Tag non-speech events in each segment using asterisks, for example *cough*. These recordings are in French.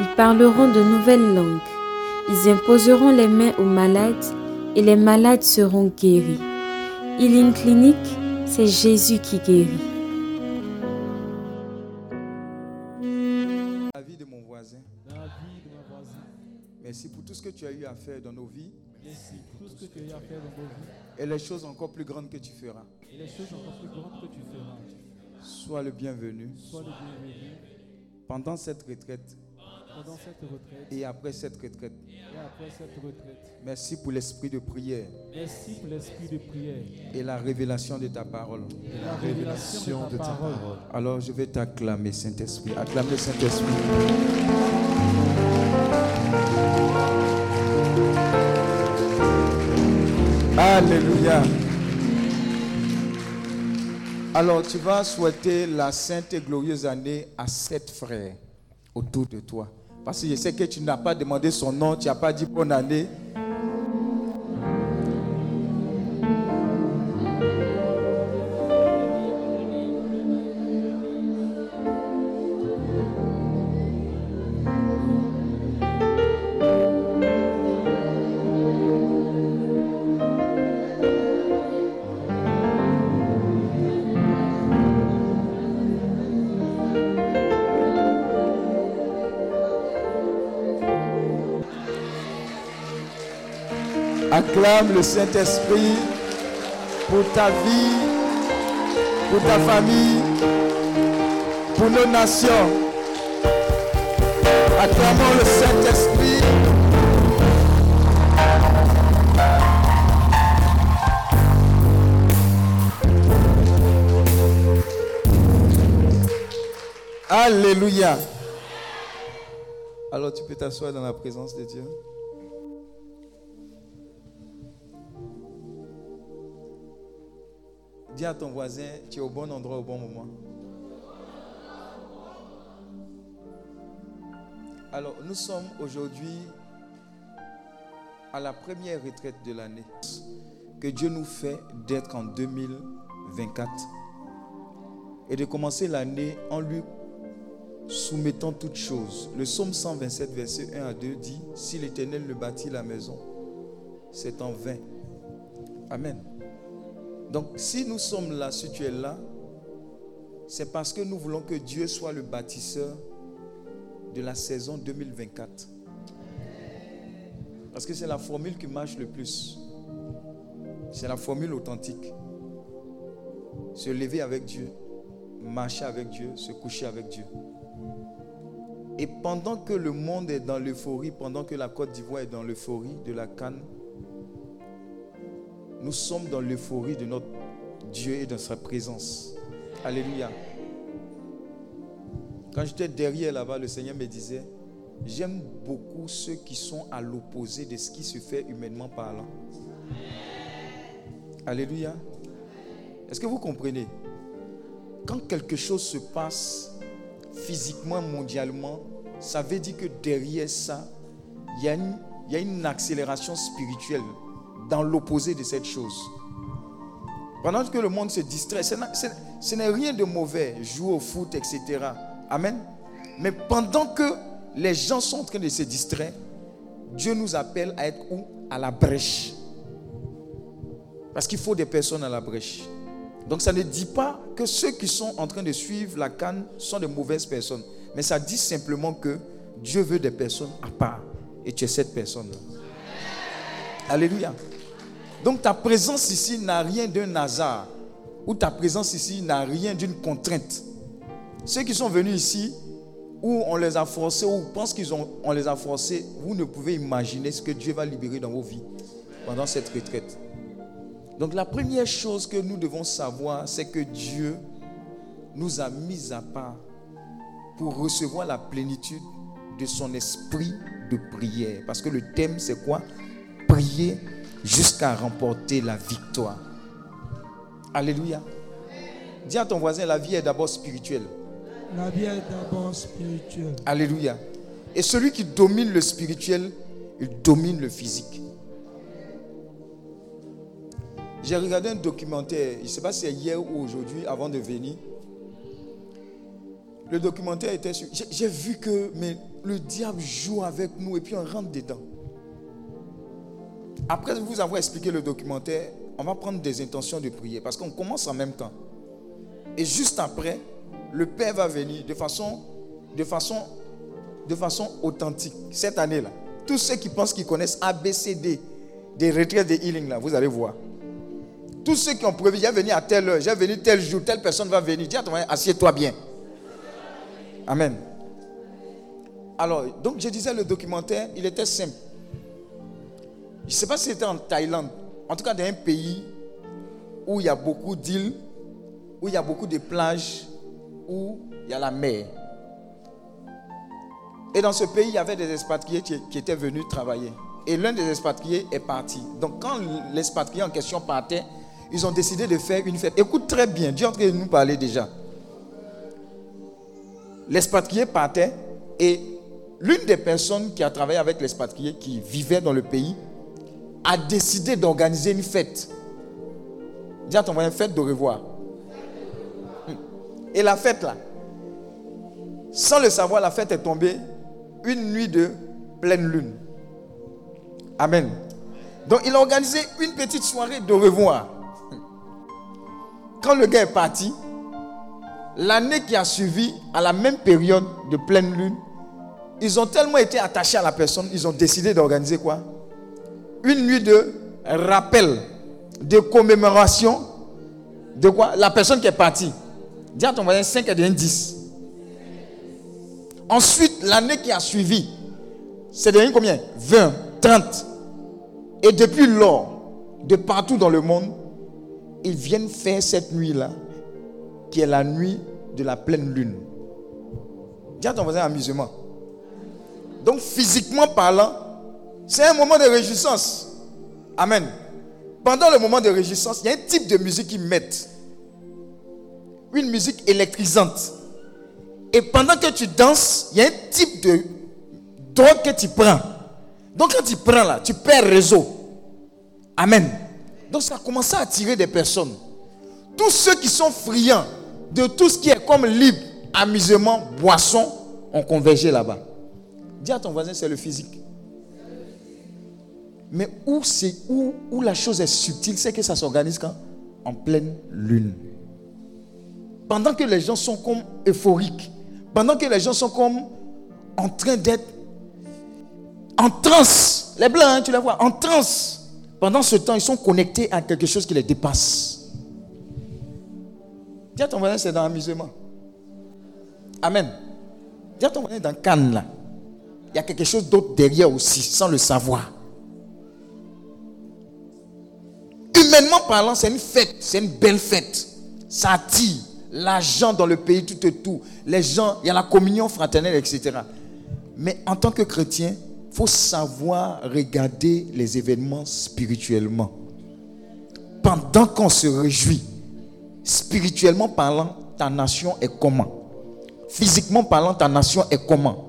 ils parleront de nouvelles langues, ils imposeront les mains aux malades et les malades seront guéris. Healing Clinic, c'est Jésus qui guérit. La vie de mon voisin. Merci pour tout ce que tu as eu à faire dans nos vies Merci pour tout ce que tu as eu à faire dans nos vies et les choses encore plus grandes que tu feras. et les choses encore plus grandes que tu feras. Sois le bienvenu Sois le bienvenu pendant cette retraite pendant cette retraite et après cette retraite. et après cette retraite. Merci pour l'esprit de prière Merci pour l'esprit de prière et la révélation de ta parole. et la révélation de ta parole. Alors je vais t'acclamer, Saint-Esprit. Acclame le Saint-Esprit. Alléluia. Alors tu vas souhaiter la sainte et glorieuse année à sept frères autour de toi. Parce que je sais que tu n'as pas demandé son nom, tu n'as pas dit bonne année. Acclame le Saint-Esprit pour ta vie, pour ta famille, pour nos nations. Acclamons le Saint-Esprit. Alléluia. Alors tu peux t'asseoir dans la présence de Dieu. À ton voisin, tu es au bon endroit au bon moment. Alors, nous sommes aujourd'hui à la première retraite de l'année que Dieu nous fait d'être en 2024 et de commencer l'année en lui soumettant toutes choses. Le psaume 127, verset 1 à 2 dit, si l'Éternel ne bâtit la maison, c'est en vain. Amen. Donc, si nous sommes là, si tu es là, c'est parce que nous voulons que Dieu soit le bâtisseur de la saison 2024. Parce que c'est la formule qui marche le plus. C'est la formule authentique. Se lever avec Dieu, marcher avec Dieu, se coucher avec Dieu. Et pendant que le monde est dans l'euphorie, pendant que la Côte d'Ivoire est dans l'euphorie de la canne, nous sommes dans l'euphorie de notre Dieu et de sa présence. Alléluia. Quand j'étais derrière là-bas, le Seigneur me disait, j'aime beaucoup ceux qui sont à l'opposé de ce qui se fait humainement parlant. Alléluia. Est-ce que vous comprenez? Quand quelque chose se passe physiquement, mondialement, ça veut dire que derrière ça, il y a une, il y a une accélération spirituelle dans l'opposé de cette chose. Pendant que le monde se distrait, ce n'est- rien de mauvais, jouer au foot, etc. Amen. Mais pendant que les gens sont en train de se distraire, Dieu nous appelle à être où? À la brèche. Parce qu'il faut des personnes à la brèche. Donc ça ne dit pas que ceux qui sont en train de suivre la canne sont de mauvaises personnes. Mais ça dit simplement que Dieu veut des personnes à part. Et tu es cette personne-là. Alléluia. Donc ta présence ici n'a rien d'un hasard. Ou ta présence ici n'a rien d'une contrainte. Ceux qui sont venus ici, où on les a forcés, ou pensent qu'ils ont, on les a forcés, vous ne pouvez imaginer ce que Dieu va libérer dans vos vies pendant cette retraite. Donc la première chose que nous devons savoir, c'est que Dieu nous a mis à part pour recevoir la plénitude de son esprit de prière. Parce que le thème, c'est quoi? Prier jusqu'à remporter la victoire. Alléluia. Dis à ton voisin, la vie est d'abord spirituelle. La vie est d'abord spirituelle. Alléluia. Et celui qui domine le spirituel, il domine le physique. J'ai regardé un documentaire, je ne sais pas si c'est hier ou aujourd'hui, avant de venir. Le documentaire était sur. j'ai- vu que mais le diable joue avec nous et puis on rentre dedans. Après vous avoir expliqué le documentaire, on va prendre des intentions de prier parce qu'on commence en même temps. Et juste après, le Père va venir de façon, de façon, de façon authentique. Cette année-là, tous ceux qui pensent qu'ils connaissent ABCD des retraites de healing, là, vous allez voir. Tous ceux qui ont prévu, j'ai venu à telle heure, j'ai venu tel jour, telle personne va venir. Dis assieds-toi bien. Amen. Alors, donc je disais le documentaire, il était simple. Je ne sais pas si c'était en Thaïlande, en tout cas dans un pays où il y a beaucoup d'îles, où il y a beaucoup de plages, où il y a la mer. Et dans ce pays, il y avait des expatriés qui, étaient venus travailler. Et l'un des expatriés est parti. Donc quand l'expatrié en question partait, ils ont décidé de faire une fête. Écoute très bien, Dieu est en train de nous parler déjà. L'expatrié partait et l'une des personnes qui a travaillé avec l'expatrié, qui vivait dans le pays, a décidé d'organiser une fête. Dis à ton voisin, fête de revoir. Et la fête là, sans le savoir, la fête est tombée une nuit de pleine lune. Amen. Donc il a organisé une petite soirée de revoir. Quand le gars est parti, l'année qui a suivi, à la même période de pleine lune, ils ont tellement été attachés à la personne, ils ont décidé d'organiser quoi? Une nuit de rappel, de commémoration de quoi? La personne qui est partie. Dis à ton voisin 5 et 10. Ensuite, l'année qui a suivi, c'est devenu combien? 20, 30. Et depuis lors, de partout dans le monde, ils viennent faire cette nuit-là, qui est la nuit de la pleine lune. Dis à ton voisin amusement. Donc, physiquement parlant, c'est un moment de réjouissance. Amen. Pendant le moment de réjouissance, il y a un type de musique qu'ils mettent. Une musique électrisante. Et pendant que tu danses, il y a un type de drogue que tu prends. Donc quand tu prends là, tu perds réseau. Amen. Donc ça a commencé à attirer des personnes. Tous ceux qui sont friands de tout ce qui est comme libre, amusement, boisson, ont convergé là-bas. Dis à ton voisin, c'est le physique. Mais où, c'est, où, la chose est subtile, c'est que ça s'organise quand? En pleine lune. Pendant que les gens sont comme euphoriques, pendant que les gens sont comme en train d'être en transe, les blancs, hein, tu les vois, en transe. Pendant ce temps, ils sont connectés à quelque chose qui les dépasse. Dis à ton voisin, c'est dans l'amusement. Amen. Dis à ton voisin, dans Cannes, là. Il y a quelque chose d'autre derrière aussi, sans le savoir. Humainement parlant, c'est une fête, c'est une belle fête. Ça attire l'argent dans le pays, tout et tout. Les gens, il y a la communion fraternelle, etc. Mais en tant que chrétien, il faut savoir regarder les événements spirituellement. Pendant qu'on se réjouit, spirituellement parlant, ta nation est comment? Physiquement parlant, ta nation est comment?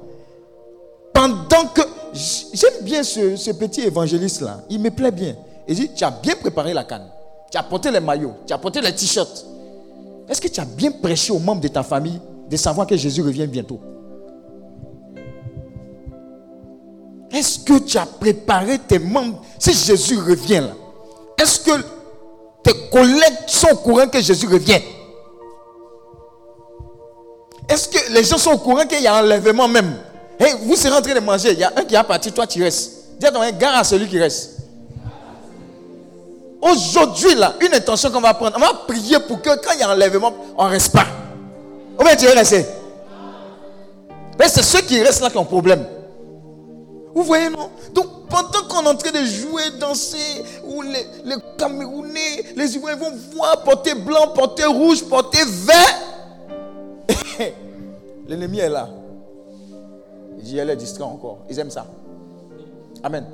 Pendant que... J'aime bien ce, ce petit évangéliste-là. Il me plaît bien. Il dit, tu as bien préparé la canne. Tu as porté les maillots. Tu as porté les t-shirts. Est-ce que tu as bien prêché aux membres de ta famille de savoir que Jésus revient bientôt? Est-ce que tu as préparé tes membres Si Jésus revient là, est-ce que tes collègues sont au courant que Jésus revient? Est-ce que les gens sont au courant qu'il y a un enlèvement même? Vous serez en train de manger, il y a un qui a parti, toi tu restes. Dis à ton gars à celui qui reste. Aujourd'hui, là, une intention qu'on va prendre, on va prier pour que quand il y a enlèvement, on ne reste pas. Ou bien tu veux rester? Mais c'est ceux qui restent là qui ont problème. Vous voyez, non? Donc, pendant qu'on est en train de jouer, danser, où les, Camerounais, les Ivoiriens vont voir porter blanc, porter rouge, porter vert, *laughs* l'ennemi est là. J'y les distrait encore. Ils aiment ça. Amen.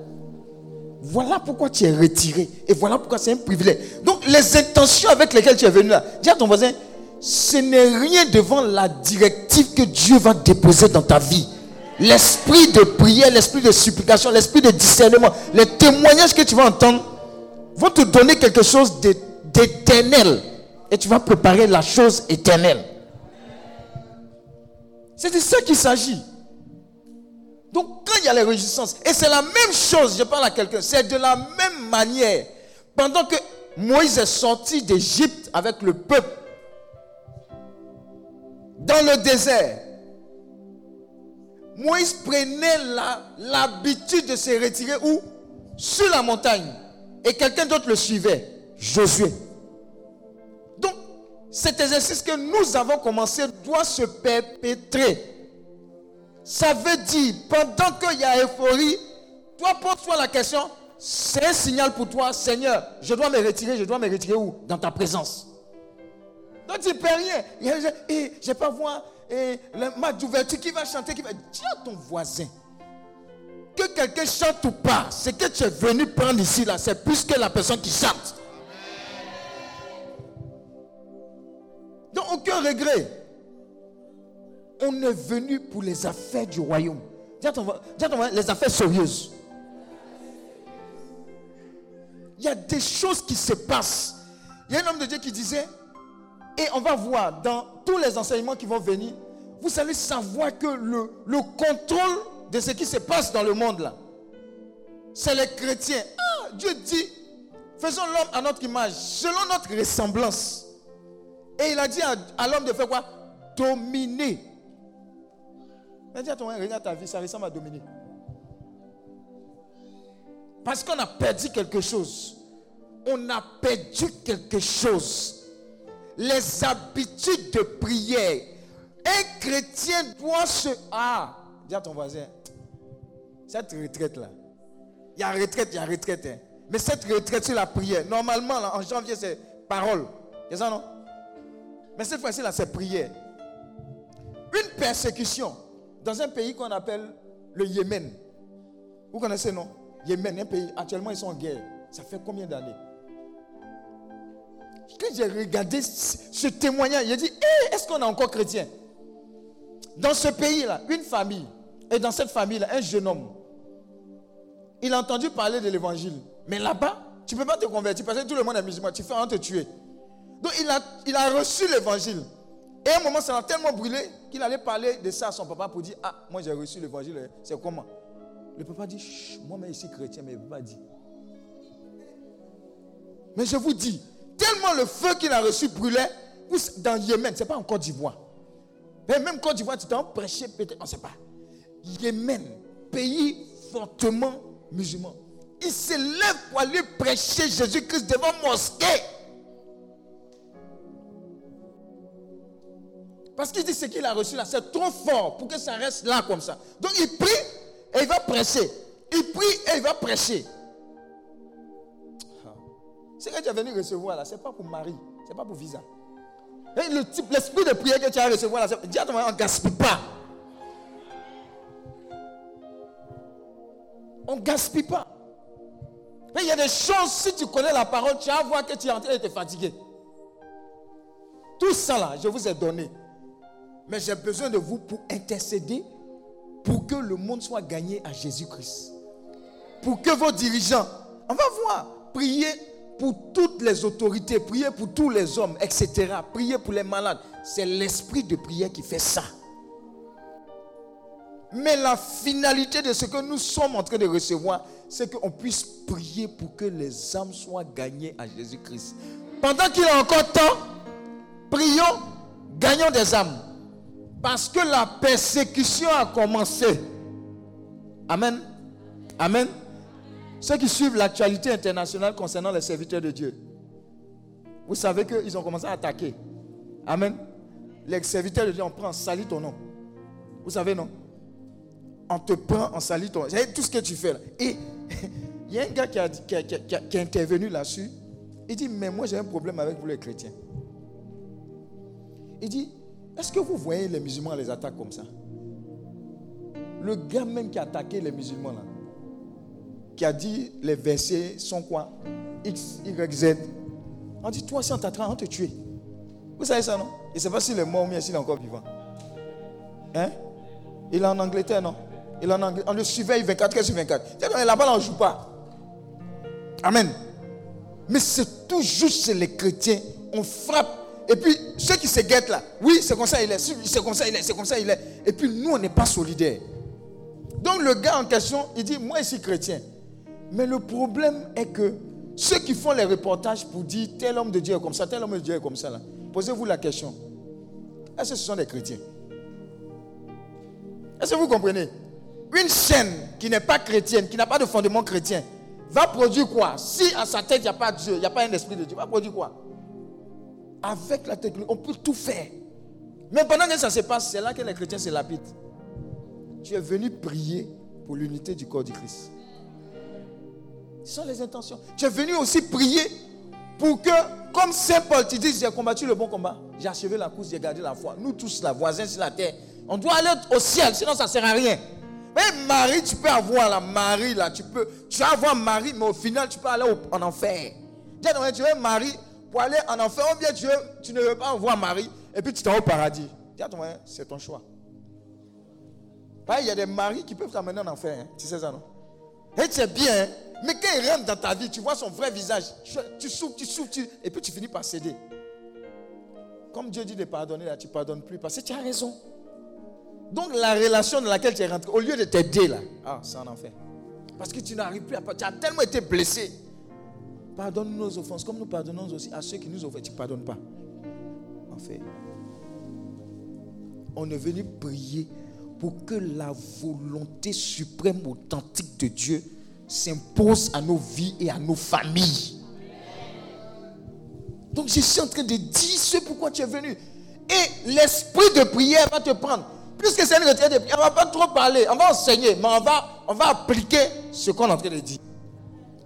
Voilà pourquoi tu es retiré. Et voilà pourquoi c'est un privilège. Donc, les intentions avec lesquelles tu es venu là, dis à ton voisin, ce n'est rien devant la directive que Dieu va déposer dans ta vie. L'esprit de prière, l'esprit de supplication, l'esprit de discernement, les témoignages que tu vas entendre vont te donner quelque chose d'éternel. Et tu vas préparer la chose éternelle. C'est de ça qu'il s'agit. Donc quand il y a les réjouissances, et c'est la même chose, je parle à quelqu'un, c'est de la même manière. Pendant que Moïse est sorti d'Égypte avec le peuple dans le désert, Moïse prenait l'habitude de se retirer où? Sur la montagne. Et quelqu'un d'autre le suivait, Josué. Donc, cet exercice que nous avons commencé doit se perpétrer. Ça veut dire, pendant qu'il y a euphorie, toi pose-toi la question, c'est un signal pour toi, Seigneur, je dois me retirer, je dois me retirer où? Dans ta présence. Donc tu ne peux rien. Je ne vais pas voir et ma d'ouverture qui va chanter, qui va... Dis à ton voisin, que quelqu'un chante ou pas, ce que tu es venu prendre ici, là, c'est plus que la personne qui chante. Donc aucun regret on est venu pour les affaires du royaume. Dis à ton, les affaires sérieuses. Il y a des choses qui se passent. Il y a un homme de Dieu qui disait, et on va voir dans tous les enseignements qui vont venir, vous allez savoir que le, le contrôle de ce qui se passe dans le monde là, c'est les chrétiens. Ah, Dieu dit, faisons l'homme à notre image, selon notre ressemblance. Et il a dit à l'homme de faire quoi? Dominer mais dis à ton regarde ta vie, ça ressemble à dominer. Parce qu'on a perdu quelque chose. On a perdu quelque chose. Les habitudes de prière. Un chrétien doit se... Ah, dis à ton voisin, cette retraite-là, il y a retraite, il y a retraite. Hein. Mais cette retraite, c'est la prière. Normalement, en janvier, c'est parole. C'est ça, non? Mais cette fois-ci, là, c'est prière. Une persécution dans un pays qu'on appelle le Yémen. Vous connaissez, non? Yémen, un pays, actuellement ils sont en guerre. Ça fait combien d'années? Quand j'ai regardé ce témoignage, j'ai dit, eh, est-ce qu'on est encore chrétien? Dans ce pays-là, une famille, et dans cette famille-là, un jeune homme, il a entendu parler de l'évangile. Mais là-bas, tu ne peux pas te convertir parce que tout le monde est musulman, tu fais en te tuer. Donc il a reçu l'évangile. Et à un moment, ça l'a tellement brûlé qu'il allait parler de ça à son papa pour dire Ah, moi j'ai reçu l'évangile, c'est comment? Le papa dit Moi-même ici chrétien, mais il ne peut pas dire. Mais je vous dis, tellement le feu qu'il a reçu brûlait, dans Yémen, ce n'est pas en Côte d'Ivoire. Même Côte d'Ivoire, tu t'en prêché peut-être, on ne sait pas. Yémen, pays fortement musulman. Il se lève pour aller prêcher Jésus-Christ devant mosquée. Parce qu'il dit ce qu'il a reçu là, c'est trop fort pour que ça reste là comme ça. Donc il prie et il va prêcher. Il prie et il va prêcher. Ce que tu es venu recevoir là, ce n'est pas pour mari, ce n'est pas pour visa. Et le type, l'esprit de prière que tu as recevoir là, dis à ton mari, on ne gaspille pas. On ne gaspille pas. Mais il y a des choses, si tu connais la parole, tu vas voir que tu es en train de te fatiguer. Tout ça là, je vous ai donné. Mais j'ai besoin de vous pour intercéder pour que le monde soit gagné à Jésus-Christ. Pour que vos dirigeants, on va voir, prier pour toutes les autorités, prier pour tous les hommes, etc. Prier pour les malades. C'est l'esprit de prière qui fait ça. Mais la finalité de ce que nous sommes en train de recevoir, c'est qu'on puisse prier pour que les âmes soient gagnées à Jésus-Christ. Pendant qu'il a encore temps, prions, gagnons des âmes. Parce que la persécution a commencé. Amen. Amen. Ceux qui suivent l'actualité internationale concernant les serviteurs de Dieu, vous savez qu'ils ont commencé à attaquer. Amen. Les serviteurs de Dieu, on prend, salit ton nom. Vous savez, non? On te prend, on salit ton nom. Tout ce que tu fais là. Et *laughs* il y a un gars qui a, qui a intervenu là-dessus. Il dit, mais moi j'ai un problème avec vous les chrétiens. Il dit, est-ce que vous voyez les musulmans les attaquent comme ça? Le gars même qui a attaqué les musulmans là, qui a dit les versets sont quoi? X, Y, Z. On dit, toi, si on t'attrape, on te tuer. Vous savez ça, non? Et c'est pas s'il est mort, mais s'il est encore vivant. Hein? Il est en Angleterre, non? Il est en Angleterre. On le surveille 24 heures sur 24. Là-bas, on ne joue pas. Amen. Mais c'est toujours chez les chrétiens. On frappe. Et puis, ceux qui se guettent là, oui, c'est comme ça il est, c'est comme ça il est, c'est comme ça il est. Et puis, nous, on n'est pas solidaires. Donc, le gars en question, il dit, moi, je suis chrétien. Mais le problème est que ceux qui font les reportages pour dire tel homme de Dieu est comme ça, tel homme de Dieu est comme ça, là, posez-vous la question. Est-ce que ce sont des chrétiens? Est-ce que vous comprenez? Une chaîne qui n'est pas chrétienne, qui n'a pas de fondement chrétien, va produire quoi? Si à sa tête, il n'y a pas Dieu, il n'y a pas un esprit de Dieu, va produire quoi? Avec la technologie, on peut tout faire. Mais pendant que ça se passe, c'est là que les chrétiens se lapident. Tu es venu prier pour l'unité du corps du Christ. Ce sont les intentions. Tu es venu aussi prier pour que, comme Saint Paul, tu dis, j'ai combattu le bon combat, j'ai achevé la course, j'ai gardé la foi. Nous tous, la voisins sur la terre, on doit aller au ciel, sinon ça ne sert à rien. Mais Marie, tu peux avoir la Marie là, tu peux, tu vas avoir Marie, mais au final, tu peux aller en enfer. Tu veux Marie pour aller en enfer, ou bien tu, tu ne veux pas avoir Marie, et puis tu t'en au paradis. C'est ton choix. Il y a des maris qui peuvent t'amener en enfer, hein. tu sais ça, non? Et c'est bien, hein. mais quand il rentre dans ta vie, tu vois son vrai visage, tu souffres, tu souffres, et puis tu finis par céder. Comme Dieu dit de pardonner, là, tu ne pardonnes plus parce que tu as raison. Donc la relation dans laquelle tu es rentré, au lieu de t'aider là, ah, c'est en enfer. Parce que tu n'arrives plus à Tu as tellement été blessé. Pardonne nos offenses comme nous pardonnons aussi à ceux qui nous offensent. Tu ne pardonnes pas. En fait, on est venu prier pour que la volonté suprême authentique de Dieu s'impose à nos vies et à nos familles. Donc je suis en train de dire ce pourquoi tu es venu. Et l'esprit de prière va te prendre. Puisque c'est une de prière, on ne va pas trop parler, on va enseigner, mais on va, on va appliquer ce qu'on est en train de dire.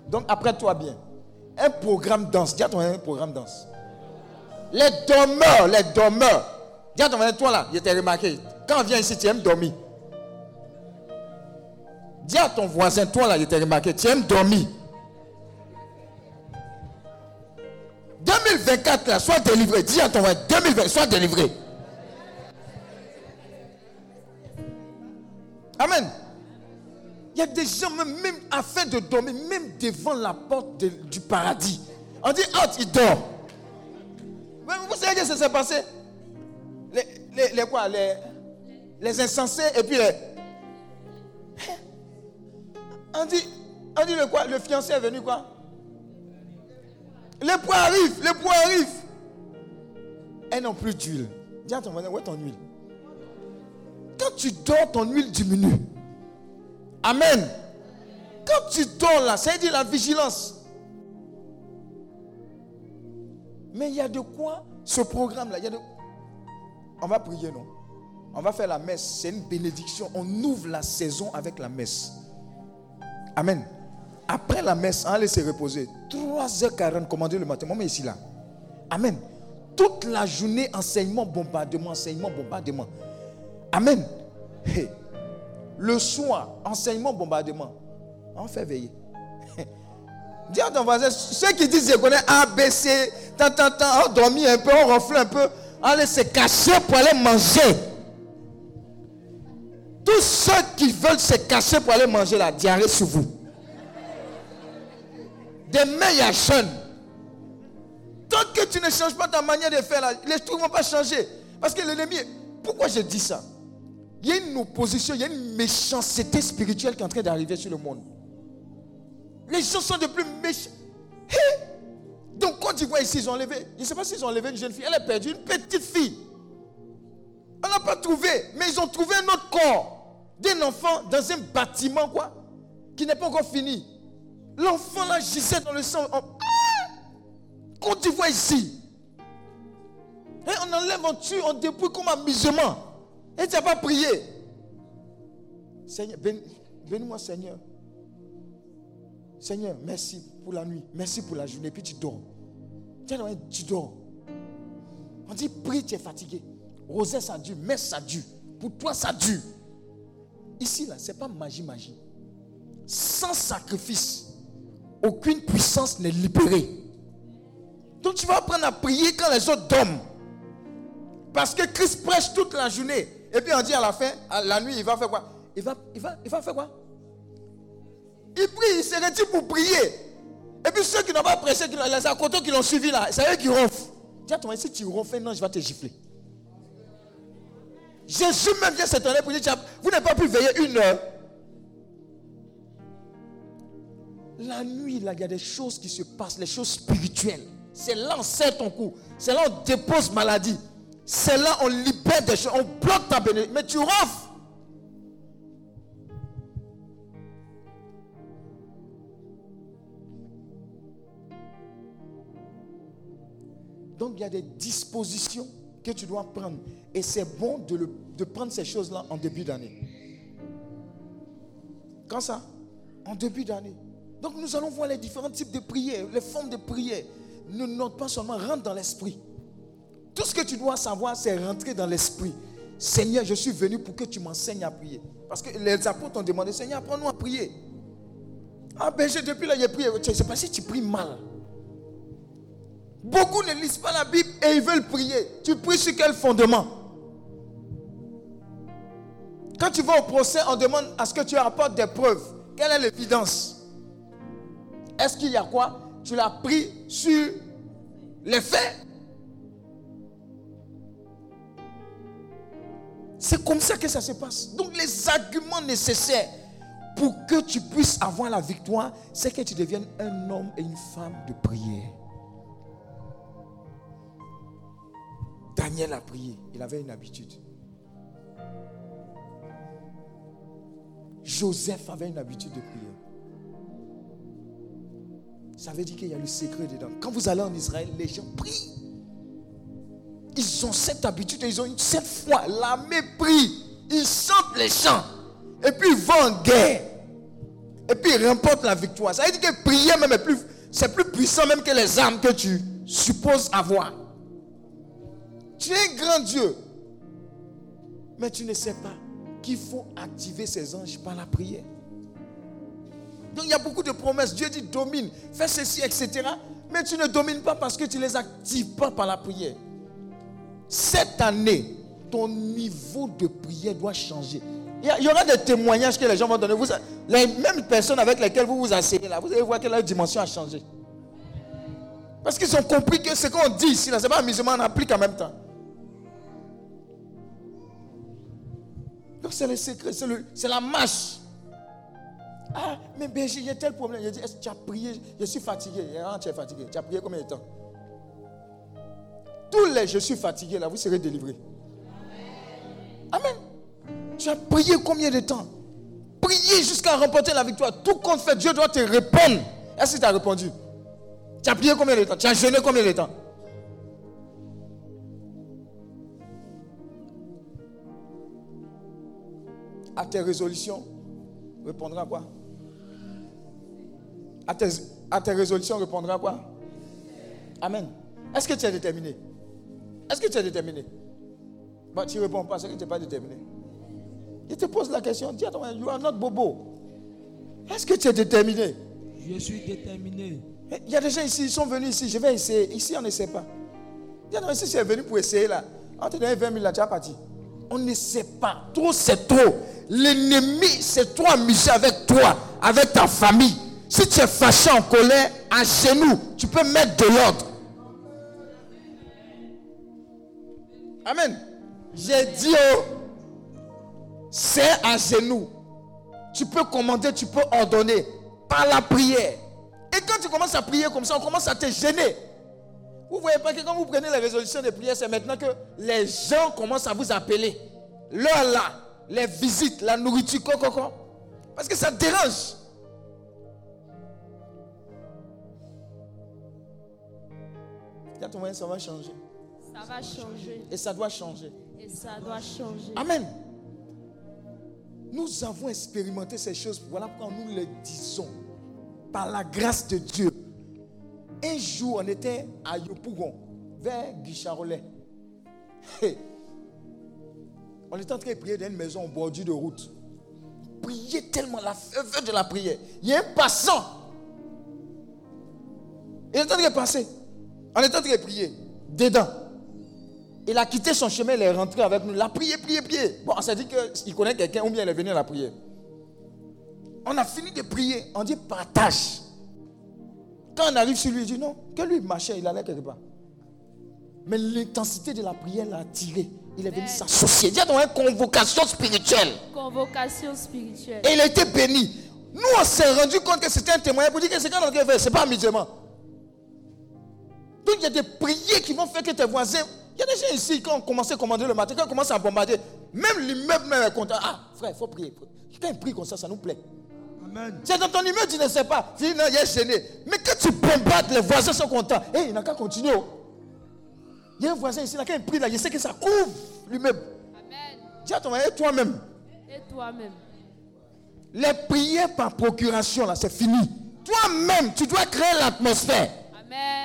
Donc après toi bien. Un programme danse. Dis à ton un programme danse. Les dormeurs, les dormeurs. Dis à ton toi là, je t'ai remarqué. Quand on vient ici, tu aimes dormir. Dis à ton voisin, toi là, je t'ai remarqué, tu aimes dormir. 2024 là, sois délivré. Dis à ton voisin, 2020, sois délivré. Amen. Il y a des gens, même, afin de dormir, même devant la porte du paradis. On dit, oh, il dort. vous savez ce qui s'est passé? Les, quoi les, les insensés et puis les. *laughs* On dit, on dit le quoi Le fiancé est venu quoi? Les poids arrivent, les poids arrivent. Elles n'ont plus d'huile. Dis à ton voisin, où est ton huile? Quand tu dors, ton huile diminue. Amen. Quand tu dors là, ça veut dire la vigilance. Mais il y a de quoi ce programme-là. On va prier, non? On va faire la messe. C'est une bénédiction. On ouvre la saison avec la messe. Amen. Après la messe, on va laisser reposer. 3h40, commandez le matin. Moi, ici là. Amen. Toute la journée, enseignement, bombardement, enseignement, bombardement. Amen. Le soir, enseignement, bombardement. On fait veiller. *laughs* Dis à ton voisin, ceux qui disent je connais A, B, C, tant, on dormi un peu, on ronfle un peu, laisse se cacher pour aller manger. Tous ceux qui veulent se cacher pour aller manger la diarrhée sur vous. Demain, il y a. Tant que tu ne changes pas ta manière de faire, les trucs ne vont pas changer. Parce que l'ennemi, pourquoi je dis ça? Il y a une opposition, il y a une méchanceté spirituelle qui est en train d'arriver sur le monde. Les gens sont de plus méchants. Donc, quand tu vois ici, ils ont enlevé. Je ne sais pas s'ils ont enlevé une jeune fille. Elle est perdue, une petite fille. On n'a pas trouvé, mais ils ont trouvé un autre corps d'un enfant dans un bâtiment, quoi, qui n'est pas encore fini. L'enfant là gisait dans le sang. Ah! Quand tu vois ici, et on enlève, on tue, on dépouille comme amusement. Et tu n'as pas prié. Seigneur, bénis-moi, Seigneur. Seigneur, merci pour la nuit, merci pour la journée, puis tu dors. Tu dors. On dit, prie, tu es fatigué. Rosette, ça dure, messe, ça dure. Pour toi, ça dure. ici, là, ce n'est pas magie, magie. Sans sacrifice, aucune puissance n'est libérée. Donc tu vas apprendre à prier quand les autres dorment. Parce que Christ prêche toute la journée. Et puis on dit à la fin, à la nuit, il va faire quoi? Il va, il, va, il va faire quoi? Il prie, il se retire pour prier. Et puis ceux qui n'ont pas prêché, les accotos qui l'ont suivi là, c'est eux qui ronflent. Dis à si tu ronfles, non, je vais te gifler. Jésus même vient s'étonner pour dire, vous n'avez pas pu veiller une heure. La nuit, là, il y a des choses qui se passent, les choses spirituelles. C'est là on sert ton coup. C'est là on dépose maladie. C'est là on libère des choses. On bloque ta bénédiction. Mais tu ronfles. Donc il y a des dispositions que tu dois prendre. Et c'est bon de, prendre ces choses-là en début d'année. Quand ça? En début d'année. Donc nous allons voir les différents types de prières, les formes de prières. Ne note pas seulement, rentre dans l'esprit. Tout ce que tu dois savoir, c'est rentrer dans l'esprit. Seigneur, je suis venu pour que tu m'enseignes à prier. Parce que les apôtres ont demandé, Seigneur, apprends-nous à prier. Ah ben, depuis là, j'ai prié. Sais pas si tu pries mal. Beaucoup ne lisent pas la Bible et ils veulent prier. Tu pries sur quel fondement? Quand tu vas au procès, on demande à ce que tu apportes des preuves. Quelle est l'évidence? Est-ce qu'il y a quoi? Tu l'as pris sur les faits? C'est comme ça que ça se passe. Donc les arguments nécessaires pour que tu puisses avoir la victoire, c'est que tu deviennes un homme et une femme de prière. Daniel a prié. Il avait une habitude. Joseph avait une habitude de prier. Ça veut dire qu'il y a le secret dedans. Quand vous allez en Israël, les gens prient. Ils ont cette habitude, ils ont cette foi. L'armée prie. Ils chantent les chants. Et puis ils vont en guerre. Et puis ils remportent la victoire. Ça veut dire que prier même c'est plus puissant même que les armes que tu supposes avoir. Tu es un grand Dieu. Mais tu ne sais pas qu'il faut activer ces anges par la prière. Donc il y a beaucoup de promesses. Dieu dit domine, fais ceci, etc. Mais tu ne domines pas parce que tu ne les actives pas par la prière. Cette année, ton niveau de prière doit changer. Il y aura des témoignages que les gens vont donner. Vous, les mêmes personnes avec lesquelles vous vous asseyez là, vous allez voir que leur dimension a changé. Parce qu'ils ont compris que ce qu'on dit ici, ce n'est pas amusement, on applique en même temps. Donc c'est le secret, c'est la marche. Ah, mais Béji, il y a tel problème. Il dit, est-ce que tu as prié? Je suis fatigué. Ah, tu es fatigué. Tu as prié combien de temps? Tous les je suis fatigué, là, vous serez délivrés. Amen. Tu as prié combien de temps? Prier jusqu'à remporter la victoire. Tout compte fait, Dieu doit te répondre. Est-ce que tu as répondu? Tu as prié combien de temps? Tu as jeûné combien de temps? À tes résolutions, répondra quoi? À tes, à tes résolutions, répondra quoi? Amen. Est-ce que tu es déterminé? Est-ce que tu es déterminé? Bah, Tu ne réponds pas, c'est que tu n'es pas déterminé. Je te pose la question, dis à toi, you are not bobo. Est-ce que tu es déterminé? Je suis déterminé. Il y a des gens ici, ils sont venus ici, je vais essayer. Ici, on ne sait pas. Il y a des gens ici, venu pour essayer là. On te donne 20 000 là, tu as parti. On ne sait pas. Trop, c'est trop. L'ennemi, c'est toi amuser avec toi, avec ta famille. Si tu es fâché en colère, à genoux, tu peux mettre de l'ordre. Amen. J'ai dit, oh, c'est à genoux. Tu peux commander, tu peux ordonner par la prière. Et quand tu commences à prier comme ça, on commence à te gêner. Vous voyez pas que quand vous prenez les résolutions de prière, c'est maintenant que les gens commencent à vous appeler. L'heure là, les visites, la nourriture, quoi. Parce que ça dérange. ton moyen, ça va changer. Ça va changer. Et ça doit changer. Et ça doit changer. Amen. Nous avons expérimenté ces choses. Voilà pourquoi nous les disons. Par la grâce de Dieu. Un jour, on était à Yopougon, vers Guicharolet. On était en train de prier dans une maison au bordure de route. prié tellement, la ferveur de la prière. Il y a un passant. Il est en train de passer. On est en train de prier. Dedans. Il a quitté son chemin, il est rentré avec nous. Il a prié, prié, prié. Bon, on s'est dit qu'il connaît quelqu'un ou bien il est venu à la prière. On a fini de prier. On dit partage. Quand on arrive sur lui, il dit non, que lui marchait, il allait quelque part. Mais l'intensité de la prière l'a attiré. Il est venu s'associer. Dis ton une convocation spirituelle. Convocation spirituelle. Et il a été béni. Nous, on s'est rendu compte que c'était un témoignage pour dire que c'est quand on fait, c'est pas amusement. Donc il y a des prières qui vont faire que tes voisins. Il y a des gens ici, quand on commence à commander le matin, quand on commence à bombarder, même l'immeuble même est content. Ah, frère, il faut prier. Quand il prie comme ça, ça nous plaît. Amen. C'est dans ton immeuble, tu ne sais pas. Tu dis non, il est gêné. Mais quand tu bombardes, les voisins sont contents. Hé, il n'a qu'à continuer. oh. Il y a un voisin ici, là, quand il prie, là, il sait que ça couvre l'immeuble. Amen. Dis à ton et toi-même. Et toi-même. Les prières par procuration, là, c'est fini. Toi-même, tu dois créer l'atmosphère. Amen.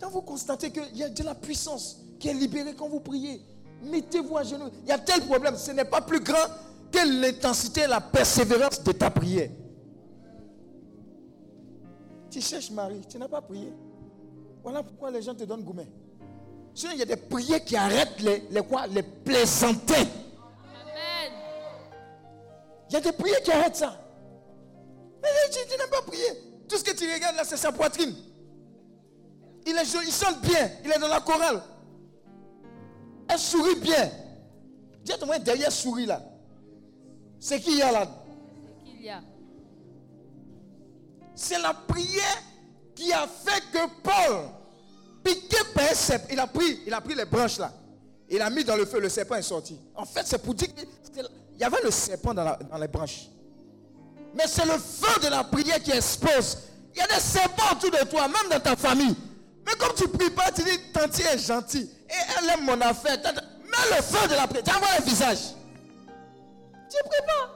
Quand vous constatez qu'il y a de la puissance qui est libérée quand vous priez, mettez-vous à genoux. Il y a tel problème, ce n'est pas plus grand que l'intensité et la persévérance de ta prière. Tu cherches Marie, tu n'as pas prié. Voilà pourquoi les gens te donnent gourmet. Sinon, il y a des prières qui arrêtent les, les quoi? Les plaisantins. Amen. Il y a des prières qui arrêtent ça. Mais tu, tu n'as pas prié. Tout ce que tu regardes là, c'est sa poitrine. Il est joli, il chante bien. Il est dans la chorale. Elle sourit bien. Dis à ton voisin, derrière sourit là. C'est qui il y a là? C'est qu'il y a? C'est la prière qui a fait que Paul, piqué par un serpent, il a pris, il a pris les branches là. Il a mis dans le feu, le serpent est sorti. En fait, c'est pour dire qu'il y avait le serpent dans, la- dans les branches. Mais c'est le feu de la prière qui expose. Il y a des serpents autour de toi, même dans ta famille. Mais comme tu pries pas, tu dis, tanti est gentil. Et elle aime mon affaire. Mets le feu de la prière. Envoies le visage. Tu ne pries pas.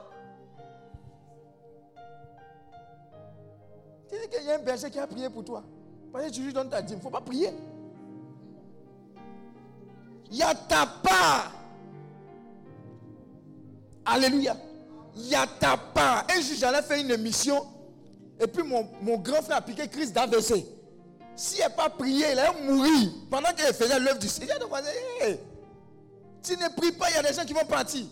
Tu dis qu'il y a un berger qui a prié pour toi. Parce que tu lui donnes ta dîme. Il ne faut pas prier. Il y a ta part. Alléluia. Il y a ta part. Un jour, j'allais faire une émission. Et puis, mon, mon grand frère a piqué crise d'AVC. S'il n'a pas prié, il allait mourir. Pendant qu'il faisait l'œuvre du Seigneur, a tu ne pries pas, il y a des gens qui vont partir.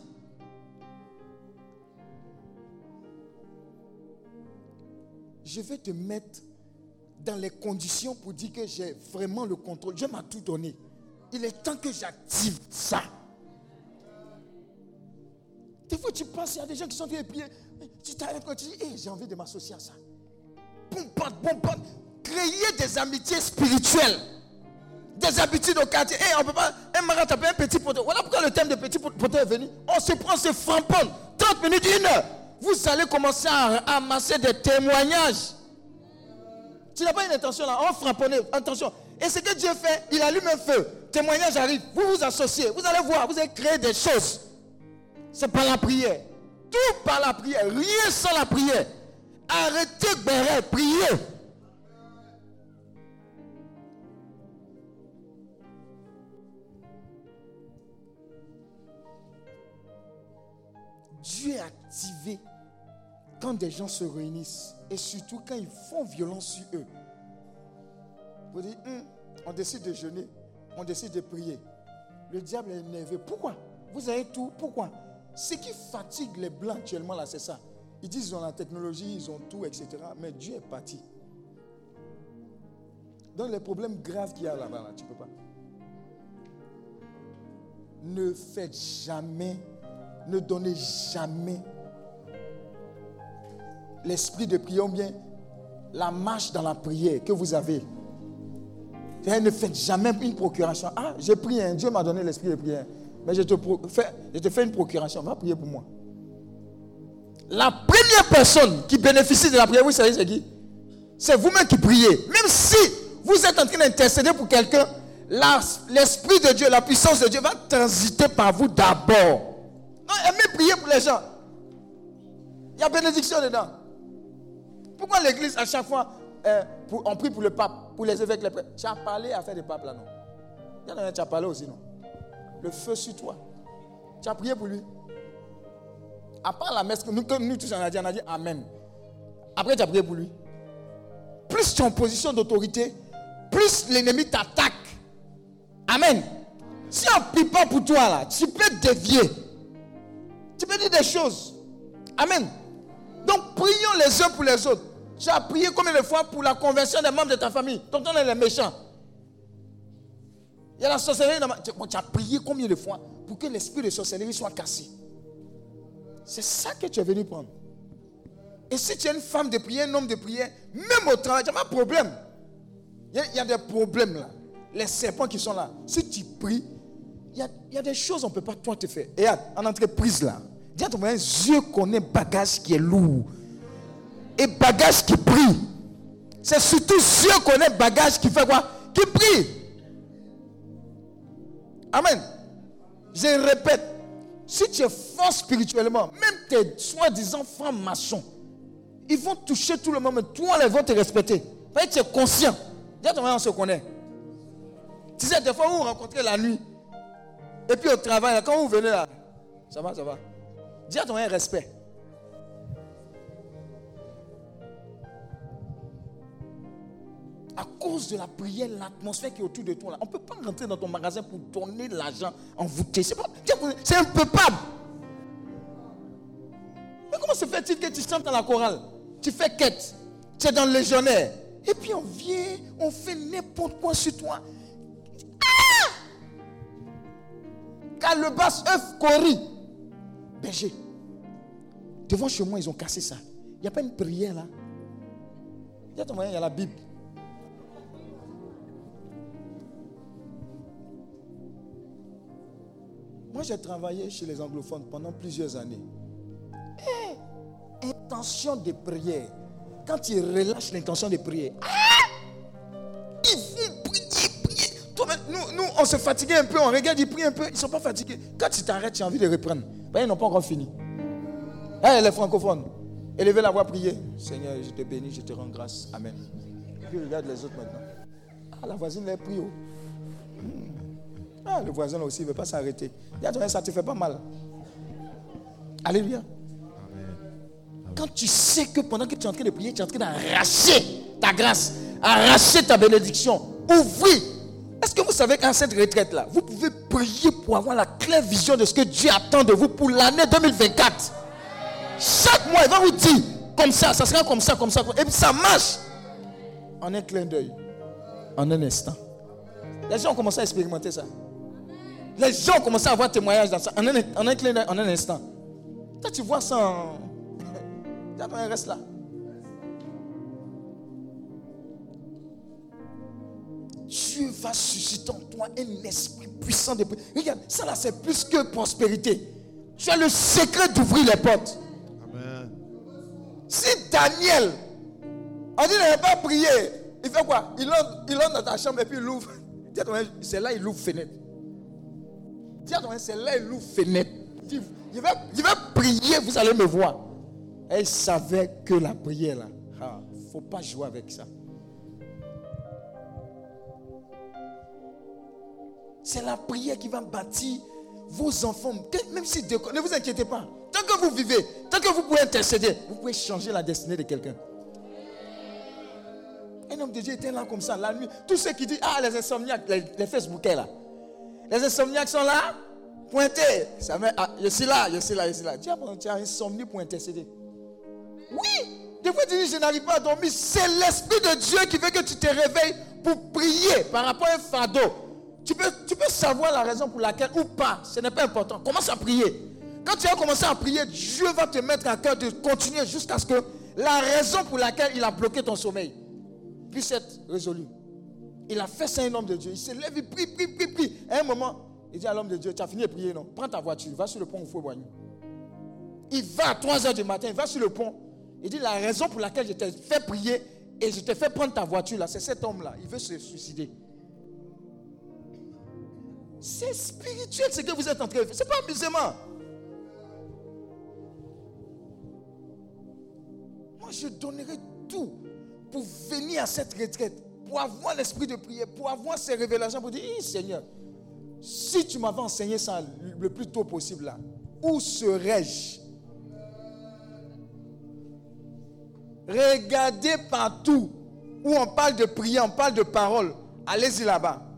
Je vais te mettre dans les conditions pour dire que j'ai vraiment le contrôle. Dieu m'a tout donné. Il est temps que j'active ça. Des fois, tu penses, il y a des gens qui sont de prier. Tu t'arrêtes quand tu dis, Hey, j'ai envie de m'associer à ça. Bombade, bombade. Créer des amitiés spirituelles. Des habitudes au quartier. Hey, on peut pas. Un marat un petit poteau. Voilà pourquoi le thème de petit poteau est venu. On se prend, se framponne. 30 minutes, une heure. Vous allez commencer à amasser des témoignages. Tu n'as pas une intention là, on framponne, attention. Et ce que Dieu fait, il allume un feu. Témoignage arrive, vous vous associez, vous allez voir, vous allez créer des choses. C'est par la prière. Tout par la prière, rien sans la prière. Arrêtez Béret, priez. Dieu est activé quand des gens se réunissent et surtout quand ils font violence sur eux. Vous dites, Hum, on décide de jeûner, on décide de prier. Le diable est énervé. Pourquoi? Vous avez tout. Pourquoi? Ce qui fatigue les blancs actuellement là, c'est ça. Ils disent qu'ils ont la technologie, ils ont tout, etc. Mais Dieu est parti. Donc les problèmes graves qu'il y a là-bas, là, tu ne peux pas. Ne faites jamais, ne donnez jamais l'esprit de prière ou bien la marche dans la prière que vous avez. Ne faites jamais une procuration. Ah, j'ai prié, hein, Dieu m'a donné l'esprit de prière. Mais je te, fais, je te fais une procuration, va prier pour moi. La première personne qui bénéficie de la prière, vous savez c'est qui? C'est vous-même qui priez. Même si vous êtes en train d'intercéder pour quelqu'un, l'esprit de Dieu, la puissance de Dieu va transiter par vous d'abord. Non, aimez prier pour les gens. Il y a bénédiction dedans. Pourquoi l'église, à chaque fois, euh, on prie pour le pape, pour les évêques, les prêtres? Tu as parlé à faire des papes là, non? Il y en a un, tu as parlé aussi, non? Le feu sur toi. Tu as prié pour lui. À part la messe, que nous, nous tous on a dit, on a dit Amen. Après, tu as prié pour lui. Plus tu es en position d'autorité, plus l'ennemi t'attaque. Amen. Si on ne prie pas pour toi, là, tu peux dévier. Tu peux dire des choses. Amen. Donc, prions les uns pour les autres. Tu as prié combien de fois pour la conversion des membres de ta famille? Tonton est méchant. Il y a la sorcellerie. Ma... tu, tu as prié combien de fois pour que l'esprit de sorcellerie soit cassé? C'est ça que tu es venu prendre. Et si tu es une femme de prière, un homme de prière, même au travail, tu n'as pas de problème. Il y, a, des problèmes là. Les serpents qui sont là. Si tu pries, il y y a des choses qu'on ne peut pas toi te faire. Et en entreprise là, dis à ton voisin, Dieu connaît bagage qui est lourd. Et bagage qui prie. C'est surtout Dieu connaît bagage qui fait quoi? Qui prie. Amen. Je répète, si tu es fort spirituellement, même tes soi-disant francs-maçons, ils vont toucher tout le monde, mais toi, ils vont te respecter. Parce que tu es conscient. Dis à ton on se connaît. Tu sais, des fois, vous vous rencontrez la nuit. Et puis au travail, quand vous venez là, ça va, ça va. Dis à ton respect. À cause de la prière, l'atmosphère qui est autour de toi, on ne peut pas rentrer dans ton magasin pour donner l'argent envoûté. C'est, c'est impeuple. Mais comment se fait-il que tu chantes dans la chorale? Tu fais quête, tu es dans le légionnaire. Et puis on vient, on fait n'importe quoi sur toi. Calebas, œuf, cori. Berger. Devant chez moi, ils ont cassé ça. Il n'y a pas une prière là? Il y a, il y a la Bible. Moi, j'ai travaillé chez les anglophones pendant plusieurs années. Et intention de prière. Quand ils relâchent l'intention de prière, ah, nous, nous, on se fatiguait un peu, on regarde, ils prient un peu, ils ne sont pas fatigués. Quand tu t'arrêtes, tu as envie de reprendre. Ben, ils n'ont pas encore fini. Hey, les francophones, élevez la voix, priez. Seigneur, je te bénis, je te rends grâce. Amen. Puis regarde les autres maintenant. Ah, la voisine les prie. Oh. Hmm. Ah, le voisin aussi ne veut pas s'arrêter. Ça te fait pas mal. Alléluia. Quand tu sais que pendant que tu es en train de prier, tu es en train d'arracher ta grâce, arracher ta bénédiction, ouvrir. Est-ce que vous savez qu'à cette retraite-là, vous pouvez prier pour avoir la claire vision de ce que Dieu attend de vous pour l'année 2024 Chaque mois, il va vous dire comme ça, ça sera comme ça, comme ça. Et puis ça marche en un clin d'œil, en un instant. Les gens ont commencé à expérimenter ça. Les gens ont commencé à avoir témoignage dans ça en un, en un clin d'œil, en un instant. Toi, tu vois ça en. reste là. Dieu va susciter en toi un esprit puissant de Regarde, ça là, c'est plus que prospérité. Tu as le secret d'ouvrir les portes. Amen. Si Daniel, on dit qu'il n'a pas prié, il fait quoi? Il entre, il entre dans ta chambre et puis il ouvre. *laughs* C'est là il ouvre fenêtre. Dis à c'est là il ouvre fenêtre. Il va, il va prier, vous allez me voir. Il savait que la prière là, il ah, ne faut pas jouer avec ça. C'est la prière qui va bâtir vos enfants. Même si ne vous inquiétez pas. Tant que vous vivez, tant que vous pouvez intercéder, vous pouvez changer la destinée de quelqu'un. Un homme de Dieu était là comme ça, la nuit. Tous ceux qui disent, ah, les insomniaques, les, les Facebookers là. Les insomniaques sont là, pointés. Ça ah, je suis là, je suis là, je suis là. As, tu as insomnie pour intercéder. Oui. Des fois, tu dis, je n'arrive pas à dormir. C'est l'Esprit de Dieu qui veut que tu te réveilles pour prier par rapport à un fardeau. Tu peux, savoir la raison pour laquelle ou pas. Ce n'est pas important. Commence à prier. Quand tu as commencé à prier, Dieu va te mettre à cœur de continuer jusqu'à ce que la raison pour laquelle il a bloqué ton sommeil puisse être résolue. Il a fait ça un homme de Dieu. Il se lève, il prie, prie, prie, prie. À un moment, il dit à l'homme de Dieu, tu as fini de prier, non? Prends ta voiture, va sur le pont où il faut Il va à 3 h du matin, il va sur le pont. Il dit, la raison pour laquelle je t'ai fait prier et je t'ai fait prendre ta voiture, là, c'est cet homme-là. Il veut se suicider. C'est spirituel ce que vous êtes en train de faire. Ce n'est pas amusement. Moi, je donnerai tout pour venir à cette retraite, pour avoir l'esprit de prière, pour avoir ces révélations, pour dire, eh, Seigneur, si tu m'avais enseigné ça le plus tôt possible là, où serais-je? Regardez partout où on parle de prière, on parle de parole. Allez-y là-bas.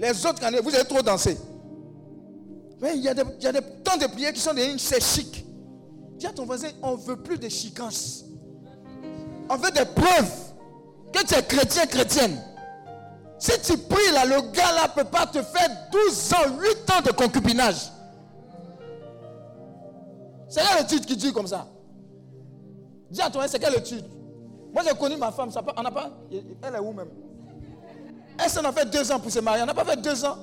Les autres vous avez trop dansé. Mais il y a des, il y a des temps de prière qui sont des c'est chic. Dis à ton voisin, on ne veut plus de chicances. On veut des preuves que tu es chrétien, chrétienne. Si tu pries là, le gars là ne peut pas te faire 12 ans, 8 ans de concubinage. C'est quelle étude qui dit comme ça? Dis à toi, c'est quelle étude? Moi j'ai connu ma femme, ça, on pas. Elle est où même? Elle s'en a fait deux ans pour se marier? On n'a pas fait deux ans.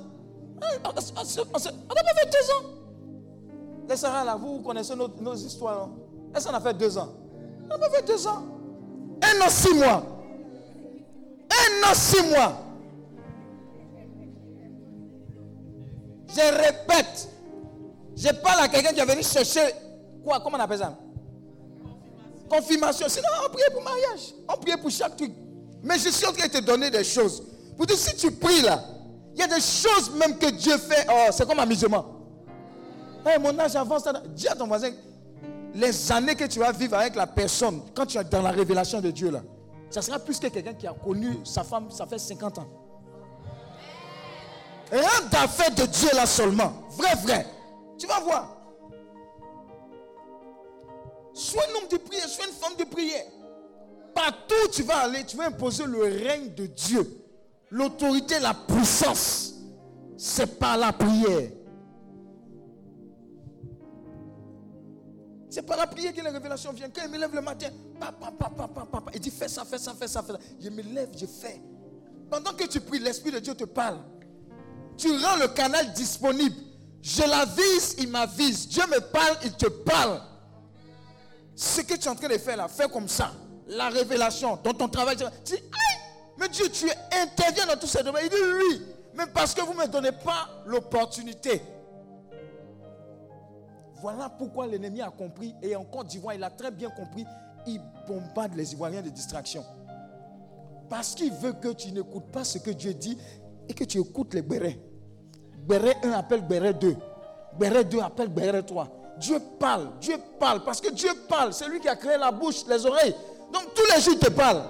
On n'a pas fait deux ans. Les Sarah là, vous connaissez nos, nos histoires. Hein? Elle s'en a fait deux ans? On n'a pas fait deux ans. Un an, six mois. Un an, six mois. Je répète, je parle à quelqu'un qui est venu chercher quoi? Comment on appelle ça? Confirmation. Sinon, on prie pour mariage. On prie pour chaque truc. Mais je suis en train de te donner des choses. Pour dire, si tu pries là, il y a des choses même que Dieu fait. Oh, c'est comme amusement. Hey, mon âge avance. Dis à ton voisin, les années que tu vas vivre avec la personne, quand tu es dans la révélation de Dieu là, ça sera plus que quelqu'un qui a connu sa femme, ça fait 50 ans. Rien d'affaire de Dieu là seulement. Vrai, vrai. Tu vas voir. Sois un homme de prière, sois une femme de prière. Partout où tu vas aller, tu vas imposer le règne de Dieu. L'autorité, la puissance. C'est par la prière. C'est par la prière que la révélation vient. Quand il me lève le matin, papa, papa, papa, papa, il dit fais ça, fais ça, fais ça, fais ça. Je me lève, je fais. Pendant que tu pries, l'Esprit de Dieu te parle. Tu rends le canal disponible. Je l'avise, il m'avise. Dieu me parle, il te parle. Ce que tu es en train de faire là, fais comme ça. La révélation dans ton travail. Tu dis, aïe, mais Dieu, tu interviens dans tous ces domaines. Il dit oui, mais parce que vous ne me donnez pas l'opportunité. Voilà pourquoi l'ennemi a compris. Et en Côte d'Ivoire, il a très bien compris. Il bombarde les Ivoiriens de distraction. Parce qu'il veut que tu n'écoutes pas ce que Dieu dit et que tu écoutes les bérets. Béret 1 appelle Béret 2. Béret 2 appelle Béret 3. Dieu parle, Dieu parle, parce que Dieu parle. C'est lui qui a créé la bouche, les oreilles. Donc tous les jours, il te parle.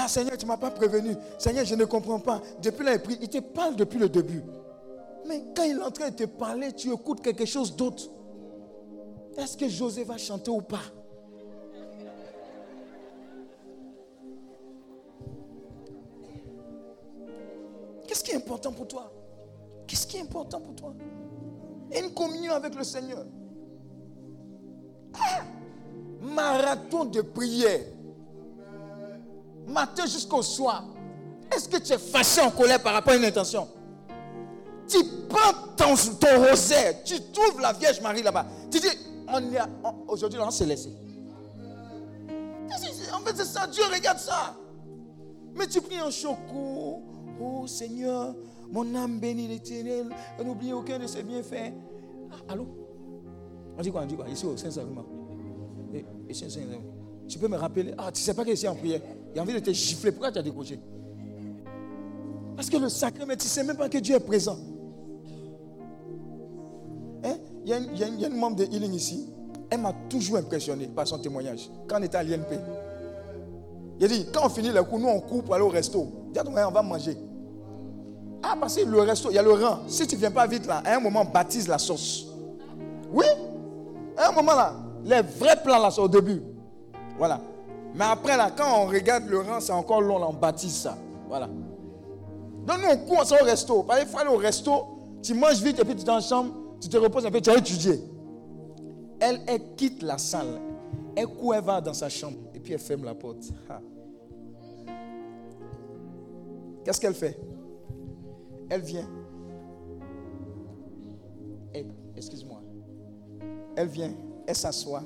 Ah Seigneur, tu ne m'as pas prévenu. Seigneur, je ne comprends pas. Depuis là, il te parle depuis le début. Mais quand il est en train de te parler, tu écoutes quelque chose d'autre. Est-ce que José va chanter ou pas? Qu'est-ce qui est important pour toi? Qu'est-ce qui est important pour toi? Une communion avec le Seigneur. Ah! Marathon de prière. Matin jusqu'au soir. Est-ce que tu es fâché en colère par rapport à une intention? Tu prends ton, ton rosaire, tu trouves la Vierge Marie là-bas. Tu dis, aujourd'hui, on s'est laissé. En fait, c'est ça, Dieu regarde ça. Mais tu pries en choco, Oh Seigneur, mon âme bénit l'éternel. N'oublie aucun de ses bienfaits. Ah, allô? On dit quoi On dit quoi? Ici au Saint-Sacrement. Tu peux me rappeler? Ah, tu sais pas que ici en prière. Envie de te gifler. Pourquoi tu as décroché? Parce que le sacrement, tu ne sais même pas que Dieu est présent. Hein? Il, y a une, membre de Healing ici. Elle m'a toujours impressionné par son témoignage. Quand on était à l'INP. Il a dit, quand on finit le coup, nous on court pour aller au resto. Dis on va manger. Ah, parce que le resto, il y a le rang. Si tu ne viens pas vite là, à un moment, baptise la sauce. Oui? À un moment là, les vrais plans là, c'est au début. Voilà. Mais après là, quand on regarde le rang, c'est encore long là, on baptise ça. Voilà. Donc nous, on court au resto. Par exemple, il faut aller au resto, tu manges vite et puis tu es dans la chambre, tu te reposes un peu, tu as étudié. Elle, elle quitte la salle. Elle court, elle va dans sa chambre et puis elle ferme la porte. Qu'est-ce qu'elle fait? Elle vient. Excuse-moi. Elle vient, elle s'assoit.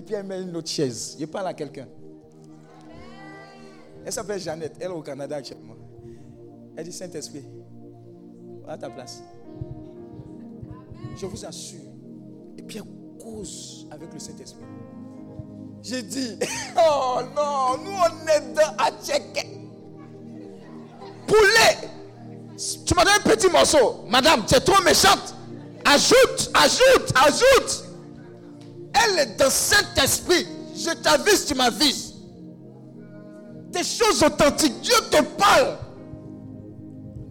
Et puis elle met une autre chaise. Je parle à quelqu'un. Elle s'appelle Jeannette. Elle est au Canada actuellement. Elle dit Saint-Esprit, à ta place. Je vous assure. Et puis elle cause avec le Saint-Esprit. J'ai dit, *laughs* oh non, nous on est dans à checker. Poulet. Tu m'as donné un petit morceau. Madame, tu es trop méchante. Ajoute, ajoute, ajoute. Elle est dans Saint-Esprit. Je t'avise, tu m'avises. Des choses authentiques. Dieu te parle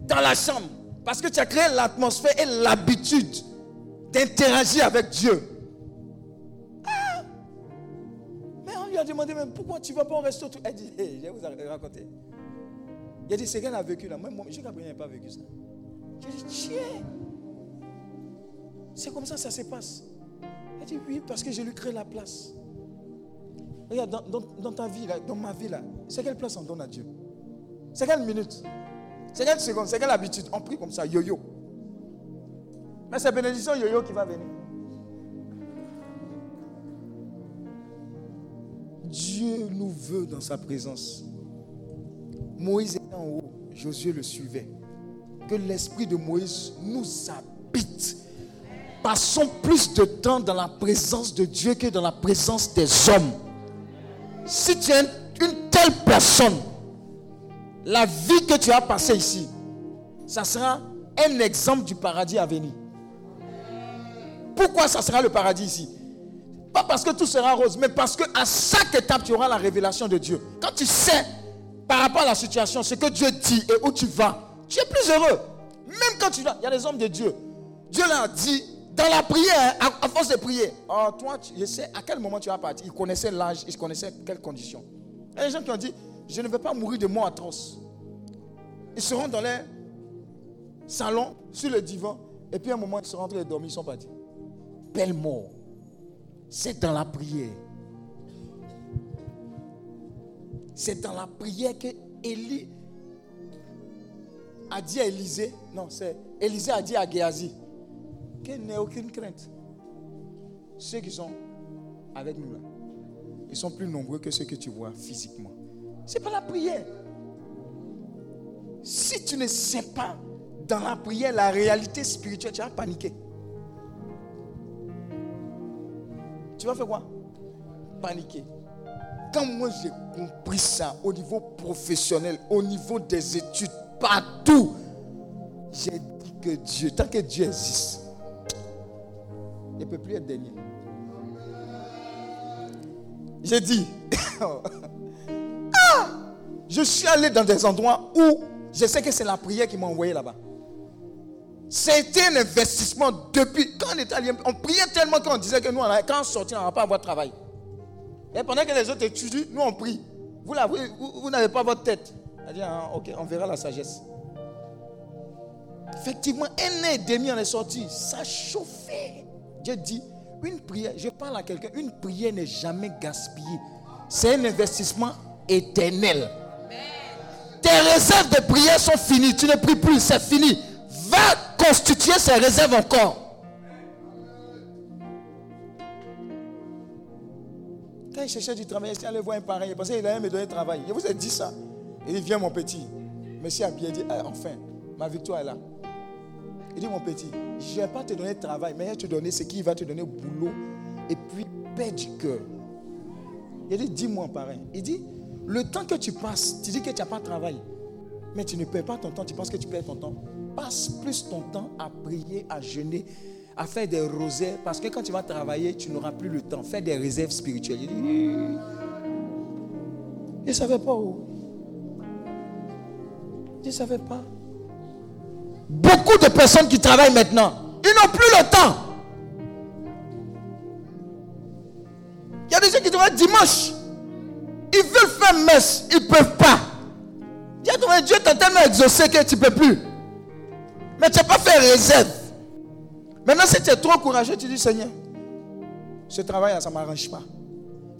dans la chambre. Parce que tu as créé l'atmosphère et l'habitude d'interagir avec Dieu. Ah! Mais on lui a demandé même pourquoi tu ne vas pas au resto? Elle dit, hey, je vais vous raconter. Il a dit, c'est qu'elle a vécu là. Moi, moi je n'ai pas vécu ça. J'ai dit, tiens. C'est comme ça que ça se passe. Elle dit, oui, parce que je lui crée la place. Regarde, dans, dans, ta vie, là, dans ma vie, là, c'est quelle place on donne à Dieu? C'est quelle minute? C'est quelle seconde? C'est quelle habitude? On prie comme ça, yo-yo. Mais c'est bénédiction yo-yo qui va venir. Dieu nous veut dans sa présence. Moïse était en haut, Josué le suivait. Que l'esprit de Moïse nous habite. Passons plus de temps dans la présence de Dieu que dans la présence des hommes. Si tu es une telle personne, la vie que tu as passée ici, ça sera un exemple du paradis à venir. Pourquoi ça sera le paradis ici? Pas parce que tout sera rose, mais parce que à chaque étape, tu auras la révélation de Dieu. Quand tu sais par rapport à la situation, ce que Dieu dit et où tu vas, tu es plus heureux. Même quand tu vas, il y a des hommes de Dieu. Dieu leur dit, dans la prière, à, force de prier, oh, toi, tu, je sais à quel moment tu vas partir. Ils connaissaient l'âge, ils connaissaient quelles conditions. Il y a des gens qui ont dit, je ne veux pas mourir de mort atroce. Ils seront dans les salons, sur le divan, et puis à un moment, ils sont rentrés et dormir, ils sont partis belle mort. C'est dans la prière. C'est dans la prière que Élie a dit à Élisée, non, c'est Élisée a dit à Géasi, qu'il n'ait aucune crainte. Ceux qui sont avec nous là, ils sont plus nombreux que ceux que tu vois physiquement. C'est pas la prière. Si tu ne sais pas dans la prière la réalité spirituelle, tu vas paniquer. Tu vas faire quoi? Paniquer. Quand moi j'ai compris ça au niveau professionnel, au niveau des études, partout, j'ai dit que Dieu, tant que Dieu existe, ne peut plus être dernier. J'ai dit, *laughs* ah, je suis allé dans des endroits où je sais que c'est la prière qui m'a envoyé là-bas. C'était un investissement depuis. Quand on était allé, on priait tellement qu'on disait que nous, quand on sortit, on va pas avoir de travail. Et pendant que les autres étudient, nous on prie. Vous, vous, n'avez pas votre tête. On dit, ah, ok, on verra la sagesse. Effectivement, un an et demi, on est sorti. Ça chauffait. Dieu dit, une prière, je parle à quelqu'un, une prière n'est jamais gaspillée. C'est un investissement éternel. Tes réserves de prière sont finies. Tu ne pries plus, c'est fini. Va constituer ses réserves encore. Quand il cherchait du travail, il allait voir un parent, il pensait qu'il allait me donner travail. Je vous ai dit ça. Il dit, viens mon petit. Monsieur a bien dit, ah, enfin, ma victoire est là. Il dit, mon petit, je ne vais pas te donner travail, mais je vais te donner ce qui va te donner boulot et puis paix du cœur. Il dit, dis-moi, parrain. Il dit, le temps que tu passes, tu dis que tu n'as pas de travail, mais tu ne perds pas ton temps, tu penses que tu perds ton temps passe plus ton temps à prier, à jeûner, à faire des rosaires, parce que quand tu vas travailler, tu n'auras plus le temps. Faire des réserves spirituelles. Il ne savait pas où. Il ne savait pas. Beaucoup de personnes qui travaillent maintenant, ils n'ont plus le temps. Il y a des gens qui travaillent dimanche. Ils veulent faire messe, ils ne peuvent pas. Dieu t'a tellement exaucé que tu ne peux plus. Mais tu n'as pas fait réserve. Maintenant, si tu es trop courageux, tu dis Seigneur, ce travail, ça ne m'arrange pas.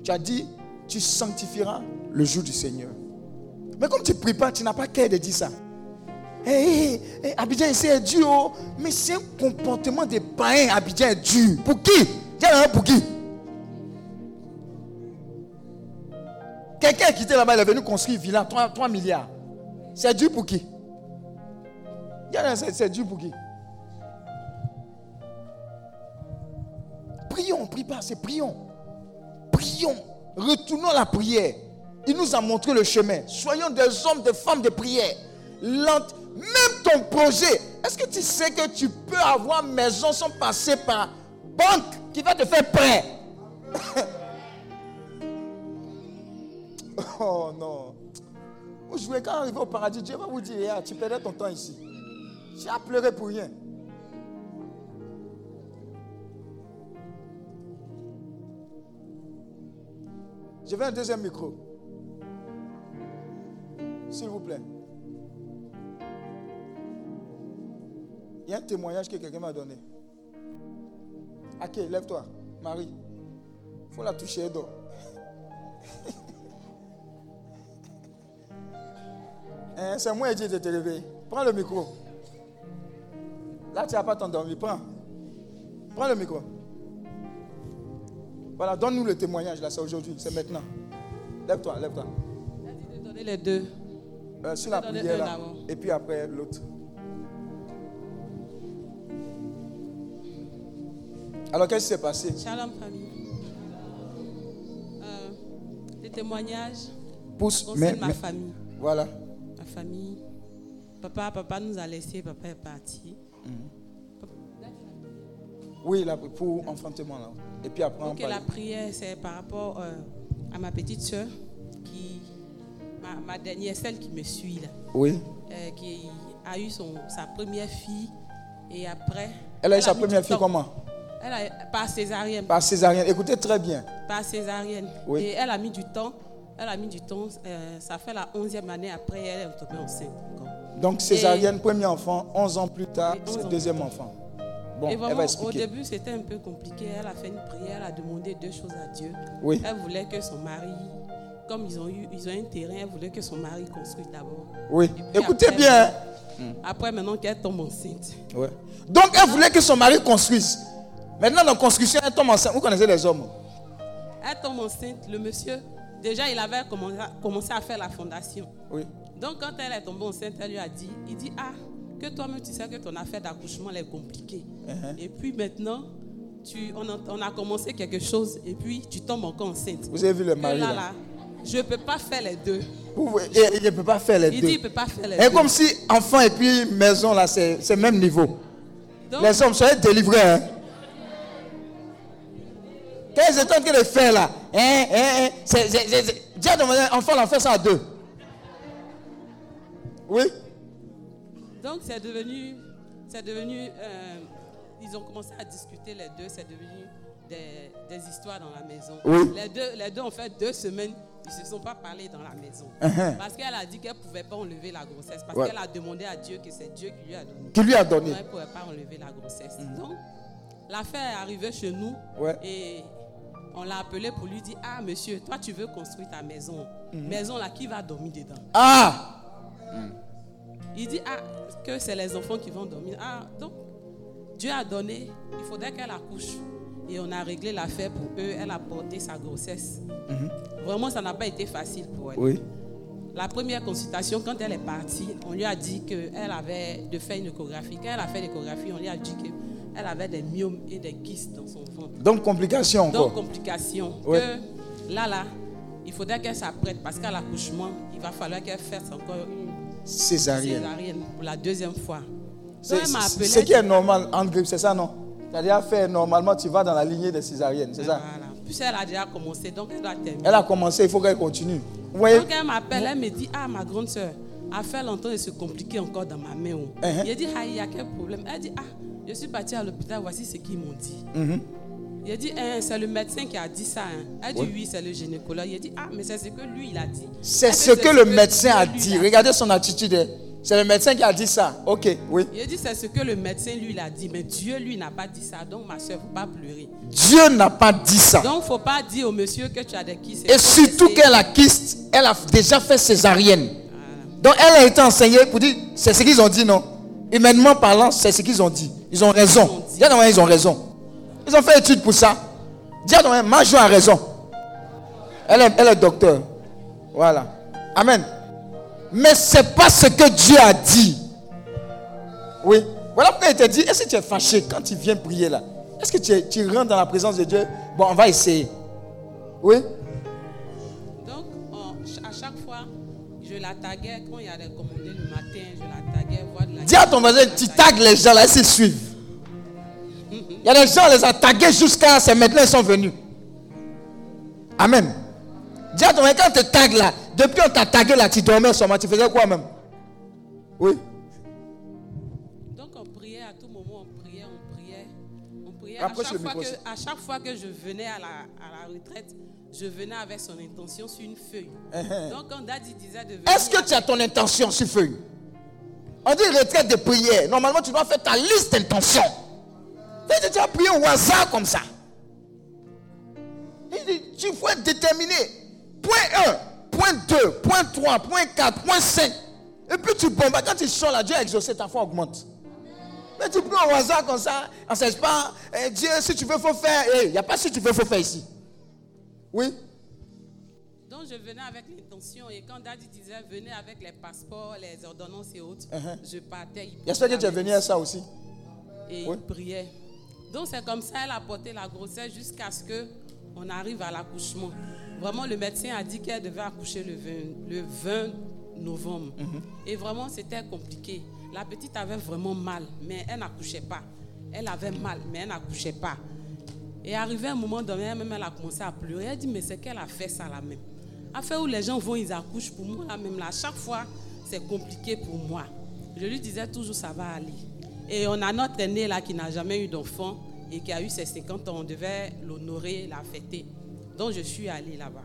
Tu as dit, tu sanctifieras le jour du Seigneur. Mais comme tu ne pries pas, tu n'as pas qu'à de dire ça. Hey, Abidjan c'est dur. Oh. Mais c'est un comportement de païens. Abidjan est dur. Pour qui pour qui Quelqu'un qui était là-bas, il est venu construire une villa, 3, 3 milliards. C'est dur pour qui c'est Dieu pour qui Prions, prie pas, c'est prions. Prions. Retournons la prière. Il nous a montré le chemin. Soyons des hommes, des femmes de prière. Lente. Même ton projet. Est-ce que tu sais que tu peux avoir maison sans passer par banque qui va te faire prêt? *laughs* Oh non. Vous jouez quand arrivez au paradis, Dieu va vous dire, Ah, tu perdais ton temps ici. Tu as pleuré pour rien. Je veux un deuxième micro. S'il vous plaît. Il y a un témoignage que quelqu'un m'a donné. Ok, lève-toi. Marie. Il faut la toucher d'eau. *laughs* Hein, C'est moi qui ai dit de te réveiller. Prends le micro. Là, tu n'as pas t'endormi. Prends. Prends le micro. Voilà, donne-nous le témoignage. Là, c'est aujourd'hui. C'est maintenant. Lève-toi, lève-toi. Il a dit de donner les deux. Euh, sur la prière là. Et puis après l'autre. Alors qu'est-ce qui s'est passé? Shalom famille. Euh, des témoignages Pousse, concernent mais, ma mais- famille. voilà. Ma famille. Papa, papa nous a laissés, papa est parti. Oui, là, pour enfantement là. Et puis après on Donc la prière, c'est par rapport euh, à ma petite soeur, qui, ma, ma dernière, celle qui me suit là, Oui. euh, qui a eu son, sa première fille. Et après. Elle a eu sa première fille comment? Elle a, par césarienne. Par césarienne. Écoutez très bien. Par césarienne. Oui. Et elle a mis du temps. Elle a mis du temps. euh, ça fait la 11e année après, elle est tombée enceinte. Donc césarienne, premier enfant, 11 ans plus tard, Et 11 c'est ans deuxième enfant. Bon, et elle vraiment, va au début, c'était un peu compliqué. Elle a fait une prière, elle a demandé deux choses à Dieu. Oui. Elle voulait que son mari, comme ils ont eu, ils ont un terrain, elle voulait que son mari construise d'abord. Oui. Écoutez après, bien. Après, maintenant qu'elle tombe enceinte. Ouais. Donc elle voulait que son mari construise. Maintenant, dans la construction, elle tombe enceinte. Vous connaissez les hommes Elle tombe enceinte. Le monsieur, déjà, il avait commencé à, faire la fondation. Oui. Donc, quand elle est tombée enceinte, elle lui a dit, il dit, ah, que toi-même, tu sais que ton affaire d'accouchement, elle est compliquée. Uh-huh. Et puis maintenant, tu, on, a, on a commencé quelque chose et puis tu tombes encore enceinte. Vous avez vu le mari là, là, là, je ne peux pas faire les deux. Et- Il ne peut pas faire les Il deux. dit, il ne peut pas faire les Et deux. comme si enfant et puis maison là, c'est c'est le même niveau. Donc, Les hommes, soyez délivrés. Hein? Qu'est-ce que c'est en train de faire là? Hein, hein, hein? À ton voisin, enfant, on fait ça à deux. Oui donc c'est devenu, c'est devenu, euh, ils ont commencé à discuter les deux, c'est devenu des, des histoires dans la maison. Oui. Les deux, les deux ont fait deux semaines, ils ne se sont pas parlé dans la maison. Uh-huh. Parce qu'elle a dit qu'elle ne pouvait pas enlever la grossesse, parce Ouais. qu'elle a demandé à Dieu que c'est Dieu qui lui a donné. Qui lui a donné Elle ne pouvait pas enlever la grossesse. Donc, l'affaire est arrivée chez nous Ouais. et on l'a appelé pour lui dire Ah, monsieur, toi, tu veux construire ta maison. Mhm. Maison là, qui va dormir dedans Ah Il dit Ah, que c'est les enfants qui vont dormir. Ah, donc, Dieu a donné, il faudrait qu'elle accouche. Et on a réglé l'affaire pour eux. Elle a porté sa grossesse. Vraiment, ça n'a pas été facile pour elle. Mhm. Oui. La première consultation, quand elle est partie, on lui a dit qu'elle avait de faire une échographie. Quand elle a fait l'échographie, on lui a dit qu'elle avait des myomes et des kystes dans son ventre. Donc, complication encore. Donc, complication. Ouais. Que là, là, il faudrait qu'elle s'apprête parce qu'à l'accouchement, il va falloir qu'elle fasse encore une Césarienne. césarienne pour la deuxième fois. C'est elle ce qui est normal en grippe, c'est ça, non? C'est-à-dire, faire normalement, tu vas dans la lignée des césariennes, c'est ça? Voilà. Puis elle a déjà commencé, donc elle doit terminer. Elle a commencé, il faut qu'elle continue. Vous voyez? Donc elle m'appelle, elle me dit Ah, ma grande soeur, a fait longtemps de se compliquer encore dans ma main. oh. Uh-huh. Il a dit Ah, il y a quel problème? Elle dit Ah, je suis partie à l'hôpital, voici ce qu'ils m'ont dit. Mhm. Il a dit Hein, C'est le médecin qui a dit ça. hein. Elle dit Oui, c'est le gynécologue. Il a dit Ah, mais c'est ce que lui, il a dit. C'est ce que le médecin a dit. Regardez son attitude. hein. C'est le médecin qui a dit ça. Ok, oui. Il a dit C'est ce que le médecin, lui, il a dit. Mais Dieu, lui, n'a pas dit ça. Donc, ma soeur, il ne faut pas pleurer. Dieu n'a pas dit ça. Donc, il ne faut pas dire au monsieur que tu as des kystes. Et surtout qu'elle a kyste, elle a déjà fait césarienne. Donc elle a été enseignée pour dire, c'est ce qu'ils ont dit, non? Humainement parlant, c'est ce qu'ils ont dit. Ils ont raison. Dis ils ont raison. Ils ont fait étude pour ça. Dis à ton voisin, ma joie a raison. Elle est, elle est docteur. Voilà. Amen. Mais c'est pas ce que Dieu a dit. Oui. Voilà pourquoi il te dit, est-ce que tu es fâché quand tu viens prier là? Est-ce que tu, tu rentres dans la présence de Dieu? Bon, on va essayer. Oui la taguais quand il y a des commandés le matin, je la taguais, voir de la Dis à ton voisin, tu tagues les gens là, ils suivent. Il y a des gens, on les a tagués jusqu'à c'est maintenant ils sont venus. Amen. Dis à ton mari, quand on te tag là, depuis on t'a tagué là, tu dormais seulement, tu faisais quoi même? Oui. Donc on priait à tout moment, on priait, on priait, on priait. À chaque, fois que, à chaque fois que je venais à la, à la retraite, je venais avec son intention sur une feuille. Donc quand Daddy disait de venir... Uh-huh. Est-ce que tu as ton intention sur feuille? On dit retraite de prière. Normalement, tu dois faire ta liste d'intentions. Tu as prié au hasard comme ça. Il dit, Tu faut être déterminé. Point 1, point 2, point 3, point 4, point 5. Et puis tu bombes. Quand tu sors là, Dieu a exaucé, ta foi augmente. Mais tu prends au hasard comme ça, on ne sait pas, eh, Dieu, si tu veux, faut faire. Eh, Il n'y a pas si tu veux, faut faire ici. Oui. Donc je venais avec l'intention et quand Daddy disait venez avec les passeports, les ordonnances et autres, Uh-huh. je partais. J'espère que tu es venu à ça aussi. et Oui. il priait. Donc c'est comme ça elle a porté la grossesse jusqu'à ce que on arrive à l'accouchement. Vraiment le médecin a dit qu'elle devait accoucher le 20, le 20 novembre. Mhm. Et vraiment c'était compliqué. La petite avait vraiment mal, mais elle n'accouchait pas. Elle avait mal, mais elle n'accouchait pas. Et arrivé un moment donné, elle-même, elle a commencé à pleurer. Elle dit, mais c'est qu'elle a fait ça là même. A fait où les gens vont, ils accouchent pour moi là même là. Chaque fois, c'est compliqué pour moi. Je lui disais toujours, ça va aller. Et on a notre aîné là qui n'a jamais eu d'enfant et qui a eu ses 50 ans. On devait l'honorer, la fêter. Donc je suis allée là-bas.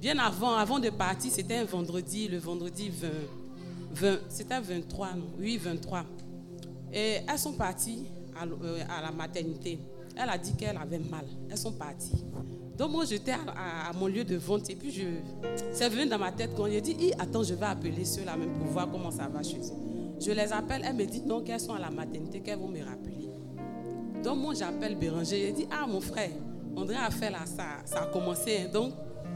Bien avant, avant de partir, c'était un vendredi, le vendredi 20, 20 c'était 23, non? Oui 23. Et elles sont parties à, euh, à la maternité. Elle a dit qu'elle avait mal. Elles sont parties. Donc moi, j'étais à, mon lieu de vente et puis je, c'est venu dans ma tête quand j'ai dit, attends, je vais appeler ceux-là même pour voir comment ça va chez eux. Je les appelle, elles me disent non, qu'elles sont à la maternité, qu'elles vont me rappeler. Donc moi, j'appelle Béranger, j'ai dit, ah mon frère, André a fait là, ça, ça a commencé, hein. donc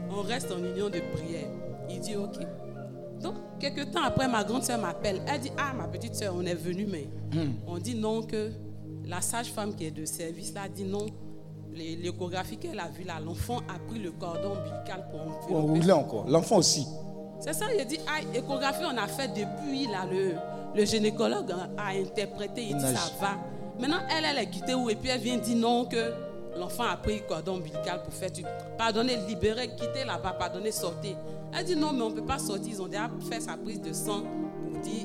on reste en union de prière. Il dit, ok. Donc, quelques temps après, ma grande soeur m'appelle. Elle dit Ah, ma petite soeur, on est venu, mais on dit non, que la sage-femme qui est de service là dit non. L'échographie qu'elle a vue là, l'enfant a pris le cordon ombilical pour On envelopper. roulait encore. L'enfant aussi. C'est ça, il dit Ah, échographie, on a fait depuis là, le, le gynécologue a, interprété, il dit ça va. Maintenant, elle, elle est quittée où Et puis elle vient dire non, que l'enfant a pris le cordon ombilical pour faire. tu- Pardonnez, libérer, quitter là-bas, pardonnez, sortez. Elle dit non, mais on ne peut pas sortir. Ils ont déjà fait sa prise de sang.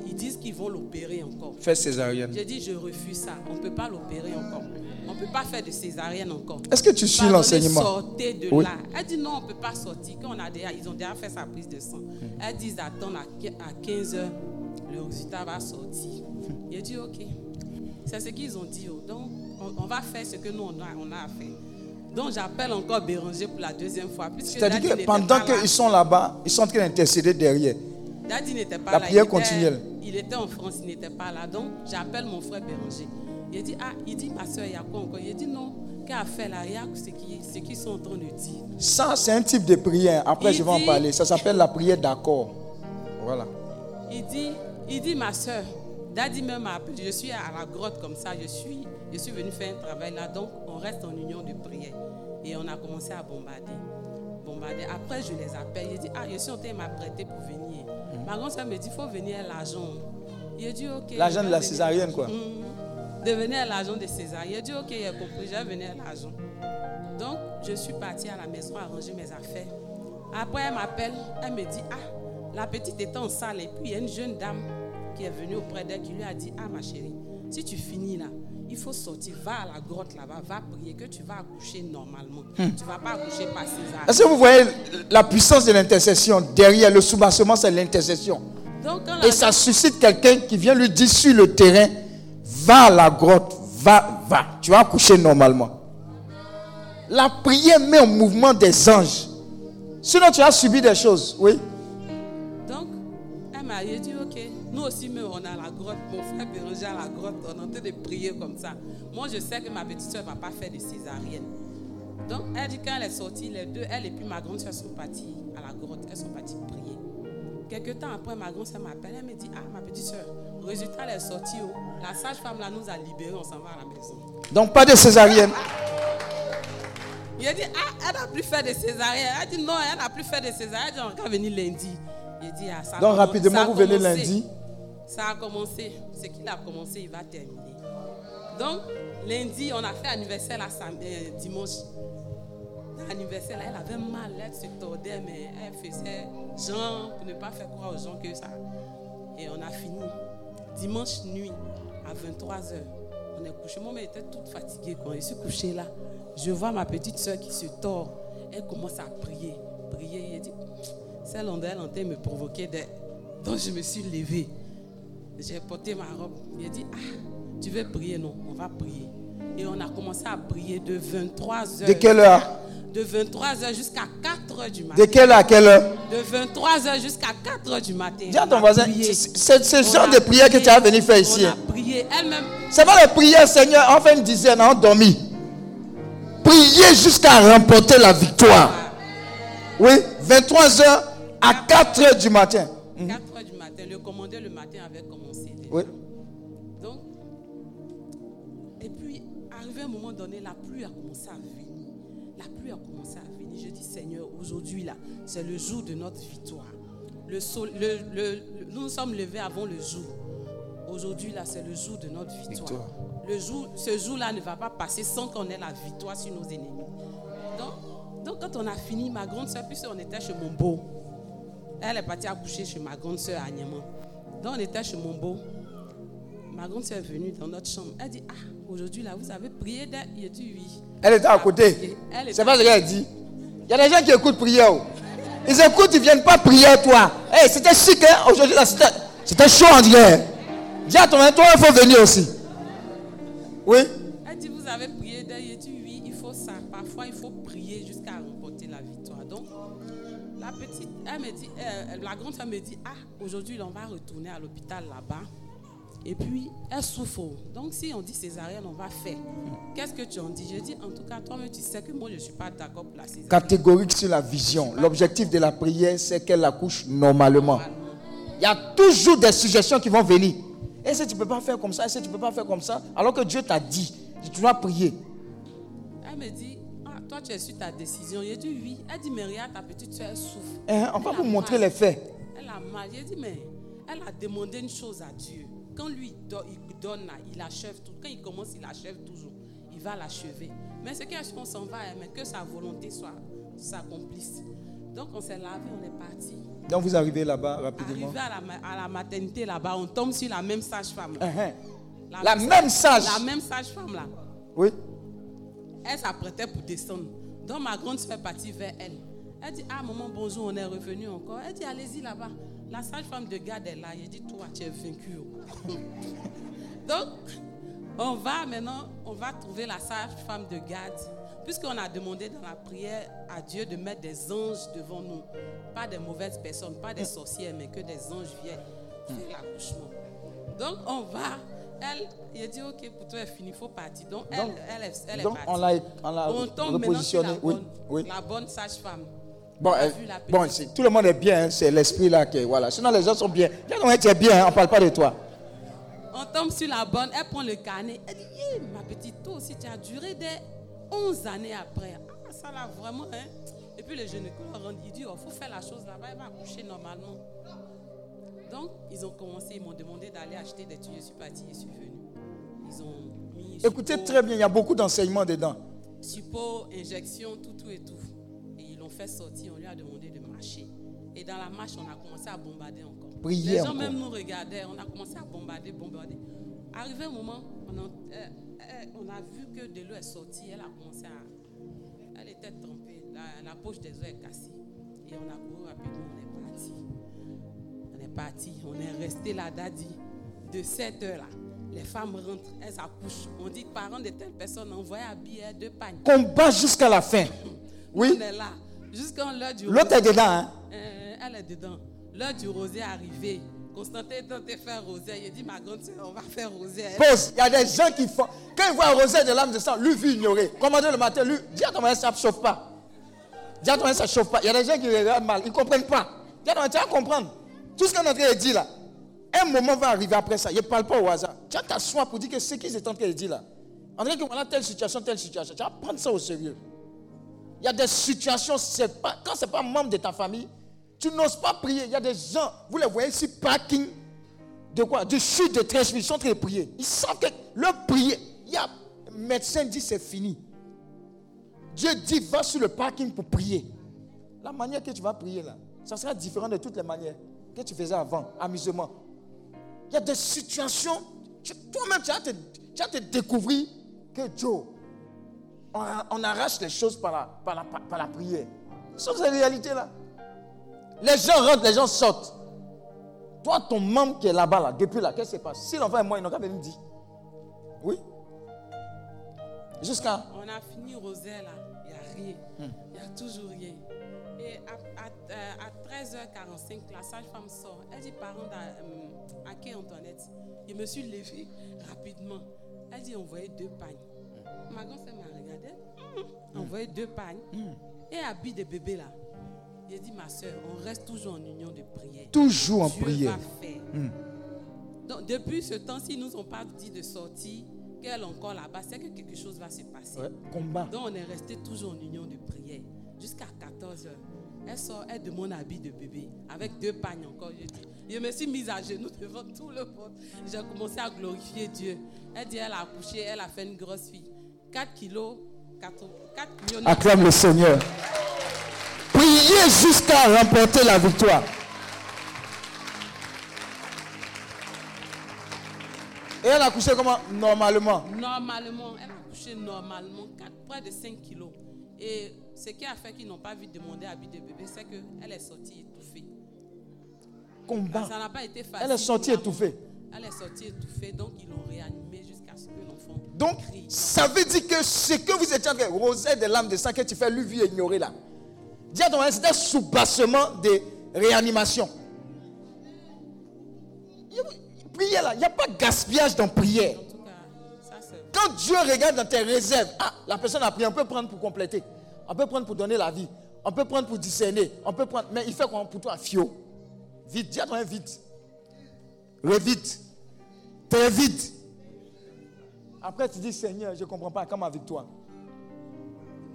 Ils disent qu'ils vont l'opérer encore. Fait césarienne. J'ai dit je refuse ça. On ne peut pas l'opérer encore. On ne peut pas faire de césarienne encore. Est-ce que tu suis l'enseignement? Sortez de Oui. là. Elle dit non, on ne peut pas sortir. Quand on a déjà, ils ont déjà fait sa prise de sang. Elle dit attendre à qui- à 15 heures, le résultat va sortir. J'ai dit ok. C'est ce qu'ils ont dit. oh. Donc, on, on va faire ce que nous, on a, on a à faire. Donc, j'appelle encore Béranger pour la deuxième fois. C'est-à-dire que pendant qu'ils sont là-bas, ils sont en train d'intercéder derrière. Daddy n'était pas La là. prière il était- continuelle. Il était en France, il n'était pas là. Donc, j'appelle mon frère Béranger. Il dit, ah, il dit, ma soeur, il y a quoi encore? Il dit, non, qu'elle a fait là, il y a ce qui- ce qu'ils sont en train de dire. Ça, c'est un type de prière. Après, Il je vais en parler. Ça s'appelle la prière d'accord. Voilà. Il dit, il dit, ma soeur, Daddy même m'a appelé. Je suis à la grotte comme ça, je suis, je suis venu faire un travail là. Donc, on reste en union de prière. Et on a commencé à bombarder. Bombarder. Après, je les appelle. Il dit, ah, je suis en train de m'apprêter pour venir. Ma grande soeur me dit, il faut venir à l'argent. Il dit, ok. L'argent de la venir. césarienne, quoi. Mhm. De venir à l'argent de César. Il a dit, ok, j'ai compris, je vais venir à l'argent. Donc, je suis partie à la maison arranger mes affaires. Après, elle m'appelle, elle me dit, ah, la petite était en salle et puis il y a une jeune dame qui est venue auprès d'elle qui lui a dit, ah, ma chérie, si tu finis là, il faut sortir, va à la grotte là-bas, va prier que tu vas accoucher normalement. Tu ne vas pas accoucher par César. Est-ce que vous voyez la puissance de l'intercession Derrière le soubassement, c'est l'intercession? Et ça suscite quelqu'un qui vient lui dire sur le terrain, va à la grotte, va, va. Tu vas accoucher normalement. La prière met en mouvement des anges. Sinon, tu as subi des choses. Oui. Donc, elle m'a dit, nous aussi, mais on est à la grotte. Mon frère Béranger à la grotte, on est en train de prier comme ça. Moi, je sais que ma petite soeur ne va pas faire de césarienne. Donc, elle dit quand elle est sortie, les deux, elle et puis ma grande soeur sont parties à la grotte. Elles sont parties prier. Quelques temps après, ma grande soeur m'appelle. Elle me dit, ah, ma petite soeur, résultat, elle est sortie. oh. La sage-femme là nous a libérés, on s'en va à la maison. Donc, pas de césarienne. Il a dit, ah, elle n'a plus fait de césarienne. Elle dit, non, elle n'a plus fait de césarienne. Elle dit, on va venir lundi. Il dit, ah, ça a Donc, rapidement, ça a vous venez lundi. Ça a commencé. Ce qu'il a commencé, il va terminer. Donc, lundi, on a fait anniversaire la euh, dimanche. l'anniversaire, elle avait mal, elle se tordait, mais elle faisait genre pour ne pas faire croire aux gens que ça. Et on a fini. Dimanche nuit, à 23h, on est couché. Moi, était toute fatiguée quand je suis couché là. Je vois ma petite soeur qui se tord. Elle commence à prier. Prier. Elle dit, celle en elle en train de me provoquer. Donc je me suis levée. J'ai porté ma robe. Il dit, ah, tu veux prier Non, on va prier. Et on a commencé à prier de 23h. De quelle heure? De 23h jusqu'à 4h du De matin. quelle heure à quelle heure? De 23h jusqu'à 4h du matin. Dis à On ton voisin, c'est ce genre de prière que tu as venu faire ici. On a prié. Elle-même, C'est pas les prières, Seigneur, on fait une dizaine, on dormi. Priez jusqu'à remporter la victoire. Oui, 23h à 4h du matin. 4h du matin, le commandeur le matin avait commencé. déjà. Oui. Donc, et puis, arrivé un moment donné, la pluie a commencé à venir. La pluie a commencé à venir. Je dis, Seigneur, aujourd'hui, là, c'est le jour de notre victoire. Le sol, le, le- le- nous nous sommes levés avant le jour. Aujourd'hui, là, c'est le jour de notre victoire. Victoire. Le jour, ce jour-là ne va pas passer sans qu'on ait la victoire sur nos ennemis. Donc, donc quand on a fini, ma grande soeur, puisque on était chez mon beau, elle est partie accoucher chez ma grande soeur à Niamey. Donc, on était chez mon beau. Ma grande soeur est venue dans notre chambre. Elle dit, ah, aujourd'hui, là, vous avez prié dès... Il dit oui. Elle était à côté. C'est pas ce qu'elle dit. Il y a des gens qui écoutent prière. oh. Ils écoutent, ils viennent pas prier, toi. Hey, c'était chic, hein? Aujourd'hui, là, c'était chaud, on dirait. Dis à ton toi, il faut venir aussi. Oui? Petite, elle me dit, la grande femme me dit, ah, aujourd'hui, on va retourner à l'hôpital là-bas. Et puis, elle souffre. Donc, si on dit césarienne, on va faire. Qu'est-ce que tu en dis? Je dis, en tout cas, toi-même, tu sais que moi, je ne suis pas d'accord pour la césarienne. Catégorique sur la vision. L'objectif de la prière, c'est qu'elle accouche normalement. Il y a toujours des suggestions qui vont venir. Est-ce que tu ne peux pas faire comme ça? Est-ce que tu ne peux pas faire comme ça? Alors que Dieu t'a dit, tu dois prier. Elle me dit, toi, tu as su ta décision. J'ai dit oui. Elle dit, mais regarde, ta petite soeur, souffre. Hein, on va vous montrer mal. les faits. Elle a mal. J'ai dit, mais elle a demandé une chose à Dieu. Quand lui il do- il donne, il achève tout. Quand il commence, il achève toujours. Il va l'achever. Mais ce qu'on s'en va, hein, mais que sa volonté soit s'accomplisse. Donc on s'est lavé, on est parti. Donc vous arrivez là-bas rapidement. Arrivé à la, à la maternité là-bas, on tombe sur la même sage-femme. Hein, hein. La même sage. La même sage-femme là. Oui. Elle s'apprêtait pour descendre. Donc ma grande soeur est partie vers elle. Elle dit, ah maman, bonjour, on est revenu encore. Elle dit, allez-y là-bas. La sage-femme de garde est là. Elle dit, toi, tu es vaincu. oh. *laughs* Donc, on va maintenant, on va trouver la sage-femme de garde. Puisqu'on a demandé dans la prière à Dieu de mettre des anges devant nous. Pas des mauvaises personnes, pas des sorcières, mais que des anges viennent faire l'accouchement. Donc, on va. Elle, il a dit, ok, pour toi, c'est fini, il faut partir. Donc, elle, Donc- elle, est- elle est Donc partie. on l'a on l'a On tombe la. Oui. bonne, oui. la bonne sage-femme. Bon, bon tout le monde est bien, hein, c'est l'esprit là qui est. Voilà. Sinon les gens sont bien. Ouais, tu es bien, hein, on ne parle pas de toi. On tombe sur la bonne, elle prend le carnet. Elle dit, ma petite, toi aussi, tu as duré des 11 années après. Ah, ça là, vraiment, hein. Et puis le gynécologue il dit, il faut faire la chose là-bas, elle va accoucher normalement. Donc, ils ont commencé, ils m'ont demandé d'aller acheter des tuyaux. Je suis partie, je suis venue. Ils ont mis Écoutez support, très bien, il y a beaucoup d'enseignements dedans. support, injection, tout, tout et tout. Et ils l'ont fait sortir, on lui a demandé de marcher. Et dans la marche, on a commencé à bombarder encore. Les gens encore. même nous regardaient, on a commencé à bombarder, bombarder. Arrivé un moment, on a, euh, euh, on a vu que de l'eau est sortie, elle a commencé à... Elle était trempée, la, la poche des os est cassée. Et on a couru rapidement, on est parti. On est parti, on est resté là, Daddy. De cette heure-là, les femmes rentrent, elles accouchent. On dit, parents de telle personne, envoyez habiller deux pagnes. Combat jusqu'à la fin. Oui. On est là. Jusqu'à l'heure du L'autre est dedans. Hein. Euh, elle est dedans. L'heure du rosé est arrivée. Constantin est de faire rosé. Il dit, ma grande soeur, on va faire rosé. Pause. Il y a des gens qui font. Quand ils voient un rosé de l'âme de sang, lui veut ignorer. Commandez le matin, lui, dis à ton mari, ça ne chauffe pas. Dis à ton mari, ça ne chauffe pas. Il y a des gens qui regardent mal, ils ne comprennent pas. Dis à ton mari, tu vas comprendre. Tout ce qu'on est en train de dire là, un moment va arriver après ça. Il ne parle pas au hasard. Tu vas t'asseoir pour dire que ce qu'ils sont en train de dire là. En train que voilà telle situation, telle situation. Tu vas prendre ça au sérieux. Il y a des situations, quand ce n'est pas membre de ta famille, tu n'oses pas prier. Il y a des gens, vous les voyez ici, parking de quoi? De chute de transmission, ils sont en train de prier. Ils savent que leur prier, il y a un médecin dit c'est fini. Dieu dit va sur le parking pour prier. La manière que tu vas prier là, ça sera différent de toutes les manières que tu faisais avant, amusement. Il y a des situations, tu- toi-même tu vas te, tu vas te découvrir que Joe, on, on arrache les choses par la, par la, par la prière. Ce sont ces réalités-là. Les gens rentrent, les gens sortent. Toi, ton membre qui est là-bas, là, depuis là, qu'est-ce qui se passe? Si l'enfant est mort, il n'a qu'à venir dire. Oui. Jusqu'à? On a fini Rosaire là, il n'y a rien. Il n'y a toujours rien. Et à, à- euh, à 13h45, la sage-femme sort. Elle dit, parents, à, à quai Antoinette, je me suis levée rapidement. Elle dit, envoyez deux pagnes. Ma grand-sœur m'a regardé. Hum, Envoyez deux pagnes. Et habille des bébés là. J'ai dit, ma soeur, on reste toujours en union de prière. Toujours en Dieu prière. va faire. Donc, depuis ce temps-ci, ils nous ont pas dit de sortir, qu'elle est encore là-bas. C'est que quelque chose va se passer. Ouais, combat. Donc, on est resté toujours en union de prière jusqu'à 14 heures. Elle sort, elle demande habit de bébé avec deux pagnes encore. Je, dis, je me suis mise à genoux devant *laughs* tout le monde. J'ai commencé à glorifier Dieu. Elle dit, elle a accouché, elle a fait une grosse fille. 4 kilos, 4, 4 millions. Acclame le Seigneur. Priez jusqu'à remporter la victoire. Et elle a couché comment? Normalement. Normalement, elle a accouché normalement, 4, près de 5 kilos. Et ce qui a fait qu'ils n'ont pas vu demander habit de bébé, c'est qu'elle est sortie étouffée. Combat. Ça n'a pas été facile. Elle est sortie étouffée. Elle est sortie étouffée, donc ils l'ont réanimée jusqu'à ce que l'enfant Donc, crie. ça veut dire que ce que vous étiez en train de roser des lames de sang que tu fais, lui, vu ignorer là. Dis à ton c'était sous-bassement de réanimation. Prière là, il n'y a pas de gaspillage dans prière. Quand Dieu regarde dans tes réserves, ah, la personne a pris, on peut prendre pour compléter. On peut prendre pour donner la vie. On peut prendre pour discerner. On peut prendre, mais il fait quoi pour toi? Fio. Vite, dis à toi vite. Oui, vite. Très vite. Après, tu dis Seigneur, je ne comprends pas, comme avec toi.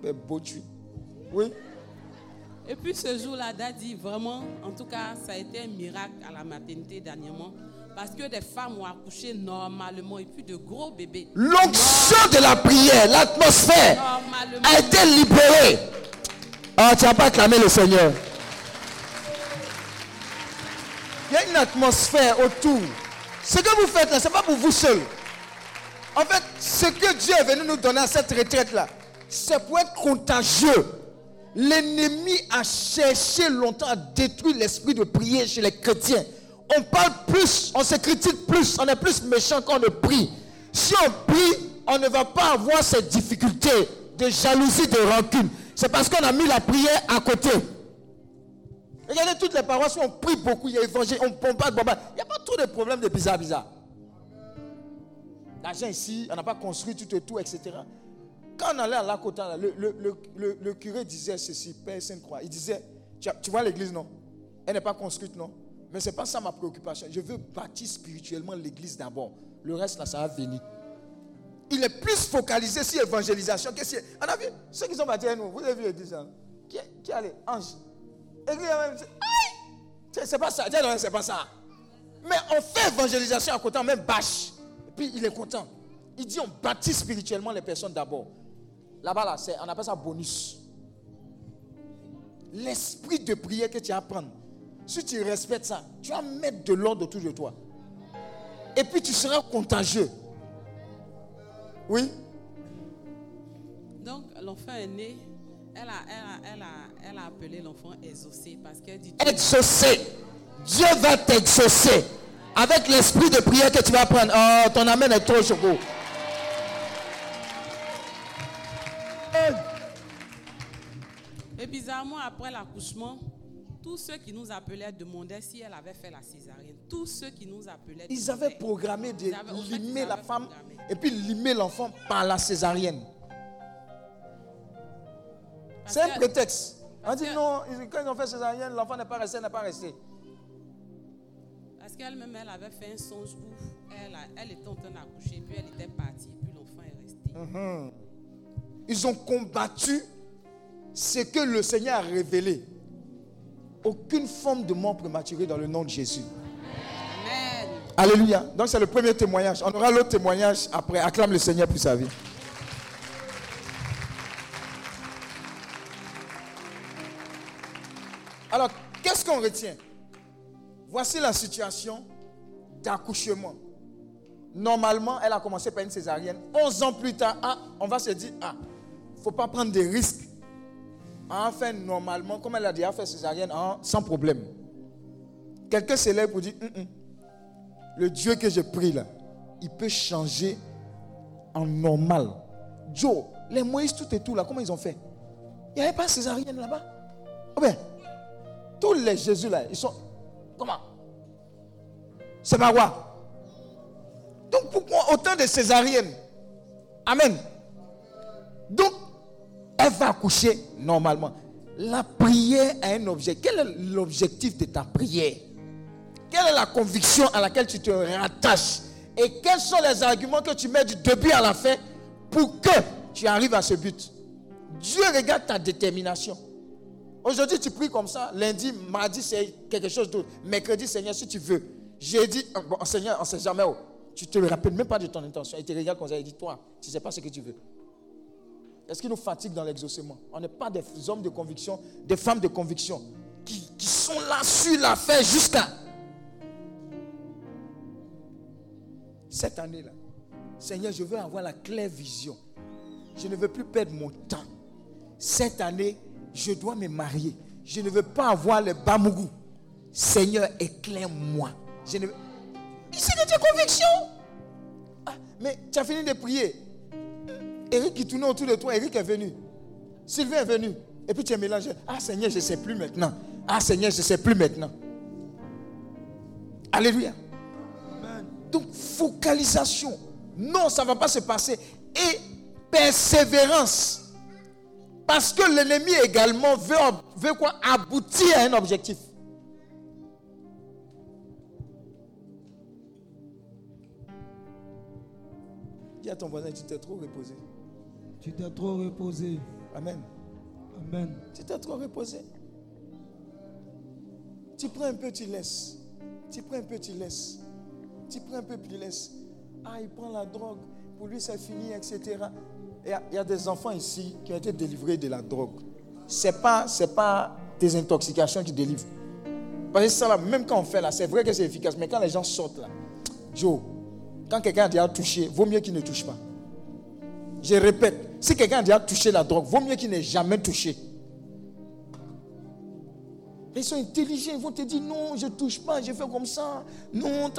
Mais beau tu. Oui. Et puis ce jour-là, Daddy, vraiment, en tout cas, ça a été un miracle à la maternité dernièrement. Parce que des femmes ont accouché normalement et puis de gros bébés. L'onction de la prière, l'atmosphère a été libérée. Ah, tu n'as pas acclamé le Seigneur. Il y a une atmosphère autour. Ce que vous faites là, ce n'est pas pour vous seul. En fait, ce que Dieu est venu nous donner à cette retraite-là, c'est pour être contagieux. L'ennemi a cherché longtemps à détruire l'esprit de prière chez les chrétiens. On parle plus, on se critique plus, on est plus méchant quand on prie. Si on prie, on ne va pas avoir ces difficultés de jalousie, de rancune. C'est parce qu'on a mis la prière à côté. Regardez toutes les paroisses où on prie beaucoup, il y a évangile, on pompe pas de bomba. Il n'y a pas trop de problèmes de bizarre, bizarre. L'argent ici, on n'a pas construit tout et tout, etc. Quand on allait à là, le, curé disait ceci, Père Sainte-Croix. Il disait, tu vois l'église, non? Elle n'est pas construite, non? Mais ce n'est pas ça ma préoccupation. Je veux bâtir spirituellement l'église d'abord. Le reste, là, ça va venir. Il est plus focalisé sur l'évangélisation que sur... On a vu ceux qui sont bâtis avec nous. Vous avez vu l'église, hein Qui, qui allait Ange. Église, même, c'est- pas ça. C'est pas ça. Mais on fait évangélisation à côté, on même bâche. Et puis il est content. Il dit on bâtit spirituellement les personnes d'abord. Là-bas, là, on appelle ça bonus. L'esprit de prière que tu vas prendre, si tu respectes ça, tu vas mettre de l'ordre autour de toi. Et puis tu seras contagieux. Oui? Donc, l'enfant est né. Elle a, elle a, elle a, elle a appelé l'enfant exaucé parce qu'elle dit Exaucé. Dieu va t'exaucer. Avec l'esprit de prière que tu vas prendre. Oh, ton amen est trop choco. Et bizarrement, après l'accouchement, tous ceux qui nous appelaient demandaient si elle avait fait la césarienne. Tous ceux qui nous appelaient. Ils avaient programmé de avaient- fait, limer la femme programmé. et puis limer l'enfant par la césarienne. C'est un prétexte. On dit non, quand ils ont fait césarienne, l'enfant n'est pas resté, n'est pas resté. Parce qu'elle-même, elle avait fait un songe où elle, était en train d'accoucher, puis elle était partie, puis l'enfant est resté. Ils ont combattu ce que le Seigneur a révélé aucune forme de mort prématurée dans le nom de Jésus. Amen. Alléluia. Donc c'est le premier témoignage. On aura l'autre témoignage après. Acclame le Seigneur pour sa vie. Alors, qu'est-ce qu'on retient? Voici la situation d'accouchement. Normalement, elle a commencé par une césarienne. 11 ans plus tard, ah, on va se dire, ah, il ne faut pas prendre des risques. Enfin, normalement, comme elle a déjà fait césarienne, ah, sans problème. Quelqu'un s'élève pour dire, le Dieu que je prie là, il peut changer en normal. Joe, les Moïse, tout et tout là, comment ils ont fait? Il n'y avait pas césarienne là-bas? Oh ben, tous les Jésus là, ils sont. Comment? C'est pas quoi Donc pourquoi autant de césariennes? Amen. Donc, elle va accoucher normalement. La prière a un objet. Quel est l'objectif de ta prière? Quelle est la conviction à laquelle tu te rattaches? Et quels sont les arguments que tu mets du début à la fin pour que tu arrives à ce but? Dieu regarde ta détermination. Aujourd'hui, tu pries comme ça. Lundi, mardi, c'est quelque chose d'autre. Mercredi, Seigneur, si tu veux. Jeudi, euh, bon, Seigneur, on ne sait jamais. où. Tu ne te rappelles même pas de ton intention. Et tu regardes comme ça et dit, toi, tu ne sais pas ce que tu veux. Est-ce qu'il nous fatigue dans l'exaucement? On n'est pas des hommes de conviction, des femmes de conviction qui, qui sont là sur la fin jusqu'à cette année-là. Seigneur, je veux avoir la claire vision. Je ne veux plus perdre mon temps. Cette année, je dois me marier. Je ne veux pas avoir le bamougou. Seigneur, éclaire-moi. Je ne. C'est de tes convictions. Ah, mais tu as fini de prier. Eric qui tournait autour de toi, Eric est venu. Sylvain est venu. Et puis tu es mélangé. Ah Seigneur, je ne sais plus maintenant. Ah Seigneur, je ne sais plus maintenant. Alléluia. Donc, focalisation. Non, ça ne va pas se passer. Et persévérance. Parce que l'ennemi également veut, veut quoi? Aboutir à un objectif. Dis à ton voisin, tu t'es trop reposé. Tu t'es trop reposé. Amen. Amen. Tu t'es trop reposé. Tu prends un peu, tu laisses. Tu prends un peu, tu laisses. Tu prends un peu, tu laisses. Ah, il prend la drogue. Pour lui, c'est fini, etc. Il y, a, il y a des enfants ici qui ont été délivrés de la drogue. Ce n'est pas, pas des intoxications qui délivrent. Parce que ça, là, même quand on fait là, c'est vrai que c'est efficace. Mais quand les gens sortent là, Joe, quand quelqu'un a déjà touché, vaut mieux qu'il ne touche pas. Je répète, si quelqu'un a déjà touché la drogue, vaut mieux qu'il n'ait jamais touché. Ils sont intelligents, ils vont te dire non, je ne touche pas, je fais comme ça. Non,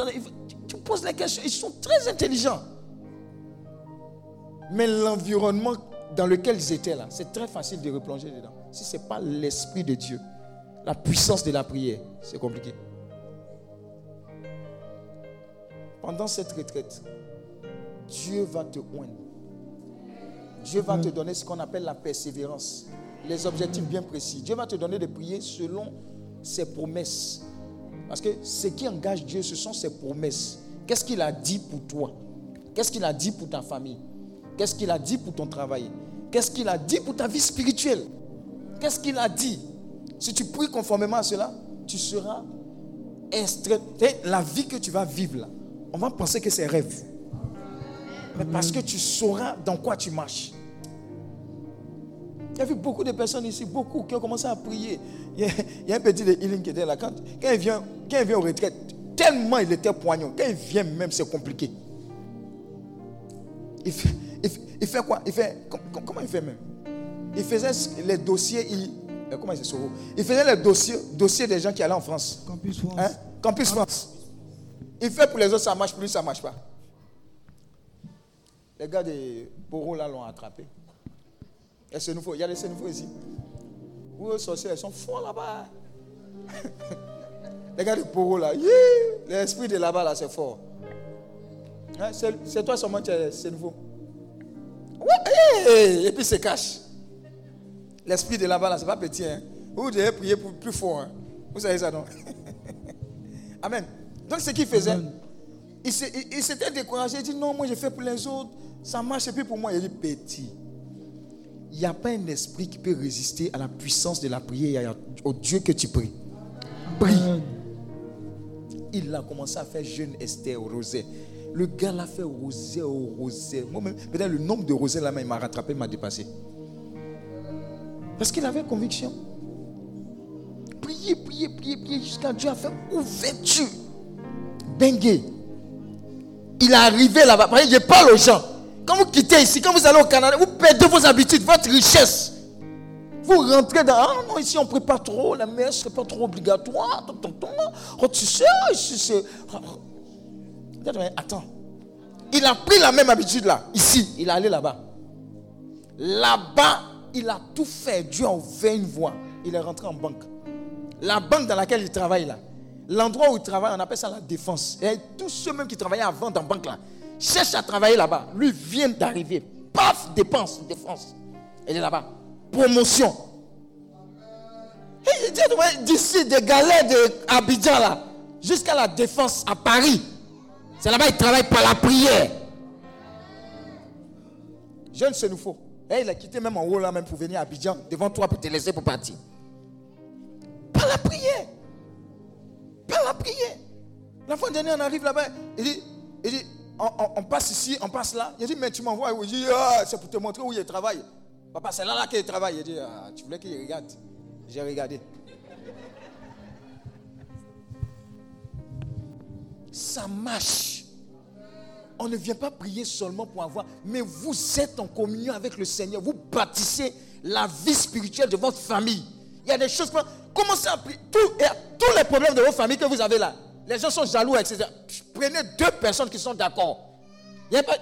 tu poses la question, ils sont très intelligents. Mais l'environnement dans lequel ils étaient là, c'est très facile de replonger dedans. Si ce n'est pas l'Esprit de Dieu, la puissance de la prière, c'est compliqué. Pendant cette retraite, Dieu va te oindre. Dieu va te donner ce qu'on appelle la persévérance. Les objectifs bien précis. Dieu va te donner de prier selon ses promesses. Parce que ce qui engage Dieu, ce sont ses promesses. Qu'est-ce qu'il a dit pour toi? Qu'est-ce qu'il a dit pour ta famille? Qu'est-ce qu'il a dit pour ton travail? Qu'est-ce qu'il a dit pour ta vie spirituelle? Qu'est-ce qu'il a dit? Si tu pries conformément à cela, tu seras extrait. La vie que tu vas vivre là, on va penser que c'est rêve. Mais parce que tu sauras dans quoi tu marches. Il y a vu beaucoup de personnes ici, beaucoup qui ont commencé à prier. Il y a, il y a un petit de healing qui était là. Quand, quand, il vient, quand il vient aux retraites, tellement il était poignant. Quand il vient même, c'est compliqué. Il fait, il fait, il fait quoi? Il fait, Comment il fait même? Il faisait les dossiers. Il, euh, comment il, il faisait les dossiers, dossiers des gens qui allaient en France. Campus France. Hein? Campus France. Il fait pour les autres, ça marche, pour lui, ça ne marche pas. Les gars de Poro là l'ont attrapé. Et nouveau. Il y a des nouveaux ici. Où les sorciers, ils sont forts là-bas. *laughs* les gars de Poro là, l'esprit de là-bas là, c'est fort. Hein, c'est toi seulement, c'est nouveau. Et puis c'est cache. L'esprit de là-bas là, c'est pas petit. Hein. Vous devez prier pour plus fort. Hein. Vous savez ça, non? *laughs* Amen. Donc ce qu'il faisait, il s'était découragé. Il dit non, moi je fais pour les autres. Ça marche et puis pour moi, il dit petit. Il n'y a pas un esprit qui peut résister à la puissance de la prière au Dieu que tu pries. Prie. Il a commencé à faire jeûne Esther au rosé. Le gars l'a fait rosé, au rosé. Moi-même, peut-être le nombre de rosés là, il m'a rattrapé, il m'a dépassé. Parce qu'il avait conviction. prié, prié, prié, prié, jusqu'à Dieu a fait ouverture. Bengue. Il est arrivé là-bas. Je parle aux gens. Quand vous quittez ici, quand vous allez au Canada, vous perdez vos habitudes, votre richesse. Vous rentrez dans. Ah non, ici on pas trop, la messe, ce n'est pas trop obligatoire. Oh, tu sais, ici c'est. Dites, mais Attends. Il a pris la même habitude là. Ici, il est allé là-bas. Là-bas, il a tout fait. Dieu a ouvert une voie. Il est rentré en banque. La banque dans laquelle il travaille là. L'endroit où il travaille, on appelle ça la défense. Et tous ceux même qui travaillaient avant dans la banque là, cherchent à travailler là-bas. Lui vient d'arriver. Paf, dépense, défense. Il est là-bas. Promotion. D'ici, des de Abidjan là, jusqu'à la défense à Paris. C'est là-bas il travaille par la prière. Jeune, c'est nous faut. Et il a quitté même en haut là même pour venir à Abidjan devant toi pour te laisser pour partir. Par la prière. Par la prière. La fois dernière, on arrive là-bas. Il dit, il dit on, on- passe ici, on passe là. Il dit, mais tu m'envoies Il dit, ah, c'est pour te montrer où il travaille. Papa, c'est là, là qu'il travaille. Il dit, ah, tu voulais qu'il regarde. J'ai regardé. Ça marche. On ne vient pas prier seulement pour avoir, mais vous êtes en communion avec le Seigneur. Vous bâtissez la vie spirituelle de votre famille. Il y a des choses. Commencez à prier. Tout- et tous les problèmes de vos familles que vous avez là, les gens sont jaloux, etc. Prenez deux personnes qui sont d'accord. Pas-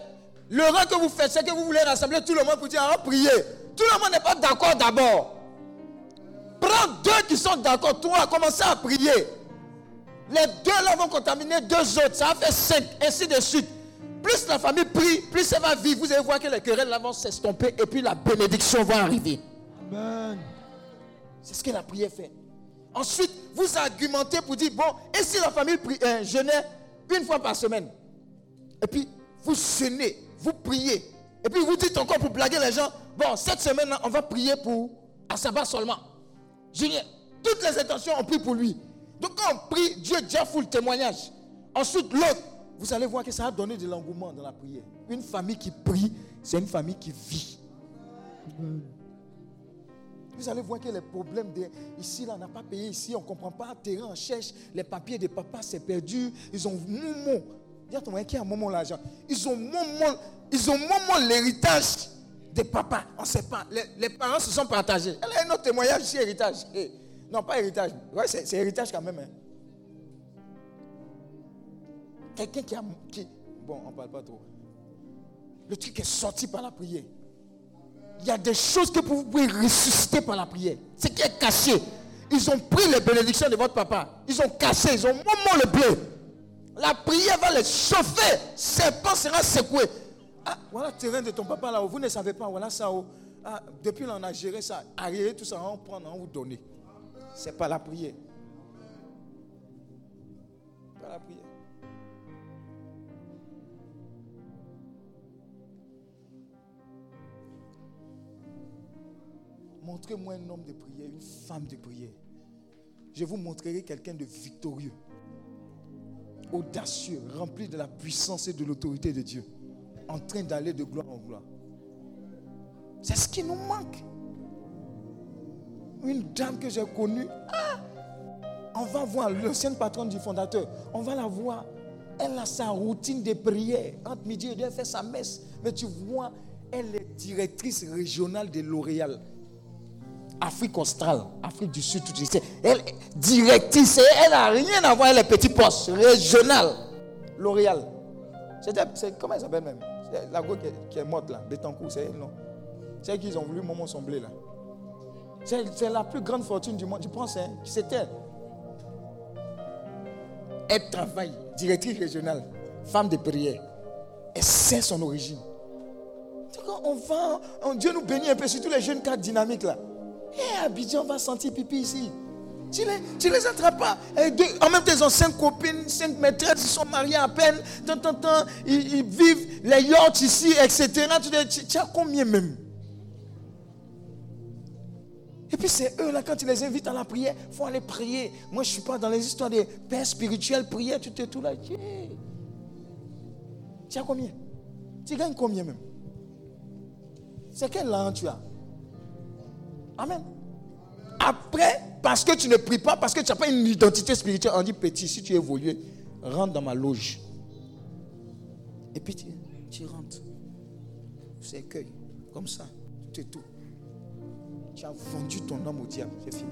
Le rang que vous faites, c'est que vous voulez rassembler tout le monde pour dire, ah, prier. Tout le monde n'est pas d'accord d'abord. Prends deux qui sont d'accord. Toi, commencez à prier. Les deux là vont contaminer deux autres. Ça va faire cinq, ainsi de suite. Plus la famille prie, plus elle va vivre. Vous allez voir que les querelles là vont s'estomper et puis la bénédiction va arriver. Amen. C'est ce que la prière fait. Ensuite, vous argumentez pour dire, bon, et si la famille prie, euh, jeûnait une fois par semaine? Et puis, vous jeûnez, vous priez. Et puis, vous dites encore pour blaguer les gens, bon, cette semaine-là, on va prier pour Asaba seulement. Julien, toutes les intentions, on prie pour lui. Donc, quand on prie, Dieu déjà fout le témoignage. Ensuite, l'autre, vous allez voir que ça va donner de l'engouement dans la prière. Une famille qui prie, c'est une famille qui vit. Vous allez voir que les problèmes de ici, là, on n'a pas payé ici, on ne comprend pas, terrain, on cherche, les papiers des papas, c'est perdu. Ils ont momo. Dis à ton voisin qui a momo l'argent. Ils ont momo, ils ont momo l'héritage des papas. On ne sait pas. Les, les parents se sont partagés. Elle a un autre témoignage ici, héritage. Eh, Non, pas héritage. C'est c'est héritage quand même. hein. Quelqu'un qui a. qui- bon, on ne parle pas trop. Le truc est sorti par la prière. Il y a des choses que vous pouvez ressusciter par la prière. Ce qui est caché. Ils ont pris les bénédictions de votre papa. Ils ont caché, ils ont moment le blé. La prière va les chauffer. Serpent sera secoué. Ah, voilà le terrain de ton papa là-haut. Vous ne savez pas, voilà ça. oh. Ah, depuis là, on a géré ça. Arrière, tout ça, on prend, on vous donner. C'est pas la prière. Pas la prière. Montrez-moi un homme de prière, une femme de prière. Je vous montrerai quelqu'un de victorieux, audacieux, rempli de la puissance et de l'autorité de Dieu, en train d'aller de gloire en gloire. C'est ce qui nous manque. Une dame que j'ai connue, ah, on va voir l'ancienne patronne du fondateur, on va la voir. Elle a sa routine de prière. Entre midi et deux, elle fait sa messe. Mais tu vois, elle est directrice régionale de L'Oréal. Afrique australe, Afrique du Sud, tout ça. Elle directrice, elle n'a rien à voir avec les petits postes. Régional, L'Oréal. Comment elle s'appelle même? La qui est, qui est morte là, Betancourt, c'est elle, non? C'est elle qu'ils ont voulu Momo Somblé là. C'est la plus grande fortune du monde, tu penses, hein? C'est elle. Elle travaille, directrice régionale, femme de prière. Elle sait son origine. On va, Dieu nous bénit un peu, surtout les jeunes cadres dynamiques là. Et Abidjan va sentir pipi ici. Tu les, tu les attrapes pas. Et en même temps, ils ont cinq copines, cinq maîtresses, ils sont mariés à peine. Tant, tant, tant, ils, ils vivent les yachts ici, etc. Tu, tu- as combien même? Et puis c'est eux là, quand tu les invites à la prière, il faut aller prier. Moi, je ne suis pas dans les histoires des pères spirituels, prière, tu t'es tout là. Tu tu as combien? Tu gagnes combien même? C'est quel an tu as? Amen. Après, parce que tu ne pries pas, parce que tu n'as pas une identité spirituelle, on dit petit, si tu évolues, rentre dans ma loge. Et puis tu, rentres. C'est accueil, comme ça, c'est tout. Tu as vendu ton âme au diable, c'est fini.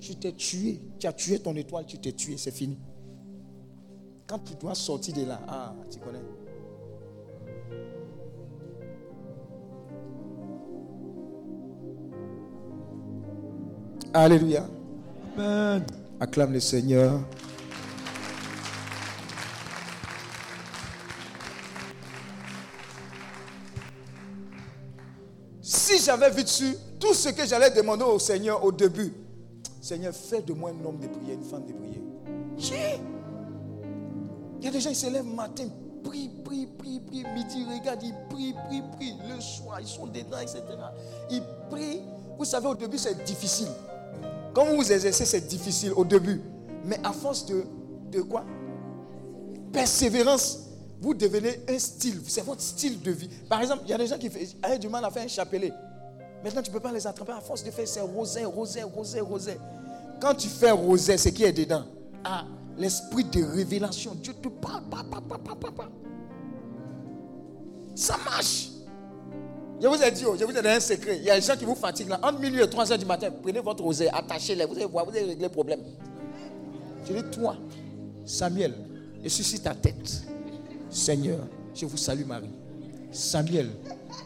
Tu t'es tué, tu as tué ton étoile, tu t'es tué, c'est fini. Quand tu dois sortir de là, ah, tu connais. Alléluia. Amen. Acclame le Seigneur. Si j'avais vu dessus tout ce que j'allais demander au Seigneur au début, Seigneur, fais de moi un homme de prière, une femme de prière. Il y a des gens qui se lèvent matin, prient, prient, prient, prient, midi, regarde, ils prient, prient, prient, le soir, ils sont dedans, etc. Ils prient. Vous savez, au début, c'est difficile. Quand vous vous exercez, c'est difficile au début. Mais à force de, de quoi? Persévérance, vous devenez un style. C'est votre style de vie. Par exemple, il y a des gens qui avaient du mal à faire un chapelet. Maintenant, tu ne peux pas les attraper à force de faire ces rosets, rosets, rosets, rosets. Quand tu fais rosé, c'est qui est dedans? Ah, l'esprit de révélation. Dieu te parle. pa, pa, pa, pa, pa, pa. Ça marche. Je vous ai dit, oh, je vous ai donné un secret. Il y a des gens qui vous fatiguent là. Entre minuit et 3 heures du matin, prenez votre rosé, attachez-les. Vous allez voir, vous allez régler le problème. Je dis, toi, Samuel, je suis ta tête. Seigneur, je vous salue Marie. Samuel,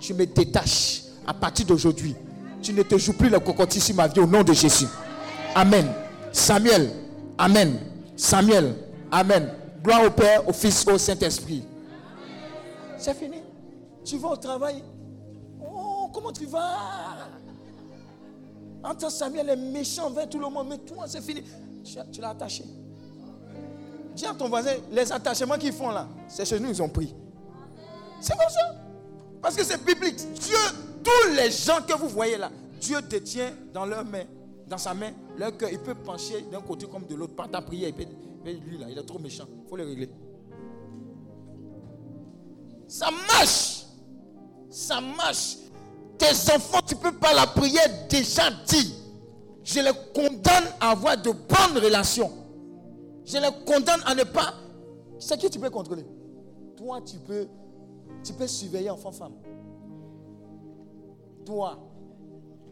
je me détache. À partir d'aujourd'hui, tu ne te joues plus le cocotier sur ma vie au nom de Jésus. Amen. Samuel, Amen. Samuel, Amen. Gloire au Père, au Fils, au Saint-Esprit. C'est fini. Tu vas au travail. Comment tu vas? Entends Samuel est méchant envers tout le monde, mais toi, c'est fini. Tu, l'as attaché. Dis à ton voisin, les attachements qu'ils font là, c'est chez nous, ils ont pris. C'est comme ça. Parce que c'est biblique. Dieu, tous les gens que vous voyez là, Dieu détient dans leur main, dans sa main, leur cœur. Il peut pencher d'un côté comme de l'autre. Par ta prière, il peut, lui là, il est trop méchant. Il faut le régler. Ça marche. Ça marche. Tes enfants, tu ne peux pas la prière déjà dit. Je les condamne à avoir de bonnes relations. Je les condamne à ne pas. C'est qui tu peux contrôler? Toi, tu peux, tu peux surveiller enfant-femme. Toi,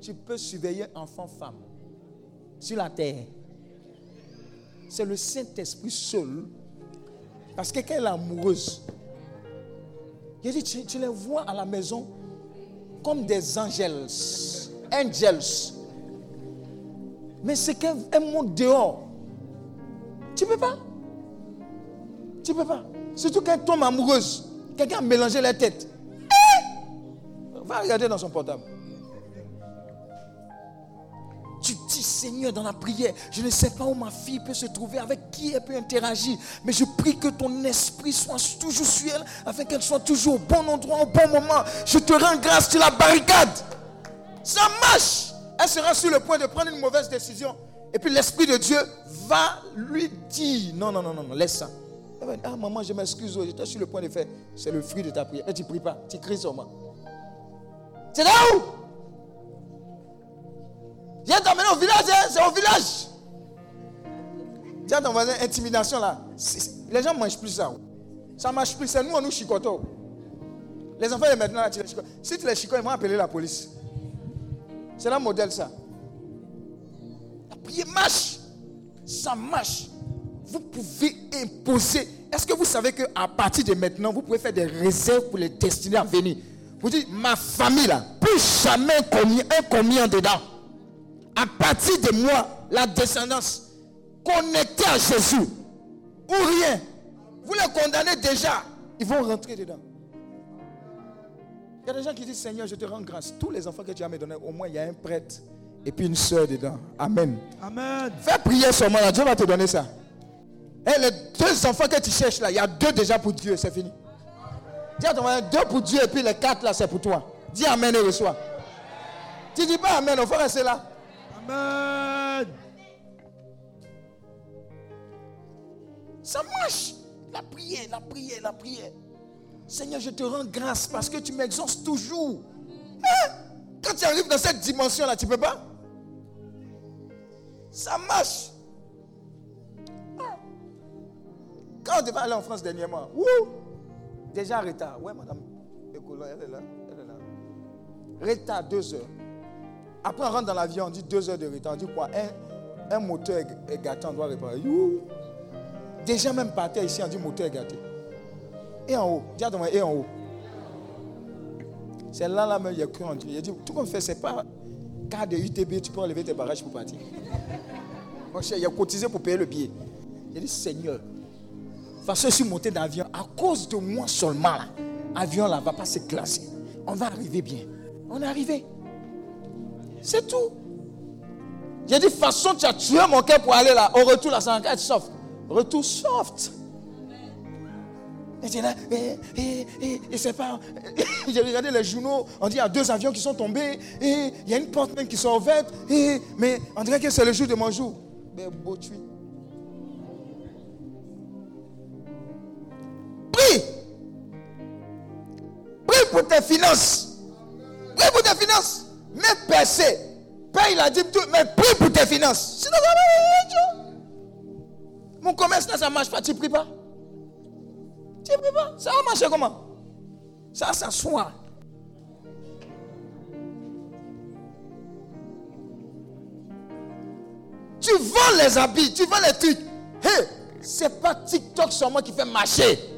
tu peux surveiller enfant-femme sur la terre. C'est le Saint-Esprit seul. Parce que quand elle est amoureuse, il dit, tu les vois à la maison comme des angels. Angels. Mais c'est qu'un un monde dehors. Tu peux pas. Tu peux pas. Surtout quand tombe amoureuse. Quelqu'un a mélangé les têtes. Eh! Va regarder dans son portable. Seigneur, dans la prière, je ne sais pas où ma fille peut se trouver, avec qui elle peut interagir, mais je prie que ton esprit soit toujours sur elle, afin qu'elle soit toujours au bon endroit, au bon moment. Je te rends grâce sur la barricade. Ça marche. Elle sera sur le point de prendre une mauvaise décision. Et puis l'Esprit de Dieu va lui dire, non, non, non, non, non laisse ça. Elle va dire, ah maman, je m'excuse, j'étais sur le point de faire. C'est le fruit de ta prière. Et tu ne pries pas, tu cries sur moi. C'est là où? Viens t'emmener au village, hein, c'est au village. Dis à ton voisin, intimidation là. Les gens ne mangent plus ça. Ça ne marche plus, c'est nous, on nous chicotons. Les enfants de maintenant, là, tu les chicotes. Si tu les chicotes, ils vont appeler la police. C'est un modèle ça. La prière marche. Ça marche. Vous pouvez imposer. Est-ce que vous savez qu'à partir de maintenant, vous pouvez faire des réserves pour les destinées à venir? Vous dites, ma famille là, plus jamais un un commis en dedans. À partir de moi, la descendance, connectée à Jésus, ou rien, vous les condamnez déjà, ils vont rentrer dedans. Il y a des gens qui disent, Seigneur, je te rends grâce. Tous les enfants que tu as me donnés, au moins il y a un prêtre et puis une soeur dedans. Amen. Amen. Fais prier seulement là, Dieu va te donner ça. Et les deux enfants que tu cherches là, il y a deux déjà pour Dieu, c'est fini. Dis à deux pour Dieu et puis les quatre là, c'est pour toi. Dis Amen et reçois. Tu dis pas Amen, on faut rester là. Amen. Ça marche. La prière, la prière, la prière. Seigneur, je te rends grâce parce que tu m'exauces toujours. Hein? Quand tu arrives dans cette dimension-là, tu ne peux pas? Ça marche. Ah. Quand on devait aller en France dernièrement, déjà retard. Ouais, madame elle est là. Elle est là. Retard, deux heures. Après, on rentre dans l'avion, on dit deux heures de retard. On dit quoi? Un, moteur est- gâté, on doit réparer. Déjà, même par terre ici, on dit moteur est gâté. Et en haut, dis à et en haut. C'est là, là même, il y a cru en Dieu. Il a dit, tout qu'on fait, c'est pas cas de UTB, tu peux enlever tes barrages pour partir. *laughs* Mon cher, il a cotisé pour payer le billet. Il a dit, Seigneur, parce que je suis monté dans l'avion, à cause de moi seulement, l'avion là va pas se classer. On va arriver bien. On est arrivé. C'est tout. J'ai dit, façon, tu as tué mon cœur pour aller là. Au retour, là, ça va être soft. Retour soft. Et là, et, et, et, et c'est pas. *laughs* J'ai regardé les journaux, on dit il y a deux avions qui sont tombés, et il y a une porte même qui sont ouvertes, et, mais on dirait que c'est le jour de mon jour. Mais beau tu. Prie. Prie pour tes finances. Prie pour tes finances. Mais percez. Paye la dîme, tout, mais prie pour tes finances. Sinon, ça Mon commerce là, ça ne marche pas, tu ne pries pas. Tu ne pries pas. Ça va marcher comment? Ça s'assoit. Tu vends les habits, tu vends les trucs. Hé, c'est pas TikTok seulement qui fait marcher.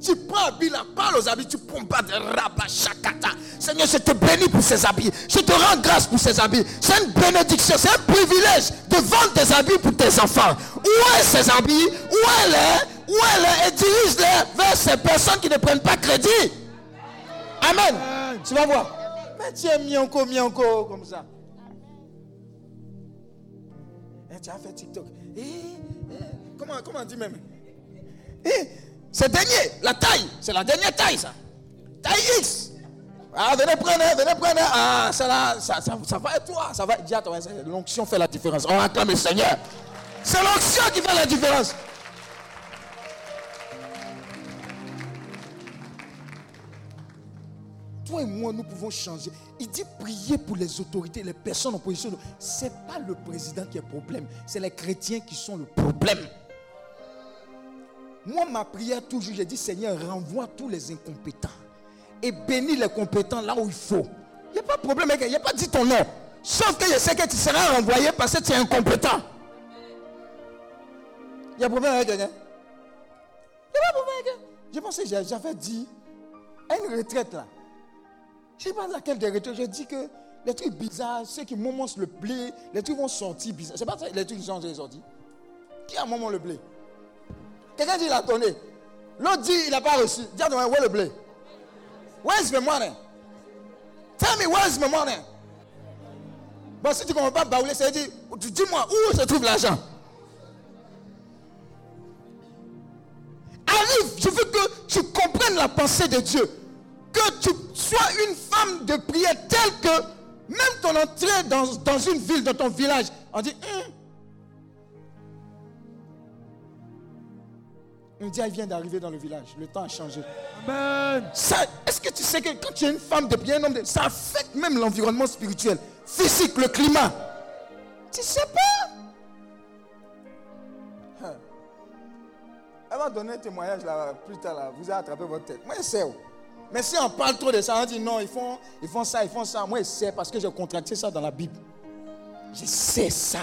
Tu prends habit là, parle aux habits, tu prends pas de rabat chakata. Seigneur, je te bénis pour ces habits. Je te rends grâce pour ces habits. C'est une bénédiction, c'est un privilège de vendre des habits pour tes enfants. Où est ces habits? Où elle est? Où elle est? Et dirige-les vers ces personnes qui ne prennent pas crédit. Amen. Tu vas voir. Mais tu es mis encore, comme ça. Eh, tu as fait TikTok. Eh, eh, comment, comment on dit même? C'est dernier, la taille. C'est la dernière taille, ça. Taille X. Ah, venez prendre, venez prendre. Ah, ça, là, ça, ça, ça va et toi. Ça va. Dis toi, l'onction fait la différence. On acclame le Seigneur. C'est l'onction qui fait la différence. Toi et moi, nous pouvons changer. Il dit prier pour les autorités, les personnes en position. Ce n'est pas le président qui est le problème, c'est les chrétiens qui sont le problème. Moi, ma prière toujours, j'ai dit Seigneur, renvoie tous les incompétents et bénis les compétents là où il faut. Il n'y a pas de problème Il n'y a pas dit ton nom. Sauf que je sais que tu seras renvoyé parce que tu es incompétent. Il y a un problème avec quelqu'un Il n'y a pas de problème avec quelqu'un. Je pensais que j'avais dit à une retraite là. Je ne sais pas laquelle des retraites. J'ai dit que les trucs bizarres, ceux qui momentent le blé, les trucs vont sortir bizarres. C'est pas ça, les trucs qui sont sortis. Qui a moment le blé? Quelqu'un dit il a donné. L'autre dit il n'a pas reçu. Dis à toi, où le blé? Where's my money? Tell me where's my money? Bon, si tu ne comprends pas baouler, ça veut dire, dis-moi où se trouve l'argent? Arrive, je veux que tu comprennes la pensée de Dieu. Que tu sois une femme de prière telle que même ton entrée dans, dans une ville, dans ton village, on dit, Hum. On dit, elle vient d'arriver dans le village. Le temps a changé. Amen. Est-ce que tu sais que quand tu es une femme de prière, un homme de, ça affecte même l'environnement spirituel, physique, le climat? Tu sais pas? Hein. Elle va donner un témoignage là, plus tard. Là, vous avez attrapé votre tête. Moi, je sais. oh. Mais si on parle trop de ça, on dit non, ils font, ils font ça, ils font ça. Moi, je sais parce que j'ai contracté ça dans la Bible. Je sais ça.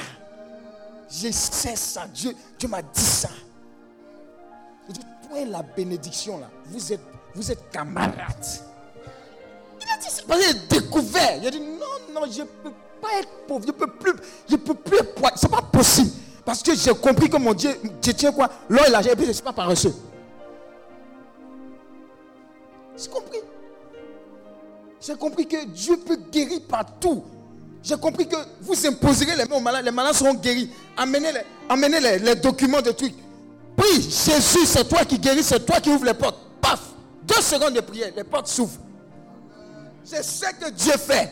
Je sais ça. Dieu, Dieu m'a dit ça. Toi et la bénédiction là, vous êtes, vous êtes camarades. Il a dit ça parce qu'il a découvert. Il a dit, non, non, je ne peux pas être pauvre, je ne peux plus, je peux plus être poids. C'est pas possible. Parce que j'ai compris que mon Dieu, Dieu tient quoi? L'or et l'argent, et puis je ne suis pas paresseux. J'ai compris. J'ai compris que Dieu peut guérir partout. J'ai compris que vous imposerez les mains aux malades, les malades seront guéris. Amenez les, amenez les, les documents de trucs. Prie, Jésus, c'est toi qui guéris, c'est toi qui ouvres les portes. Paf, deux secondes de prière, les portes s'ouvrent. C'est ce que Dieu fait.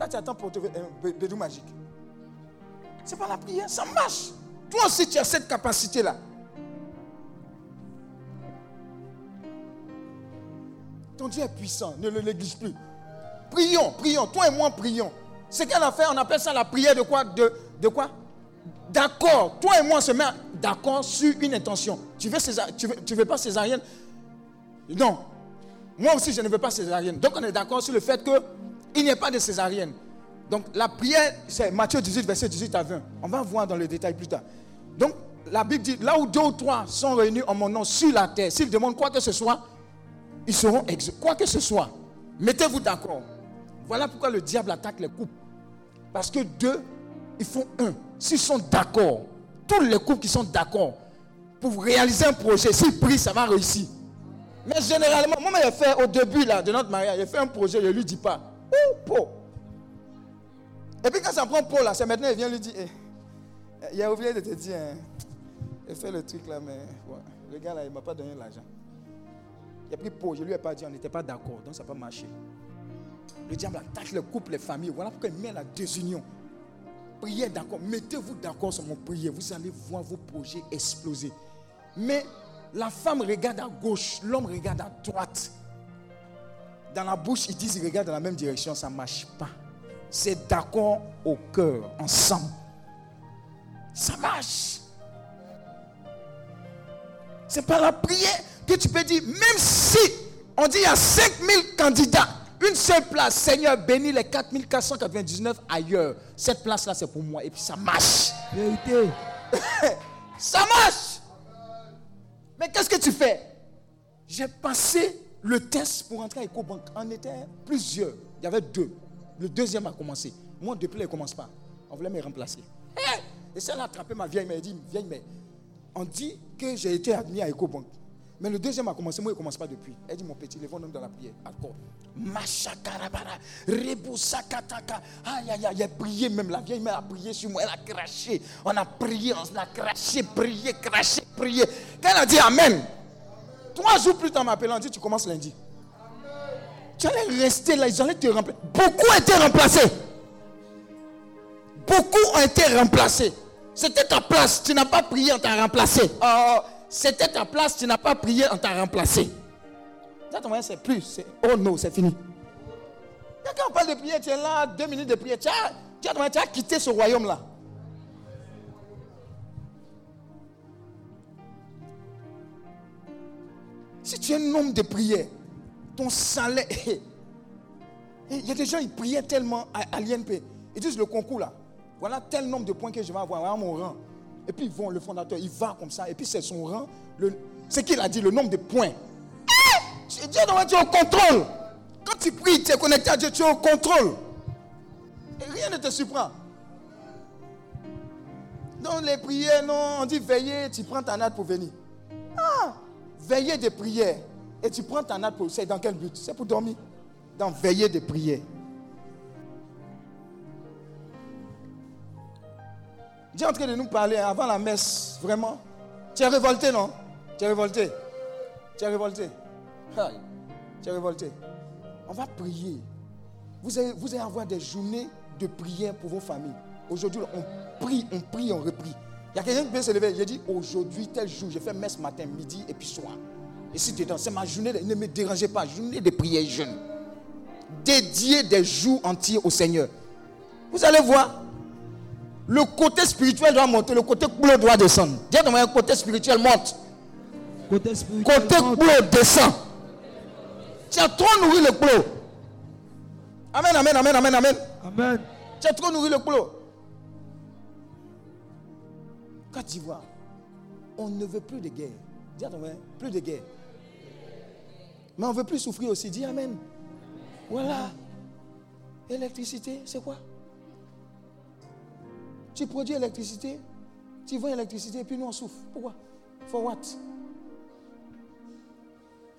Là, tu attends pour te un bédou magique. C'est pas la prière, ça marche. Toi aussi, tu as cette capacité-là. Ton Dieu est puissant, ne le néglige plus. Prions, prions, toi et moi prions. Ce qu'elle a fait, on appelle ça la prière de quoi? De quoi? D'accord. Toi et moi, on se met d'accord sur une intention. Tu veux, tu, veux, tu veux pas césarienne? Non. Moi aussi, je ne veux pas césarienne. Donc, on est d'accord sur le fait qu'il n'y ait pas de césarienne. Donc, la prière, c'est Matthieu 18, verset 18 à 20. On va voir dans le détail plus tard. Donc, la Bible dit, là où deux ou trois sont réunis en mon nom sur la terre, s'ils demandent quoi que ce soit, ils seront ex... Quoi que ce soit, mettez-vous d'accord. Voilà pourquoi le diable attaque les couples. Parce que deux, ils font un. S'ils sont d'accord, tous les couples qui sont d'accord pour réaliser un projet, s'ils prient, ça va réussir. Mais généralement, moi, j'ai fait au début là, de notre mariage, j'ai fait un projet, je ne lui dis pas. Oh, Paul. Et puis quand ça prend Paul là, c'est maintenant, il vient lui dire, eh, il a oublié de te dire, hein, il fait le truc là, mais le gars là, il ne m'a pas donné l'argent. Il a pris Paul, je ne lui ai pas dit, on n'était pas d'accord, donc ça n'a pas marché. Le diable attaque le couple, les familles. Voilà pourquoi il met la désunion. Priez d'accord. Mettez-vous d'accord sur mon prière. Vous allez voir vos projets exploser. Mais la femme regarde à gauche, l'homme regarde à droite. Dans la bouche, ils disent ils regardent dans la même direction. Ça ne marche pas. C'est d'accord au cœur, ensemble. Ça marche. C'est par la prière que tu peux dire, même si on dit il y a 5000 candidats, une seule place, Seigneur, bénis les 4499 ailleurs. Cette place-là, c'est pour moi. Et puis ça marche. Vérité. *laughs* ça marche. Mais qu'est-ce que tu fais? J'ai passé le test pour entrer à EcoBank. On était plusieurs. Il y avait deux. Le deuxième a commencé. Moi, depuis, il ne commence pas. On voulait me remplacer. Et ça, elle a attrapé ma vieille, elle m'a dit, vieille, mais on dit que j'ai été admis à EcoBank. Mais le deuxième a commencé, moi il ne commence pas depuis. Elle dit mon petit, lève-nous dans la prière. Accord. Machakarabara, Rebusakataka. Aïe aïe aïe, a prié même. La vieille mère a prié sur moi, elle a craché. On a prié, on a craché, prié, craché, prié. Quand elle a dit Amen, trois jours plus tard, m'appelant, dit Tu commences lundi. Tu allais rester là, ils allaient te remplacer. Beaucoup ont été remplacés. Beaucoup ont été remplacés. C'était ta place, tu n'as pas prié, on t'a remplacé. Oh, c'était ta place, tu n'as pas prié, on t'a remplacé. C'est plus. Oh non, c'est fini. Quand on parle de prière, tu es là, deux minutes de prière. Tu as, tu as, tu as quitté ce royaume-là. Si tu es un homme de prière, ton salaire. *laughs* Il y a des gens, ils priaient tellement à, à l'INP. Ils disent le concours là. Voilà tel nombre de points que je vais avoir. Voilà mon rang. Et puis ils vont, le fondateur, il va comme ça. Et puis c'est son rang. C'est qu'il a dit, le nombre de points. Eh! Dieu doit être au contrôle. Quand tu pries, tu es connecté à Dieu, tu es au contrôle. Et rien ne te surprend. Donc les prières, non, on dit veiller, tu prends ta natte pour venir. Ah, veiller de prière. Et tu prends ta natte pour. C'est dans quel but? C'est pour dormir. Dans veiller de prière. Dieu est en train de nous parler avant la messe, vraiment. Tu es révolté, non? Tu es révolté. Tu es révolté. Tu es révolté. On va prier. Vous allez, avoir des journées de prière pour vos familles. Aujourd'hui, on prie, on prie, on reprie. Il y a quelqu'un qui peut se lever. J'ai dit aujourd'hui, tel jour, j'ai fait messe matin, midi et puis soir. Et si dedans, c'est ma journée, ne me dérangez pas, journée de prière jeune. Dédier des jours entiers au Seigneur. Vous allez voir, le côté spirituel doit monter, le côté bleu doit descendre. Dis le côté spirituel monte. Côté spirituel. Côté bleu descend. Tu as trop nourri le bleu. Amen, amen, amen, amen, amen. Amen. Tu as trop nourri le bleu. Quand tu vois, on ne veut plus de guerre. Dis à ton plus de guerre. Mais on ne veut plus souffrir aussi. Dis Amen. Voilà. Électricité, c'est quoi? Tu produis l'électricité, tu vends l'électricité et puis nous on souffre. Pourquoi? For what?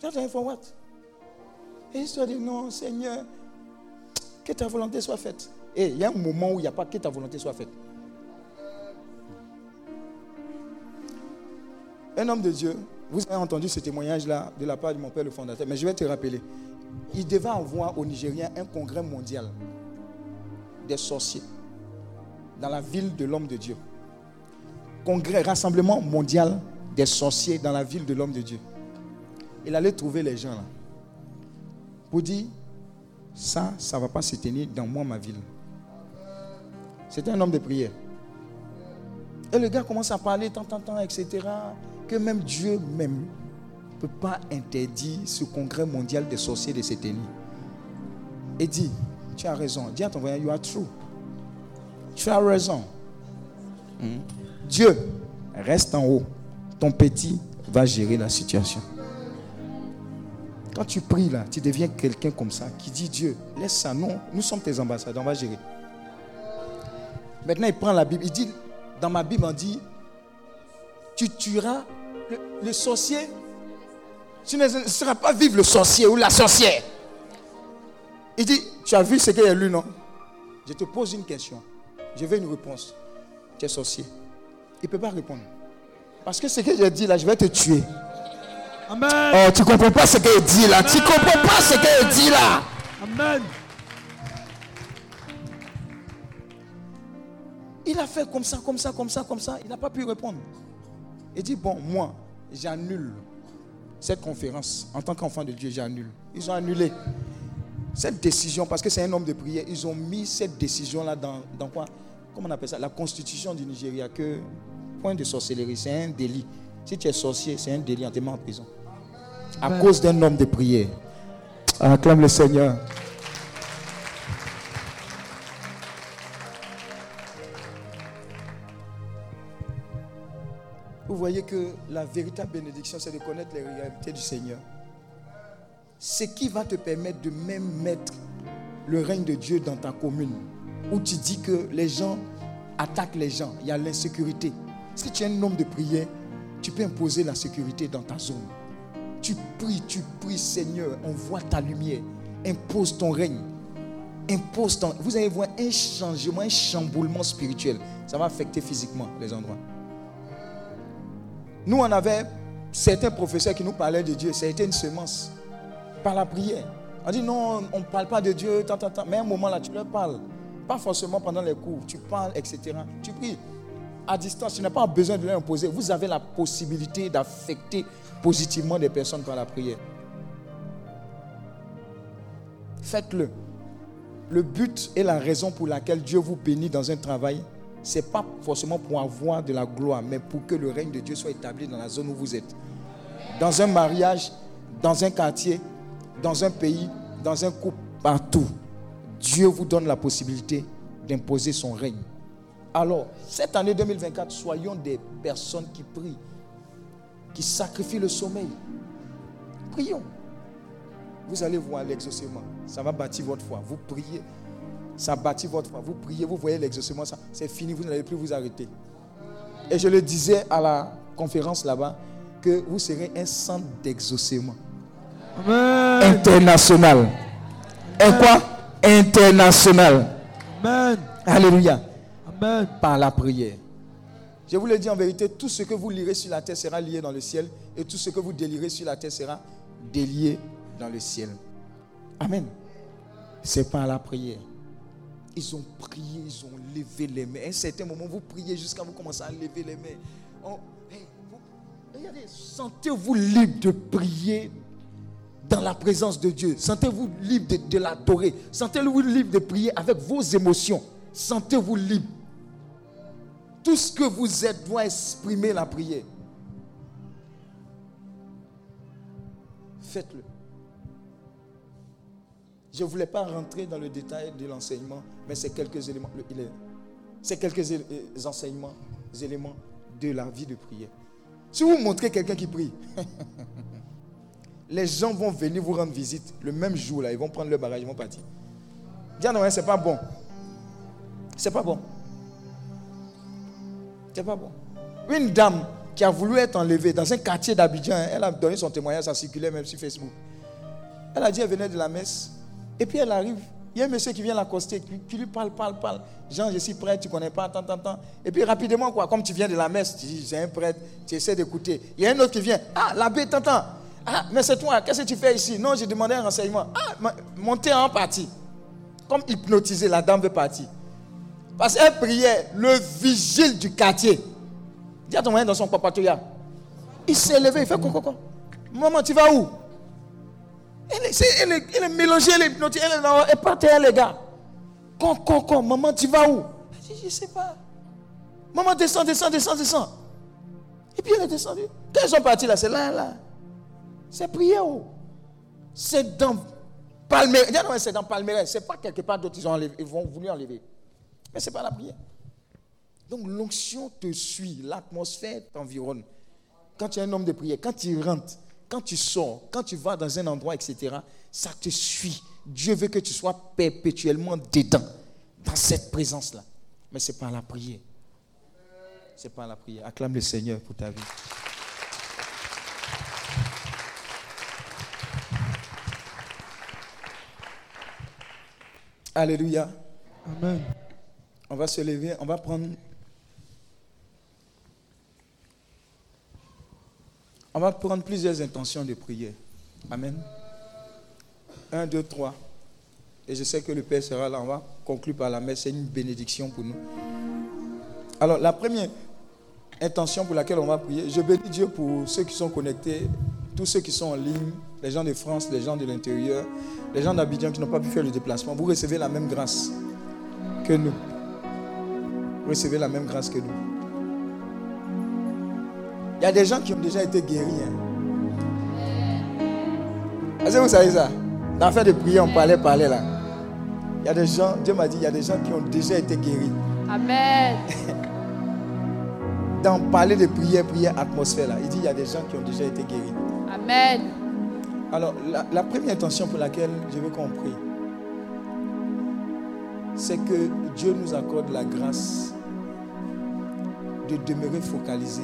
As for what? Et histoire dit non, Seigneur, que ta volonté soit faite. Et il y a un moment où il n'y a pas que ta volonté soit faite. Un homme de Dieu, vous avez entendu ce témoignage-là de la part de mon père le fondateur, mais je vais te rappeler. Il devait envoyer aux Nigériens un congrès mondial des sorciers dans la ville de l'homme de Dieu. Congrès, rassemblement mondial des sorciers dans la ville de l'homme de Dieu. Il allait trouver les gens là pour dire ça, ça ne va pas se tenir dans moi, ma ville. C'était un homme de prière. Et le gars commence à parler, tant, tant, tant, etc. Que même Dieu même ne peut pas interdire ce congrès mondial des sorciers de cette tenir. Et dit, tu as raison. Dis à ton voisin, you are true. Tu as raison. Hmm. Dieu reste en haut. Ton petit va gérer la situation. Quand tu pries là, tu deviens quelqu'un comme ça qui dit Dieu, laisse ça. Non, nous sommes tes ambassadeurs, on va gérer. Maintenant, il prend la Bible. Il dit, dans ma Bible, on dit, tu tueras le, sorcier. Tu ne seras pas vivre le sorcier ou la sorcière. Il dit, tu as vu ce qu'il a lu, non? Je te pose une question. Je veux une réponse. Tu es sorcier. Il ne peut pas répondre. Parce que ce que j'ai dit là, je vais te tuer. Amen. Oh, tu ne comprends pas ce qu'il dit là. Tu ne comprends pas ce qu'il dit là. Amen. Il a fait comme ça, comme ça, comme ça, comme ça. Il n'a pas pu répondre. Il dit, bon, moi, j'annule cette conférence. En tant qu'enfant de Dieu, j'annule. Ils ont annulé cette décision, parce que c'est un homme de prière, ils ont mis cette décision-là dans, dans quoi? Comment on appelle ça La constitution du Nigeria, que point de sorcellerie, c'est un délit. Si tu es sorcier, c'est un délit, on te met en prison. À cause d'un homme de prière. Acclame le Seigneur. Vous voyez que la véritable bénédiction, c'est de connaître les réalités du Seigneur. Ce qui va te permettre de même mettre le règne de Dieu dans ta commune, où tu dis que les gens attaquent les gens, il y a l'insécurité. Si tu es un homme de prière, tu peux imposer la sécurité dans ta zone. Tu pries, tu pries, Seigneur, envoie ta lumière, impose ton règne, impose ton... Vous allez voir un changement, un chamboulement spirituel. Ça va affecter physiquement les endroits. Nous, on avait certains professeurs qui nous parlaient de Dieu. Été une semence par la prière. On dit non, on ne parle pas de Dieu, tant, tant, tant. mais à un moment là, tu leur parles. Pas forcément pendant les cours, tu parles, etc. Tu pries à distance, tu n'as pas besoin de leur imposer. Vous avez la possibilité d'affecter positivement des personnes par la prière. Faites-le. Le but et la raison pour laquelle Dieu vous bénit dans un travail, ce n'est pas forcément pour avoir de la gloire, mais pour que le règne de Dieu soit établi dans la zone où vous êtes. Dans un mariage, dans un quartier, dans un pays, dans un couple, partout. Dieu vous donne la possibilité d'imposer son règne. Alors, cette année 2024, soyons des personnes qui prient, qui sacrifient le sommeil. Prions. Vous allez voir l'exaucement. Ça va bâtir votre foi. Vous priez. Ça bâtit votre foi. Vous priez, vous voyez l'exaucement. C'est fini. Vous n'allez plus vous arrêter. Et je le disais à la conférence là-bas que vous serez un centre d'exaucement. International. Et quoi? International. Amen. Alléluia. Amen. Par la prière. Je vous le dis en vérité, tout ce que vous lirez sur la terre sera lié dans le ciel et tout ce que vous délirez sur la terre sera délié dans le ciel. Amen. C'est par la prière. Ils ont prié, ils ont levé les mains. À un certain moment, vous priez jusqu'à vous commencer à lever les mains. Oh, sentez-vous libre de prier dans la présence de Dieu. Sentez-vous libre de, l'adorer. Sentez-vous libre de prier avec vos émotions. Sentez-vous libre. Tout ce que vous êtes doit exprimer la prière. Faites-le. Je ne voulais pas rentrer dans le détail de l'enseignement, mais c'est quelques éléments. C'est quelques enseignements, éléments de la vie de prière. Si vous montrez quelqu'un qui prie, *laughs* les gens vont venir vous rendre visite le même jour là, ils vont prendre le barrage, ils vont partir. Dis non, c'est pas bon. C'est pas bon. C'est pas bon. Une dame qui a voulu être enlevée dans un quartier d'Abidjan, elle a donné son témoignage, ça circulait même sur Facebook. Elle a dit qu'elle venait de la messe. Et puis elle arrive. Il y a un monsieur qui vient l'accoster, qui, lui parle, parle, parle. Jean, je suis prêtre, tu ne connais pas, tant, tant, tant. Et puis rapidement, comme tu viens de la messe, tu dis, j'ai un prêtre, tu essaies d'écouter. Il y a un autre qui vient, ah, l'abbé, tant. Ah, mais c'est toi, qu'est-ce que tu fais ici? Non, j'ai demandé un renseignement. Ah, montez en partie. Comme hypnotisé, la dame veut partir. Parce qu'elle priait le vigile du quartier. Dis à ton moyen dans son papatoya. Il s'est levé, il fait quoi, quoi, Maman, tu vas où? Elle est, elle, elle est, mélangée, elle est hypnotisée, elle est, elle est par terre, les gars. Quoi, quoi, quoi, maman, tu vas où? Je dis, je sais pas. Maman, descend, descend, descend, descend. Et puis elle est descendue. Quand ils sont partis là, c'est là, là. C'est prière. oh. C'est dans Palmeiras. Non, c'est dans. C'est pas quelque part d'autre ils ont enlevé, ils vont voulu enlever. Mais c'est pas la prière. Donc l'onction te suit, l'atmosphère t'environne. Quand tu es un homme de prière, quand tu rentres, quand tu sors, quand tu vas dans un endroit, etc., ça te suit. Dieu veut que tu sois perpétuellement dedans, dans cette présence-là. Mais c'est pas la prière. C'est pas la prière. Acclame le Seigneur pour ta vie. Alléluia. Amen. On va se lever, on va prendre. On va prendre plusieurs intentions de prière. Amen. Un, deux, trois. Et je sais que le Père sera là. On va conclure par la messe. C'est une bénédiction pour nous. Alors, la première intention pour laquelle on va prier, je bénis Dieu pour ceux qui sont connectés, tous ceux qui sont en ligne, les gens de France, les gens de l'intérieur, les gens d'Abidjan qui n'ont pas pu faire le déplacement. Vous recevez la même grâce que nous. Vous recevez la même grâce que nous. Il y a des gens qui ont déjà été guéris. hein. Est-ce que vous savez ça? Dans l'affaire de prière, on parlait, parlait là. Il y a des gens, Dieu m'a dit, il y a des gens qui ont déjà été guéris. Amen. *laughs* Dans parler de prière, prière, atmosphère là, il dit, il y a des gens qui ont déjà été guéris. Amen. Alors, la, première intention pour laquelle je veux qu'on prie, c'est que Dieu nous accorde la grâce de demeurer focalisé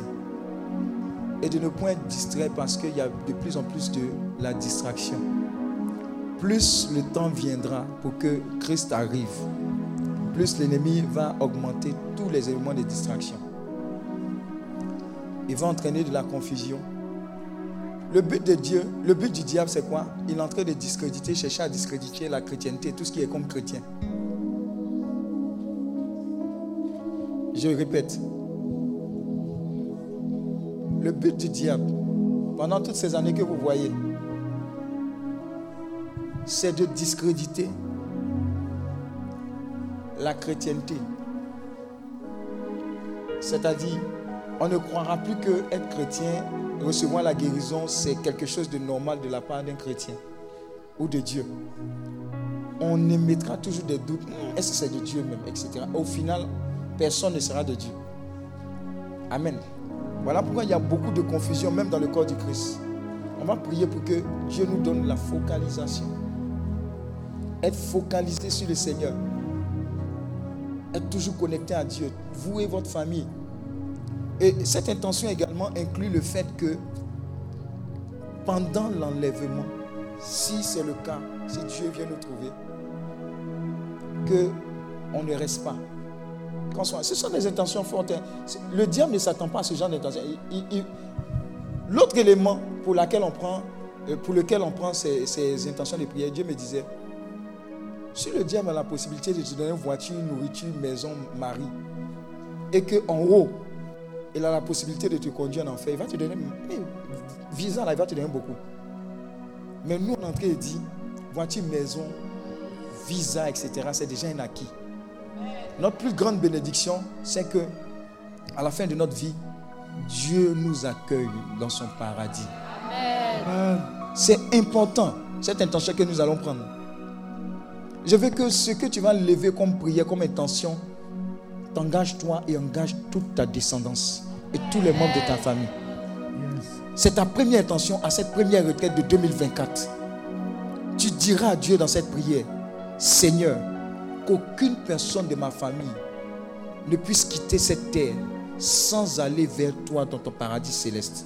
et de ne point être distrait parce qu'il y a de plus en plus de la distraction. Plus le temps viendra pour que Christ arrive, plus l'ennemi va augmenter tous les éléments de distraction. Il va entraîner de la confusion. Le but de Dieu, le but du diable, c'est quoi? Il est en train de discréditer, chercher à discréditer la chrétienté, tout ce qui est comme chrétien. Je répète. Le but du diable, pendant toutes ces années que vous voyez, c'est de discréditer la chrétienté. C'est-à-dire, on ne croira plus que être chrétien, recevoir la guérison, c'est quelque chose de normal de la part d'un chrétien ou de Dieu. On émettra toujours des doutes. Hmm, Est-ce que c'est de Dieu même, etc. Au final, personne ne sera de Dieu. Amen. Voilà pourquoi il y a beaucoup de confusion, même dans le corps du Christ. On va prier pour que Dieu nous donne la focalisation. Être focalisé sur le Seigneur. Être toujours connecté à Dieu. Vous et votre famille. Et cette intention également inclut le fait que pendant l'enlèvement, si c'est le cas, si Dieu vient nous trouver, que on ne reste pas. Ce sont des intentions fortes. hein. Le diable ne s'attend pas à ce genre d'intention. L'autre élément euh, pour lequel on prend ces, intentions de prière, Dieu me disait, si le diable a la possibilité de te donner voiture, nourriture, maison, mari, et qu'en haut, il a la possibilité de te conduire en enfer, il va te donner, mais, visa là, il va te donner beaucoup. Mais nous, on est en train de dire, voiture, maison, visa, etc., c'est déjà un acquis. Notre plus grande bénédiction, c'est que à la fin de notre vie, Dieu nous accueille dans son paradis. C'est important, cette intention que nous allons prendre. Je veux que ce que tu vas lever comme prière, comme intention, t'engage toi et engage toute ta descendance et tous les membres de ta famille. C'est ta première intention à cette première retraite de 2024. Tu diras à Dieu dans cette prière, Seigneur, qu'aucune personne de ma famille ne puisse quitter cette terre sans aller vers toi dans ton paradis céleste.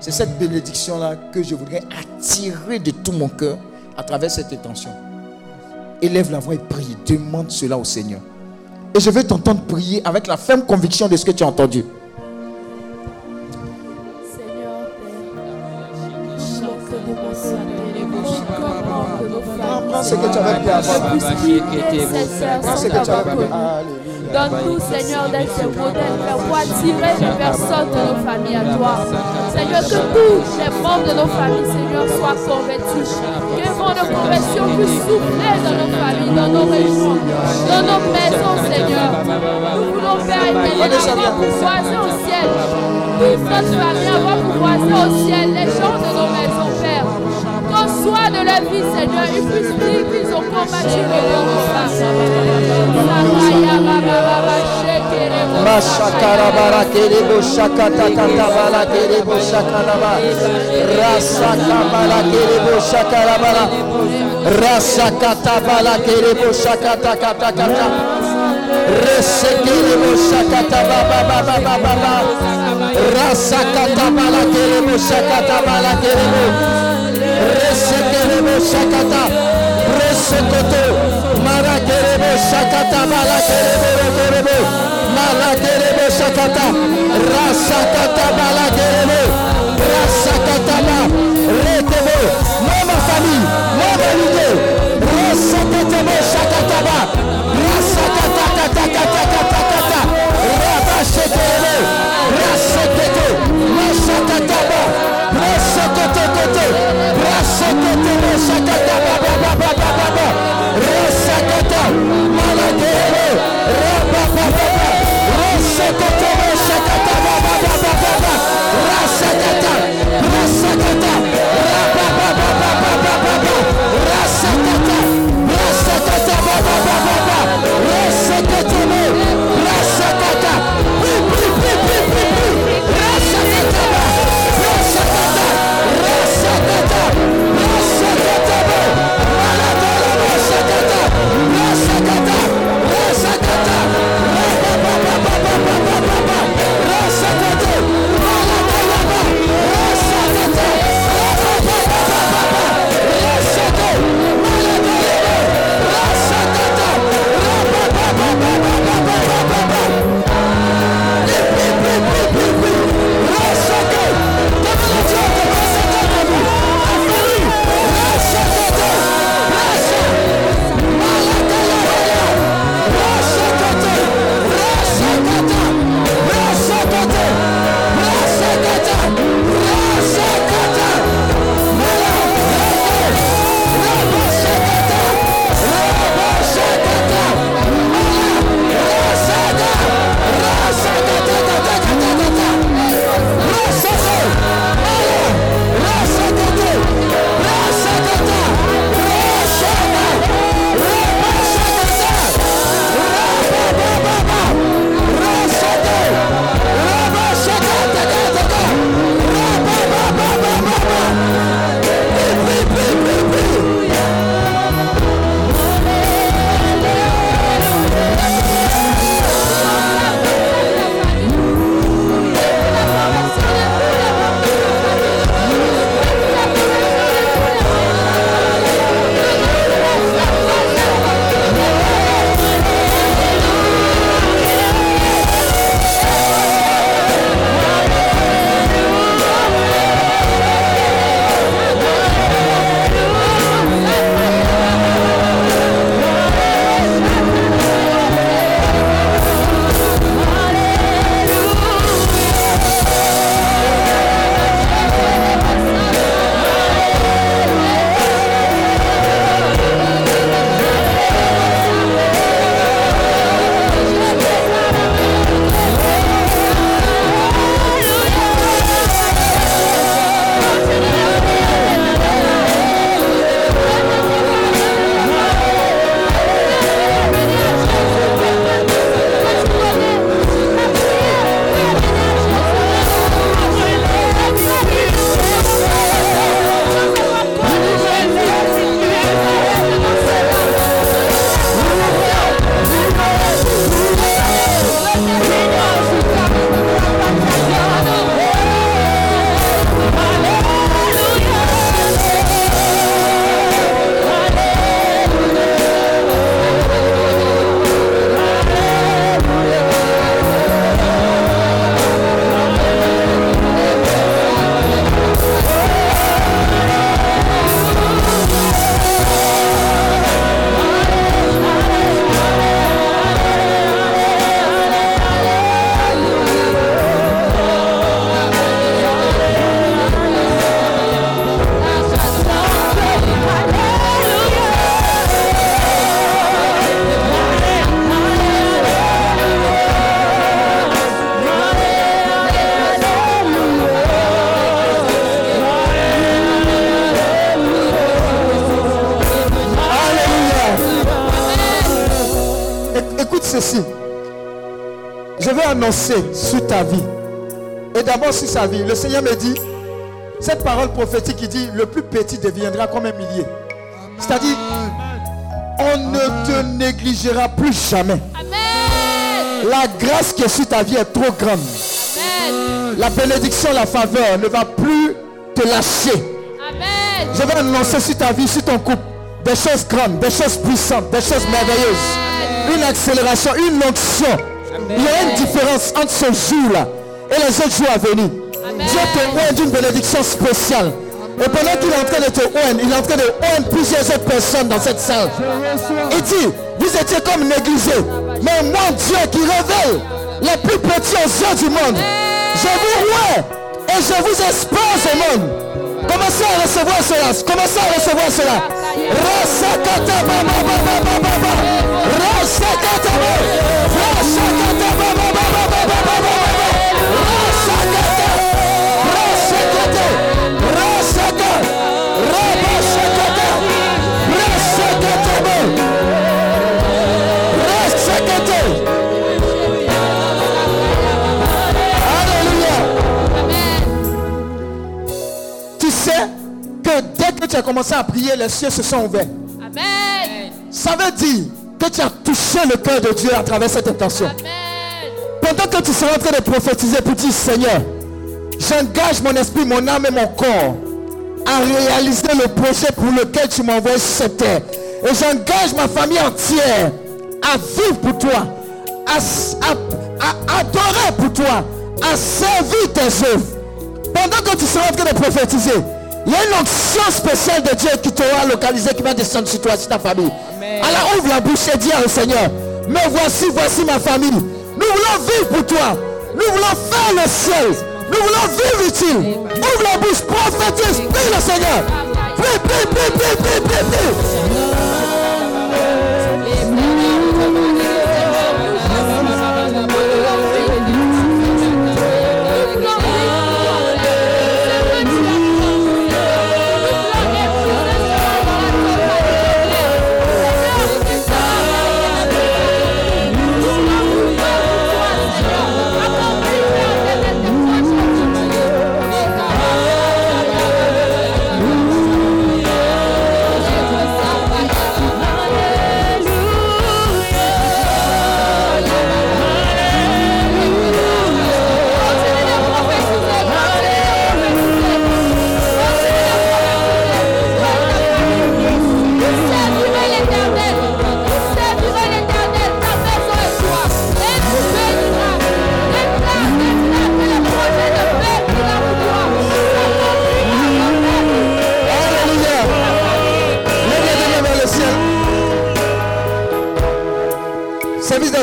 C'est cette bénédiction-là que je voudrais attirer de tout mon cœur à travers cette intention. Élève la voix et prie. Demande cela au Seigneur. Et je vais t'entendre prier avec la ferme conviction de ce que tu as entendu. Seigneur Père, Prends, prends ce que tu avais pris avant. Prends ce que tu avais pris. Alléluia. Donne-nous, Seigneur, d'être ce modèle, Père, pour attirer les personnes de nos familles à toi. Seigneur, que tous les membres de nos familles, Seigneur, soient convertis. Que vent de conversion puisse souffler dans nos familles, dans nos régions, dans nos maisons, Seigneur. Nous voulons, Père éternel, avoir pour voisin au ciel. Toute notre famille, avoir pour voisin au ciel, les gens de nos maisons, Soit de la vie, Seigneur, ils puissent dire qu'ils ont combattu le Mashakarabara kerebo shakata katabala kerebo shakaraba. Rasakabala kerebo shakarabara. Rasakatabala kerebo shakata kata kata. Resekerebo shakata baba baba baba baba. Rasakatabala kerebo shakata bala kerebo. Resekerebo shakata. Resekoto. Marakerebo shakata bala kerebo kerebo. Malakerebo shakata. Rasakata Annoncer sur ta vie. Et d'abord sur sa vie. Le Seigneur me dit, cette parole prophétique qui dit, le plus petit deviendra comme un millier. C'est-à-dire, on ne te négligera plus jamais. Amen. La grâce qui est sur ta vie est trop grande. Amen. La bénédiction, la faveur ne va plus te lâcher. Amen. Je vais annoncer sur ta vie, sur ton couple, des choses grandes, des choses puissantes, des choses merveilleuses. Une accélération, une onction. Il y a une différence entre ce jour-là et les autres jours à venir. Dieu te oint d'une bénédiction spéciale. Et pendant qu'il est en train de te oindre, il est en train de oindre plusieurs autres personnes dans cette salle. Il dit, vous étiez comme négligés. Mais moi, Dieu qui révèle les plus petits aux yeux du monde, je vous oins et je vous expose au monde. Commencez à recevoir cela. Commencez à recevoir cela. As commencé à prier, les cieux se sont ouverts. Amen. Ça veut dire que tu as touché le cœur de Dieu à travers cette intention. Amen. Pendant que tu seras en train de prophétiser pour dire Seigneur, j'engage mon esprit, mon âme et mon corps à réaliser le projet pour lequel tu m'envoies sur cette terre. Et j'engage ma famille entière à vivre pour toi, à- à adorer pour toi, à servir tes œuvres. Pendant que tu seras en train de prophétiser, il y a une onction spéciale de Dieu qui t'aura localisé, qui va descendre sur toi, sur ta famille. Alors ouvre la bouche et dis au Seigneur, mais voici, voici ma famille. Nous voulons vivre pour toi. Nous voulons faire le ciel. Nous voulons vivre utile. Ouvre la bouche, prophétise, prie le Seigneur. Prie, prie, prie, prie, prie, prie, prie.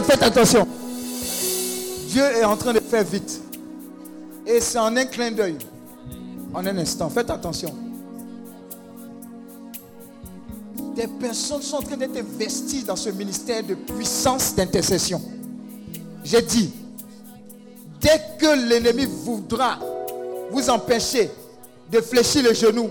Faites attention. Dieu est en train de faire vite. Et c'est en un clin d'œil. En un instant. Faites attention. Des personnes sont en train d'être investies dans ce ministère de puissance d'intercession. J'ai dit, dès que l'ennemi voudra vous empêcher de fléchir le genou,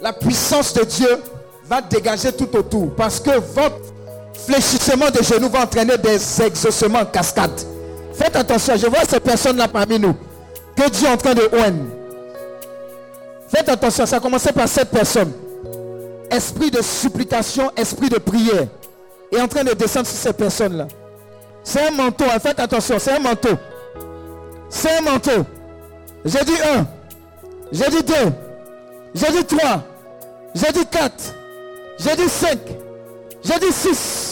la puissance de Dieu va dégager tout autour. Parce que votre fléchissement de genoux va entraîner des exaucements en cascade. Faites attention, je vois ces personnes-là parmi nous. Que Dieu est en train de oindre. Faites attention, ça a commencé par cette personne. Esprit de supplication, esprit de prière. Est en train de descendre sur ces personnes-là. C'est un manteau, hein, faites attention, c'est un manteau. C'est un manteau. J'ai dit un. J'ai dit deux. J'ai dit 3. J'ai dit 4. J'ai dit 5. J'ai dit 6.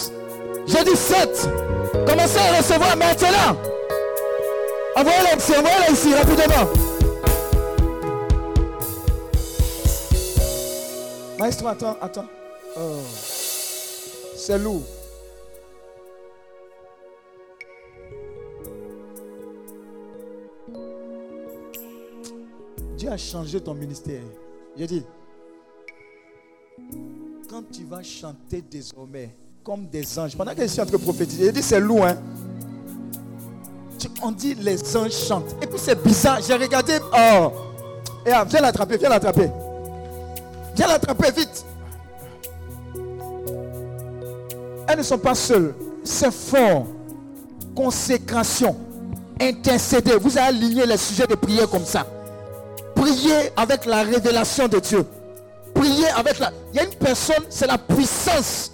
J'ai dit 7. Commencez à recevoir maintenant. Envoyez-la ici, envoyez-la ici, rapidement. Maestro, attends, attends. Oh. C'est lourd. Dieu a changé ton ministère. J'ai dit, quand tu vas chanter désormais comme des anges, pendant que je suis en train de prophétiser, j'ai dit c'est lourd, hein. On dit les anges chantent. Et puis c'est bizarre. J'ai regardé. Oh. Et ah, viens l'attraper, viens l'attraper. Viens l'attraper vite. Elles ne sont pas seules. c'est fort. Consécration. Intercéder. Vous allez aligner les sujets de prière comme ça. Priez avec la révélation de Dieu. Priez avec la... Il y a une personne, c'est la puissance.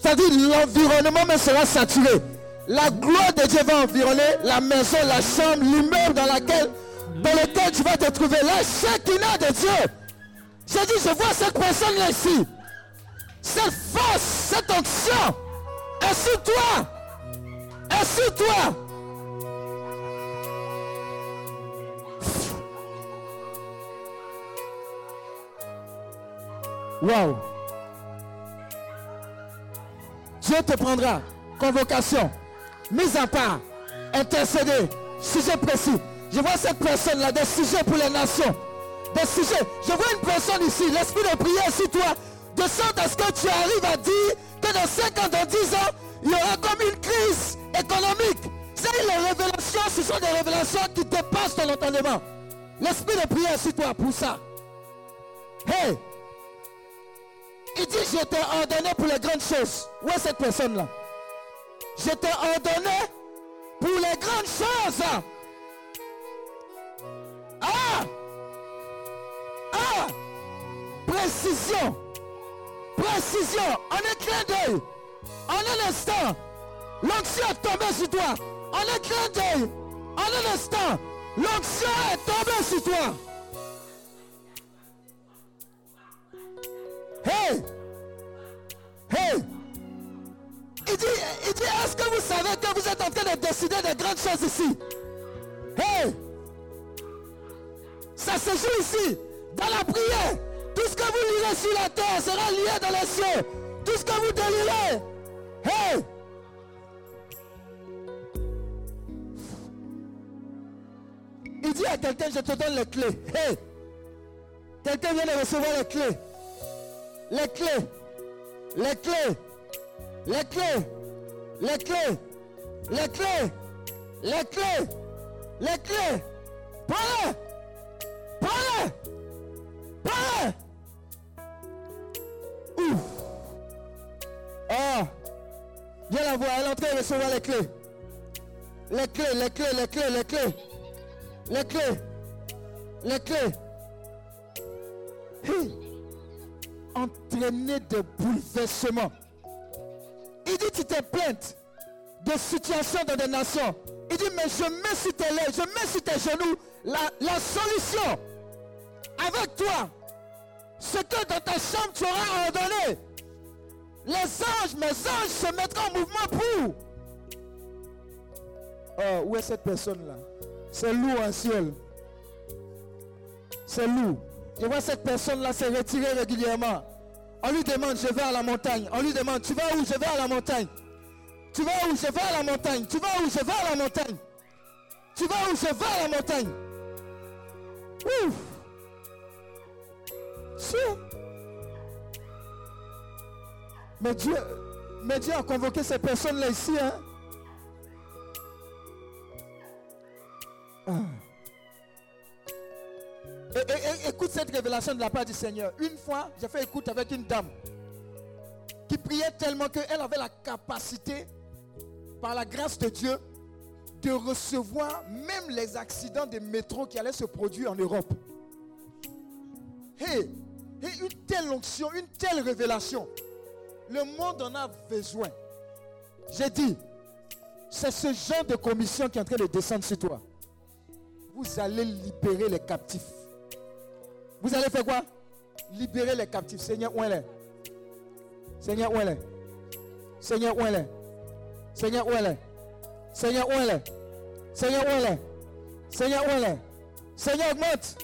C'est-à-dire l'environnement même sera saturé. La gloire de Dieu va environner la maison, la chambre, l'immeuble dans laquelle, dans lequel tu vas te trouver. La chacun de Dieu. J'ai dit, je vois cette personne-là ici. Cette force, cette onction. Assis-toi. Assis-toi. Wow. Dieu te prendra. Convocation. Mise à part. Intercéder. Sujet précis. Je vois cette personne-là, des sujets pour les nations. Des sujets. Je vois une personne ici, l'esprit de prière sur toi, de sorte à ce que tu arrives à dire que dans 5 ans, dans 10 ans, il y aura comme une crise économique. C'est les révélations, ce sont des révélations qui dépassent ton entendement. L'esprit de prière sur toi pour ça. Hey! Il dit, je t'ai ordonné pour les grandes choses. Où est cette personne-là? Je t'ai ordonné pour les grandes choses. Ah! Ah! Précision. Précision. En un clin d'œil. En un instant. L'onction est tombée sur toi. En un clin d'œil. En un instant. L'onction est tombée sur toi. Hey! Hey! Il dit, il dit, est-ce que vous savez que vous êtes en train de décider de grandes choses ici? Hey! Ça se joue ici, dans la prière. Tout ce que vous lirez sur la terre sera lié dans les cieux. Tout ce que vous délirez. Hey! Il dit à quelqu'un, je te donne les clés. Hey! Quelqu'un vient de recevoir les clés. Les clés. Les clés. Les clés. Les clés. Les clés. Les clés. Les clés. Prends-les. Prends-les. Prends-les. Ouf. Ah. Viens la voir. Elle est en train recevoir les clés. Les clés, les clés, les clés, les clés. Les clés. Les clés. Entraîner de bouleversements. Il dit, tu t'es plainte de situations dans des nations. Il dit, mais je mets sur tes lèvres, je mets sur tes genoux la, la solution. Avec toi, ce que dans ta chambre tu auras ordonné. Les anges, mes anges se mettront en mouvement pour. Oh, où est cette personne-là? C'est lourd en ciel. C'est lourd. Je vois cette personne-là se retirer régulièrement. On lui demande, je vais à la montagne. On lui demande, tu vas où? Je vais à la montagne. Tu vas où? Je vais à la montagne. Tu vas où? Je vais à la montagne. Tu vas où? Je vais à la montagne. Ouf. Mais Dieu, mais Dieu a convoqué ces personnes-là ici. Hein? Ah. Et, et, et, écoute cette révélation de la part du Seigneur. Une fois, j'ai fait écoute avec une dame qui priait tellement qu'elle avait la capacité, par la grâce de Dieu, de recevoir même les accidents de métro qui allaient se produire en Europe. Hey, une telle onction, une telle révélation. Le monde en a besoin. J'ai dit, c'est ce genre de commission qui est en train de descendre sur toi. Vous allez libérer les captifs. Vous allez faire quoi? Libérer les captifs. Seigneur, où est? Seigneur, où est? Seigneur, où est? Seigneur, où est? Seigneur, où est? Seigneur, où est? Seigneur, où est? Seigneur, augmente.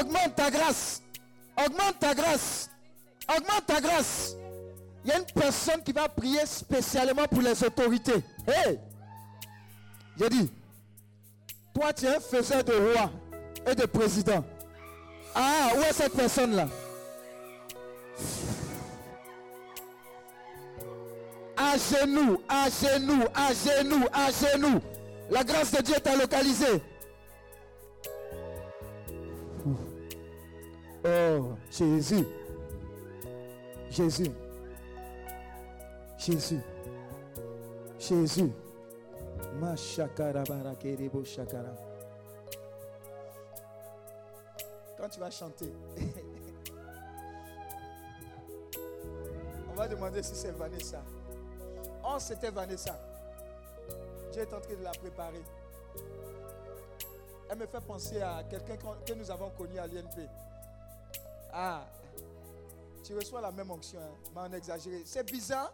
Augmente ta grâce. Augmente ta grâce. Augmente ta grâce. Il y a une personne qui va prier spécialement pour les autorités. Hé J'ai dit, toi tu es un faiseur de roi et de président. Ah, où est cette personne-là? À genoux, à genoux, à genoux, à genoux. La grâce de Dieu t'a localisé. Oh, Jésus. Jésus. Jésus. Jésus. Ma shakara. Quand tu vas chanter, on va demander si c'est Vanessa. Oh, c'était Vanessa. Dieu est en train de la préparer. Elle me fait penser à quelqu'un que nous avons connu à l'INP. Ah, tu reçois la même onction, hein, mais en exagéré. C'est bizarre.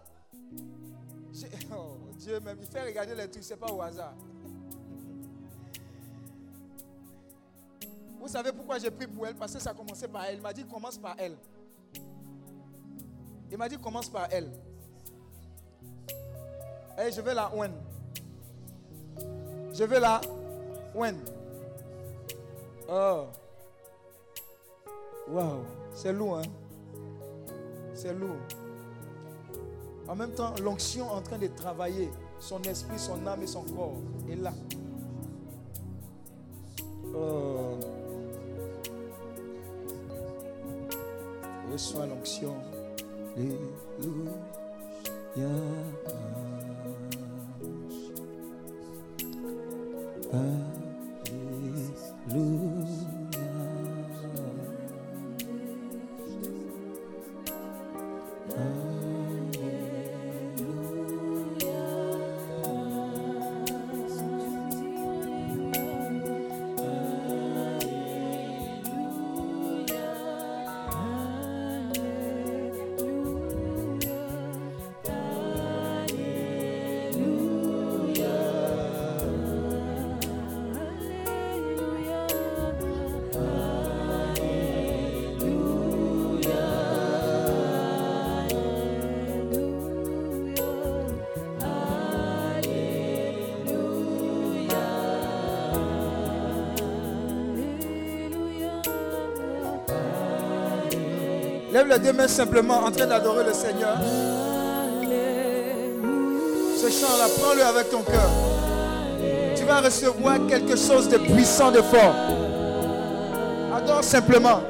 J'ai- *laughs* Oh, Dieu même, il fait regarder les trucs, c'est pas au hasard. Vous savez pourquoi j'ai pris pour elle? Parce que ça commençait par elle. Il m'a dit commence par elle. Il m'a dit commence par elle. Et je vais la ouen. Je vais la ouen. Oh. Waouh, c'est lourd, hein? C'est lourd. En même temps, l'onction en train de travailler son esprit, son âme et son corps est là. Oh. Reçois l'onction. Les deux mains simplement en train d'adorer le Seigneur. Ce chant-là, prends-le avec ton cœur. Tu vas recevoir quelque chose de puissant, de fort. Adore simplement.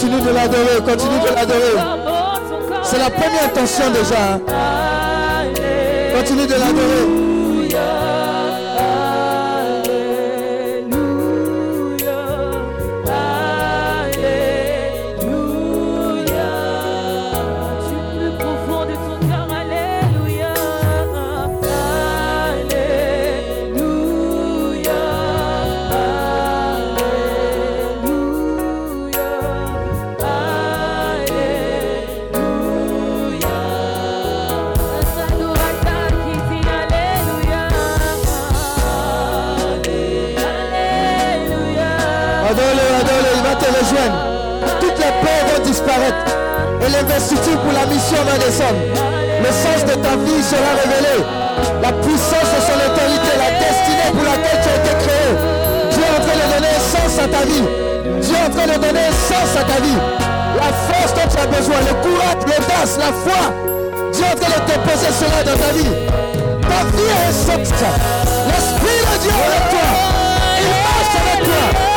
Continue de l'adorer, continue de l'adorer. C'est la première intention déjà. Continue de l'adorer. Et l'investiture pour la mission va descendre. Le sens de ta vie sera révélé. La puissance de son autorité, la destinée pour laquelle tu as été créé. Dieu est en train de donner sens à ta vie. Dieu est en train de donner sens à ta vie. La force dont tu as besoin, le courage, l'audace, la foi. Dieu est en train de te poser cela dans ta vie. Ta vie est sens. L'Esprit de Dieu est avec toi. Il marche avec toi.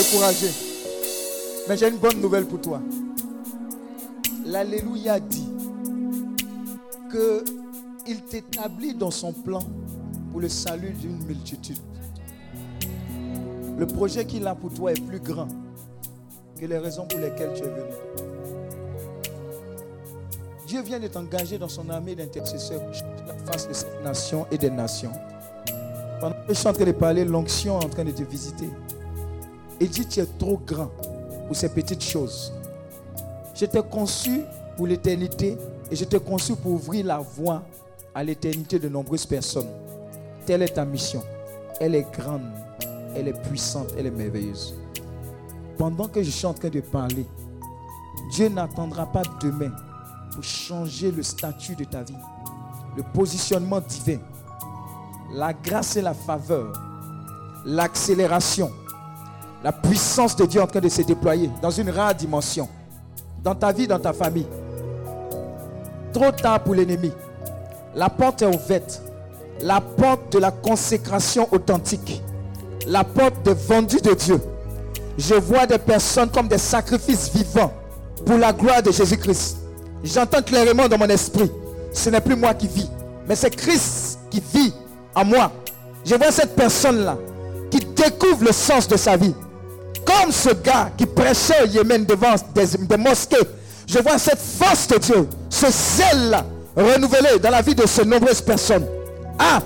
Découragé. Mais j'ai une bonne nouvelle pour toi. L'Alléluia dit que il t'établit dans son plan pour le salut d'une multitude. Le projet qu'il a pour toi est plus grand que les raisons pour lesquelles tu es venu. Dieu vient de t'engager dans son armée d'intercesseurs face de cette nation et des nations. Pendant que je suis en train de parler, l'onction est en train de te visiter. Et dit, tu es trop grand pour ces petites choses. Je t'ai conçu pour l'éternité et je t'ai conçu pour ouvrir la voie à l'éternité de nombreuses personnes. Telle est ta mission. Elle est grande, elle est puissante, elle est merveilleuse. Pendant que je suis en train de parler, Dieu n'attendra pas demain pour changer le statut de ta vie, le positionnement divin, la grâce et la faveur, l'accélération, la puissance de Dieu en train de se déployer dans une rare dimension, dans ta vie, dans ta famille. Trop tard pour l'ennemi. La porte est ouverte. La porte de la consécration authentique. La porte de vendu de Dieu. Je vois des personnes comme des sacrifices vivants pour la gloire de Jésus-Christ. J'entends clairement dans mon esprit, ce n'est plus moi qui vis, mais c'est Christ qui vit en moi. Je vois cette personne-là qui découvre le sens de sa vie. Comme ce gars qui prêchait au Yémen devant des, mosquées. Je vois cette force de Dieu, ce zèle renouvelé dans la vie de ces nombreuses personnes. Ah,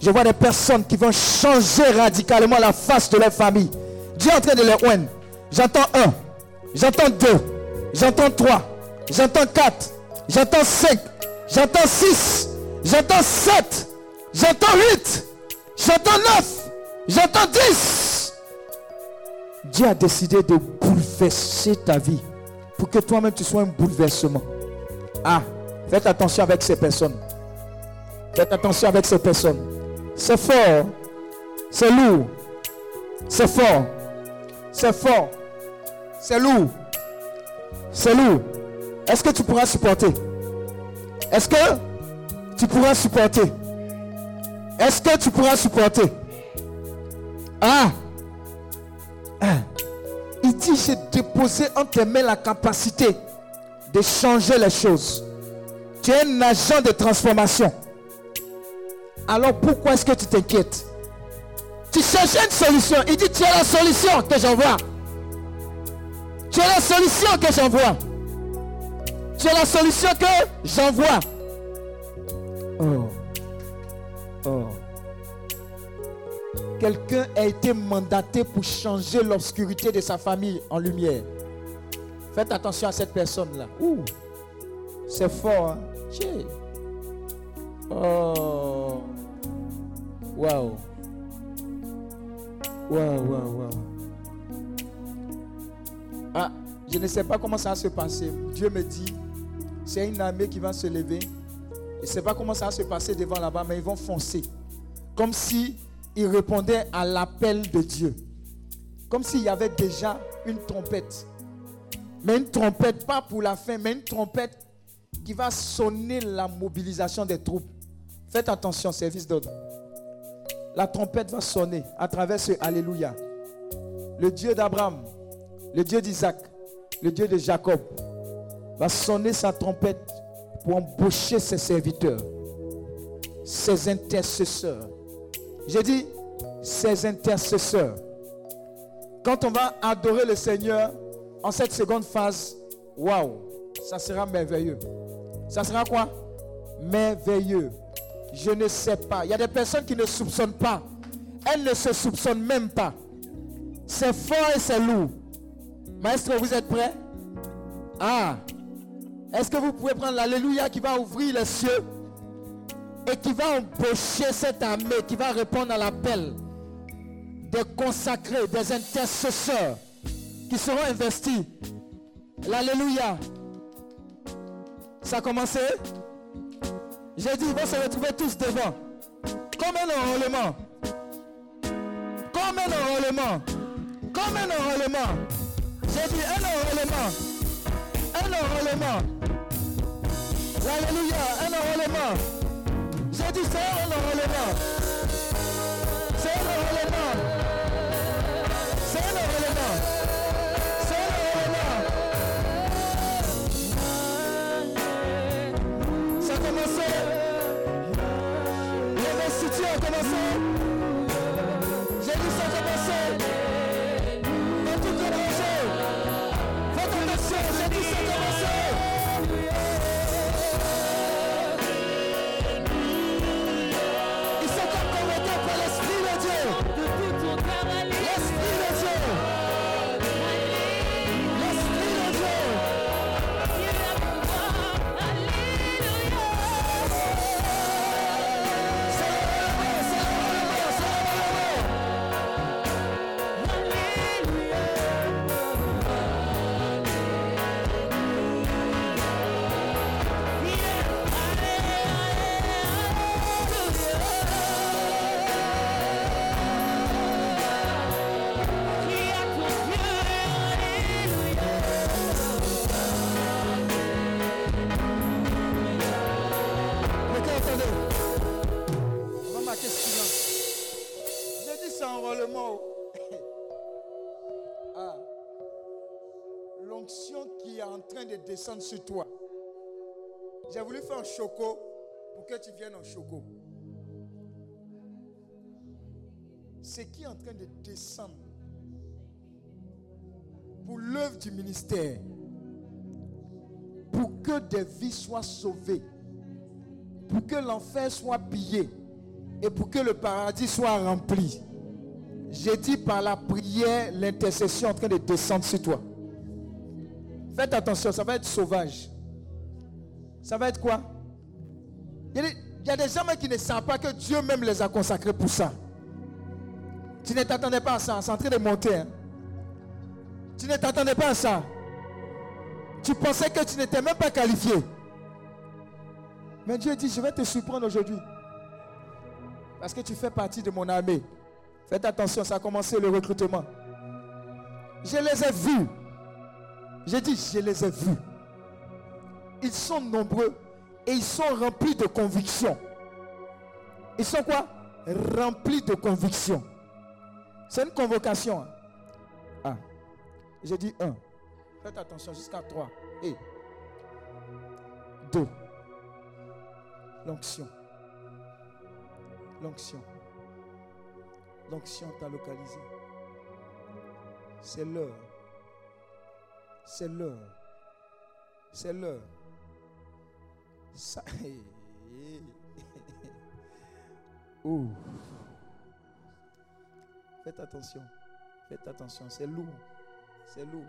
je vois des personnes qui vont changer radicalement la face de leur famille. Dieu est en train de les oindre. J'entends un, j'entends deux, j'entends trois, j'entends quatre, j'entends cinq, j'entends six, j'entends sept, j'entends huit, j'entends neuf, j'entends dix. Dieu a décidé de bouleverser ta vie pour que toi-même tu sois un bouleversement. Ah, faites attention avec ces personnes. Faites attention avec ces personnes. C'est fort. C'est lourd. C'est fort. C'est fort. C'est lourd. C'est lourd. Est-ce que tu pourras supporter? Est-ce que tu pourras supporter? Est-ce que tu pourras supporter? Ah Il dit, j'ai déposé en tes mains la capacité de changer les choses. Tu es un agent de transformation. Alors pourquoi est-ce que tu t'inquiètes? Tu cherches une solution. Il dit, tu es la solution que j'envoie. Tu es la solution que j'envoie. Tu es la solution que j'envoie. Oh. Oh. Quelqu'un a été mandaté pour changer l'obscurité de sa famille en lumière. Faites attention à cette personne-là. C'est fort. Hein? Oh. Waouh. Waouh, waouh, waouh. Ah, je ne sais pas comment ça va se passer. Dieu me dit, c'est une armée qui va se lever. Je ne sais pas comment ça va se passer devant là-bas, mais ils vont foncer. Comme si ils répondaient à l'appel de Dieu. Comme s'il y avait déjà une trompette. Mais une trompette, pas pour la fin, mais une trompette qui va sonner la mobilisation des troupes. Faites attention, service d'ordre. La trompette va sonner à travers ce Alléluia. Le Dieu d'Abraham, le Dieu d'Isaac, le Dieu de Jacob va sonner sa trompette pour embaucher ses serviteurs, ses intercesseurs. J'ai dit ses intercesseurs. Quand on va adorer le Seigneur en cette seconde phase, waouh, ça sera merveilleux. Ça sera quoi? Merveilleux. Je ne sais pas. Il y a des personnes qui ne soupçonnent pas. Elles ne se soupçonnent même pas. C'est fort et c'est lourd. Maestro, vous êtes prêts? Ah. Est-ce que vous pouvez prendre l'Alléluia qui va ouvrir les cieux? Et qui va embaucher cette armée, qui va répondre à l'appel des consacrés, des intercesseurs qui seront investis. L'Alléluia. Ça a commencé? J'ai dit, ils vont se retrouver tous devant. Comme un enrôlement. Comme un enrôlement. Comme un enrôlement. J'ai dit un enrôlement. Un enrôlement. Alléluia, un enrôlement. J'ai dit, Seigneur, on le nom. Seigneur, on aura le nom. Seigneur, on aura le nom. Seigneur, on aura le nom. Ça a commencé. Les restituts ont commencé. J'ai dit, ça. Sur toi. J'ai voulu faire un choco pour que tu viennes en choco. Ce qui est en train de descendre pour l'œuvre du ministère, pour que des vies soient sauvées pour que l'enfer soit pillé et pour que le paradis soit rempli. J'ai dit par la prière, l'intercession en train de descendre sur toi. Faites attention, ça va être sauvage. Ça va être quoi? Il y, a des, gens qui ne savent pas que Dieu même les a consacrés pour ça. Tu ne t'attendais pas à ça, c'est en train de monter. hein. Tu ne t'attendais pas à ça. Tu pensais que tu n'étais même pas qualifié. Mais Dieu dit, je vais te surprendre aujourd'hui. Parce que tu fais partie de mon armée. Faites attention, ça a commencé le recrutement. Je les ai vus. J'ai dit, je les ai vus. Ils sont nombreux et ils sont remplis de conviction. Ils sont quoi? Remplis de conviction. C'est une convocation. Ah. J'ai dit un. Faites attention jusqu'à trois. Et deux. L'onction. L'onction. L'onction t'a localisé. C'est l'heure. C'est l'heure. C'est l'heure. Ça. *laughs* Faites attention. Faites attention. C'est lourd. C'est lourd.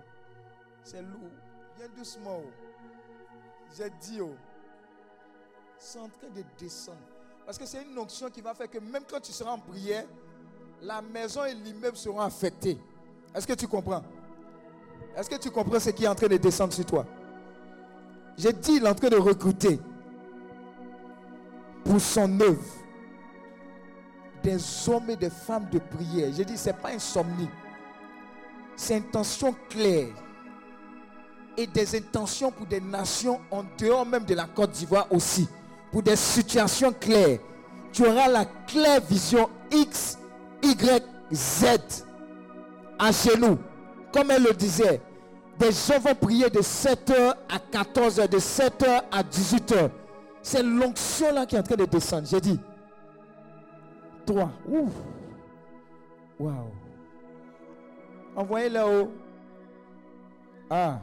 C'est lourd. Viens doucement. oh. J'ai dit, oh c'est en train de descendre. Parce que c'est une onction qui va faire que même quand tu seras en prière, la maison et l'immeuble seront affectés. Est-ce que tu comprends? Est-ce que tu comprends ce qui est en train de descendre sur toi? J'ai dit, il est en train de recruter pour son œuvre des hommes et des femmes de prière. J'ai dit, ce n'est pas insomnie. C'est intention claire. Et des intentions pour des nations en dehors même de la Côte d'Ivoire aussi pour des situations claires. Tu auras la claire vision X, Y, Z à chez nous. Comme elle le disait, des gens vont prier de 7h à 14h, de 7h à 18h. C'est l'onction là qui est en train de descendre. J'ai dit, toi, ouf, waouh. Envoyez là-haut. Ah.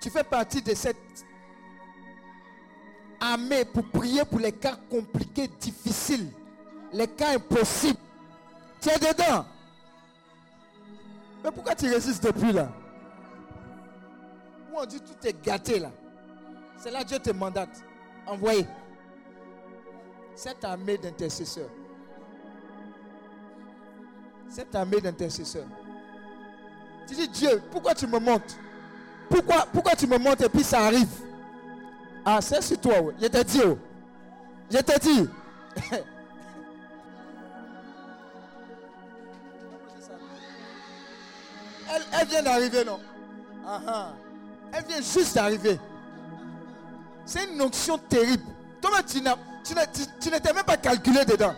Tu fais partie de cette armée pour prier pour les cas compliqués, difficiles, les cas impossibles. Tu es dedans. Mais pourquoi tu résistes depuis là? Où on dit tout est gâté là. C'est là que Dieu te mandate. Envoyez cette armée d'intercesseurs. Cette armée d'intercesseurs. Tu dis Dieu, pourquoi tu me montes? Pourquoi, pourquoi tu me montes et puis ça arrive? Ah, c'est sur toi. Je t'ai dit. oh. Je t'ai dit. *laughs* elle, vient d'arriver, non? Elle vient juste d'arriver. C'est une onction terrible. Toi, tu n'étais même pas calculé dedans.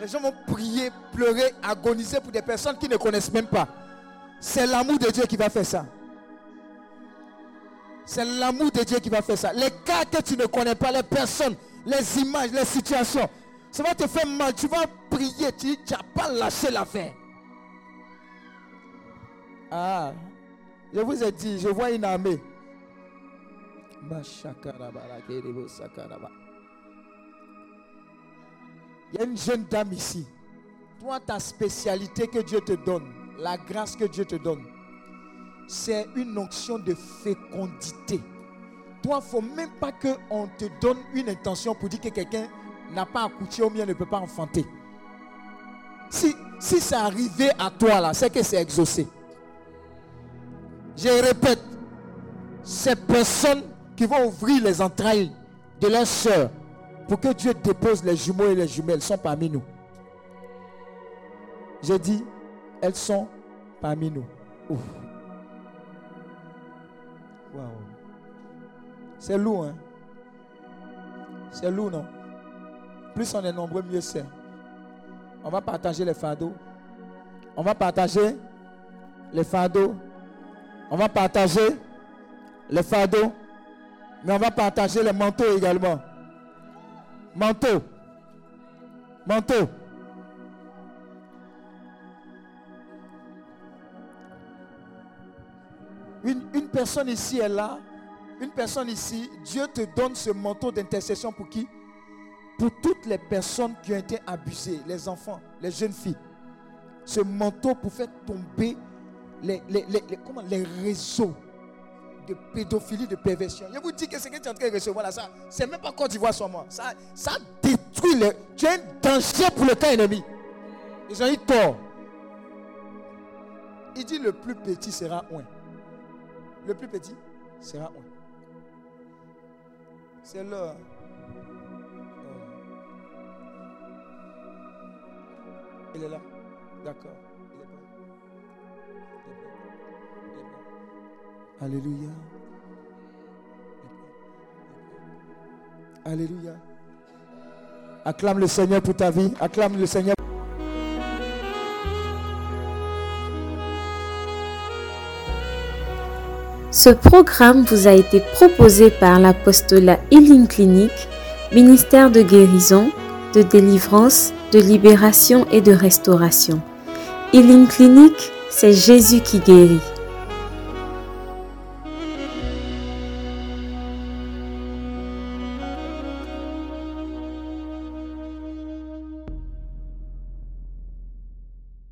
Les gens vont prier, pleurer, agoniser pour des personnes qui ne connaissent même pas. C'est l'amour de Dieu qui va faire ça. C'est l'amour de Dieu qui va faire ça. Les cas que tu ne connais pas, les personnes, les images, les situations, ça va te faire mal. Tu vas prier, tu n'as pas lâché l'affaire. Ah, je vous ai dit, je vois une armée. Il y a une jeune dame ici. Toi, ta spécialité que Dieu te donne, la grâce que Dieu te donne, c'est une onction de fécondité. Toi, il ne faut même pas qu'on te donne une intention pour dire que quelqu'un n'a pas accouché ou bien ne peut pas enfanter. Si, si c'est arrivé à toi là, c'est que c'est exaucé. Je répète, ces personnes qui vont ouvrir les entrailles de leur soeur pour que Dieu dépose les jumeaux et les jumelles sont parmi nous. J'ai dit, elles sont parmi nous. Ouf. C'est lourd, hein? C'est lourd, non? Plus on est nombreux, mieux c'est. On va partager les fardeaux. On va partager les fardeaux. On va partager les fardeaux. Mais on va partager les manteaux également. Manteau. Manteau. Une, une personne ici est là. Une personne ici, Dieu te donne ce manteau d'intercession pour qui? Pour toutes les personnes qui ont été abusées, les enfants, les jeunes filles. Ce manteau pour faire tomber les, les, les, comment, les réseaux de pédophilie, de perversion. Je vous dis que ce que tu es en train de recevoir là, ça, c'est même pas Côte d'Ivoire moi. Ça, ça détruit le. Tu es un danger pour le camp ennemi. Ils ont eu tort. Il dit le plus petit sera un. Le plus petit sera un. C'est là. Il est là. D'accord. Alléluia. Alléluia. Acclame le Seigneur pour ta vie. Acclame le Seigneur. Ce programme vous a été proposé par l'apostolat Healing Clinic, ministère de guérison, de délivrance, de libération et de restauration. Healing Clinic, c'est Jésus qui guérit.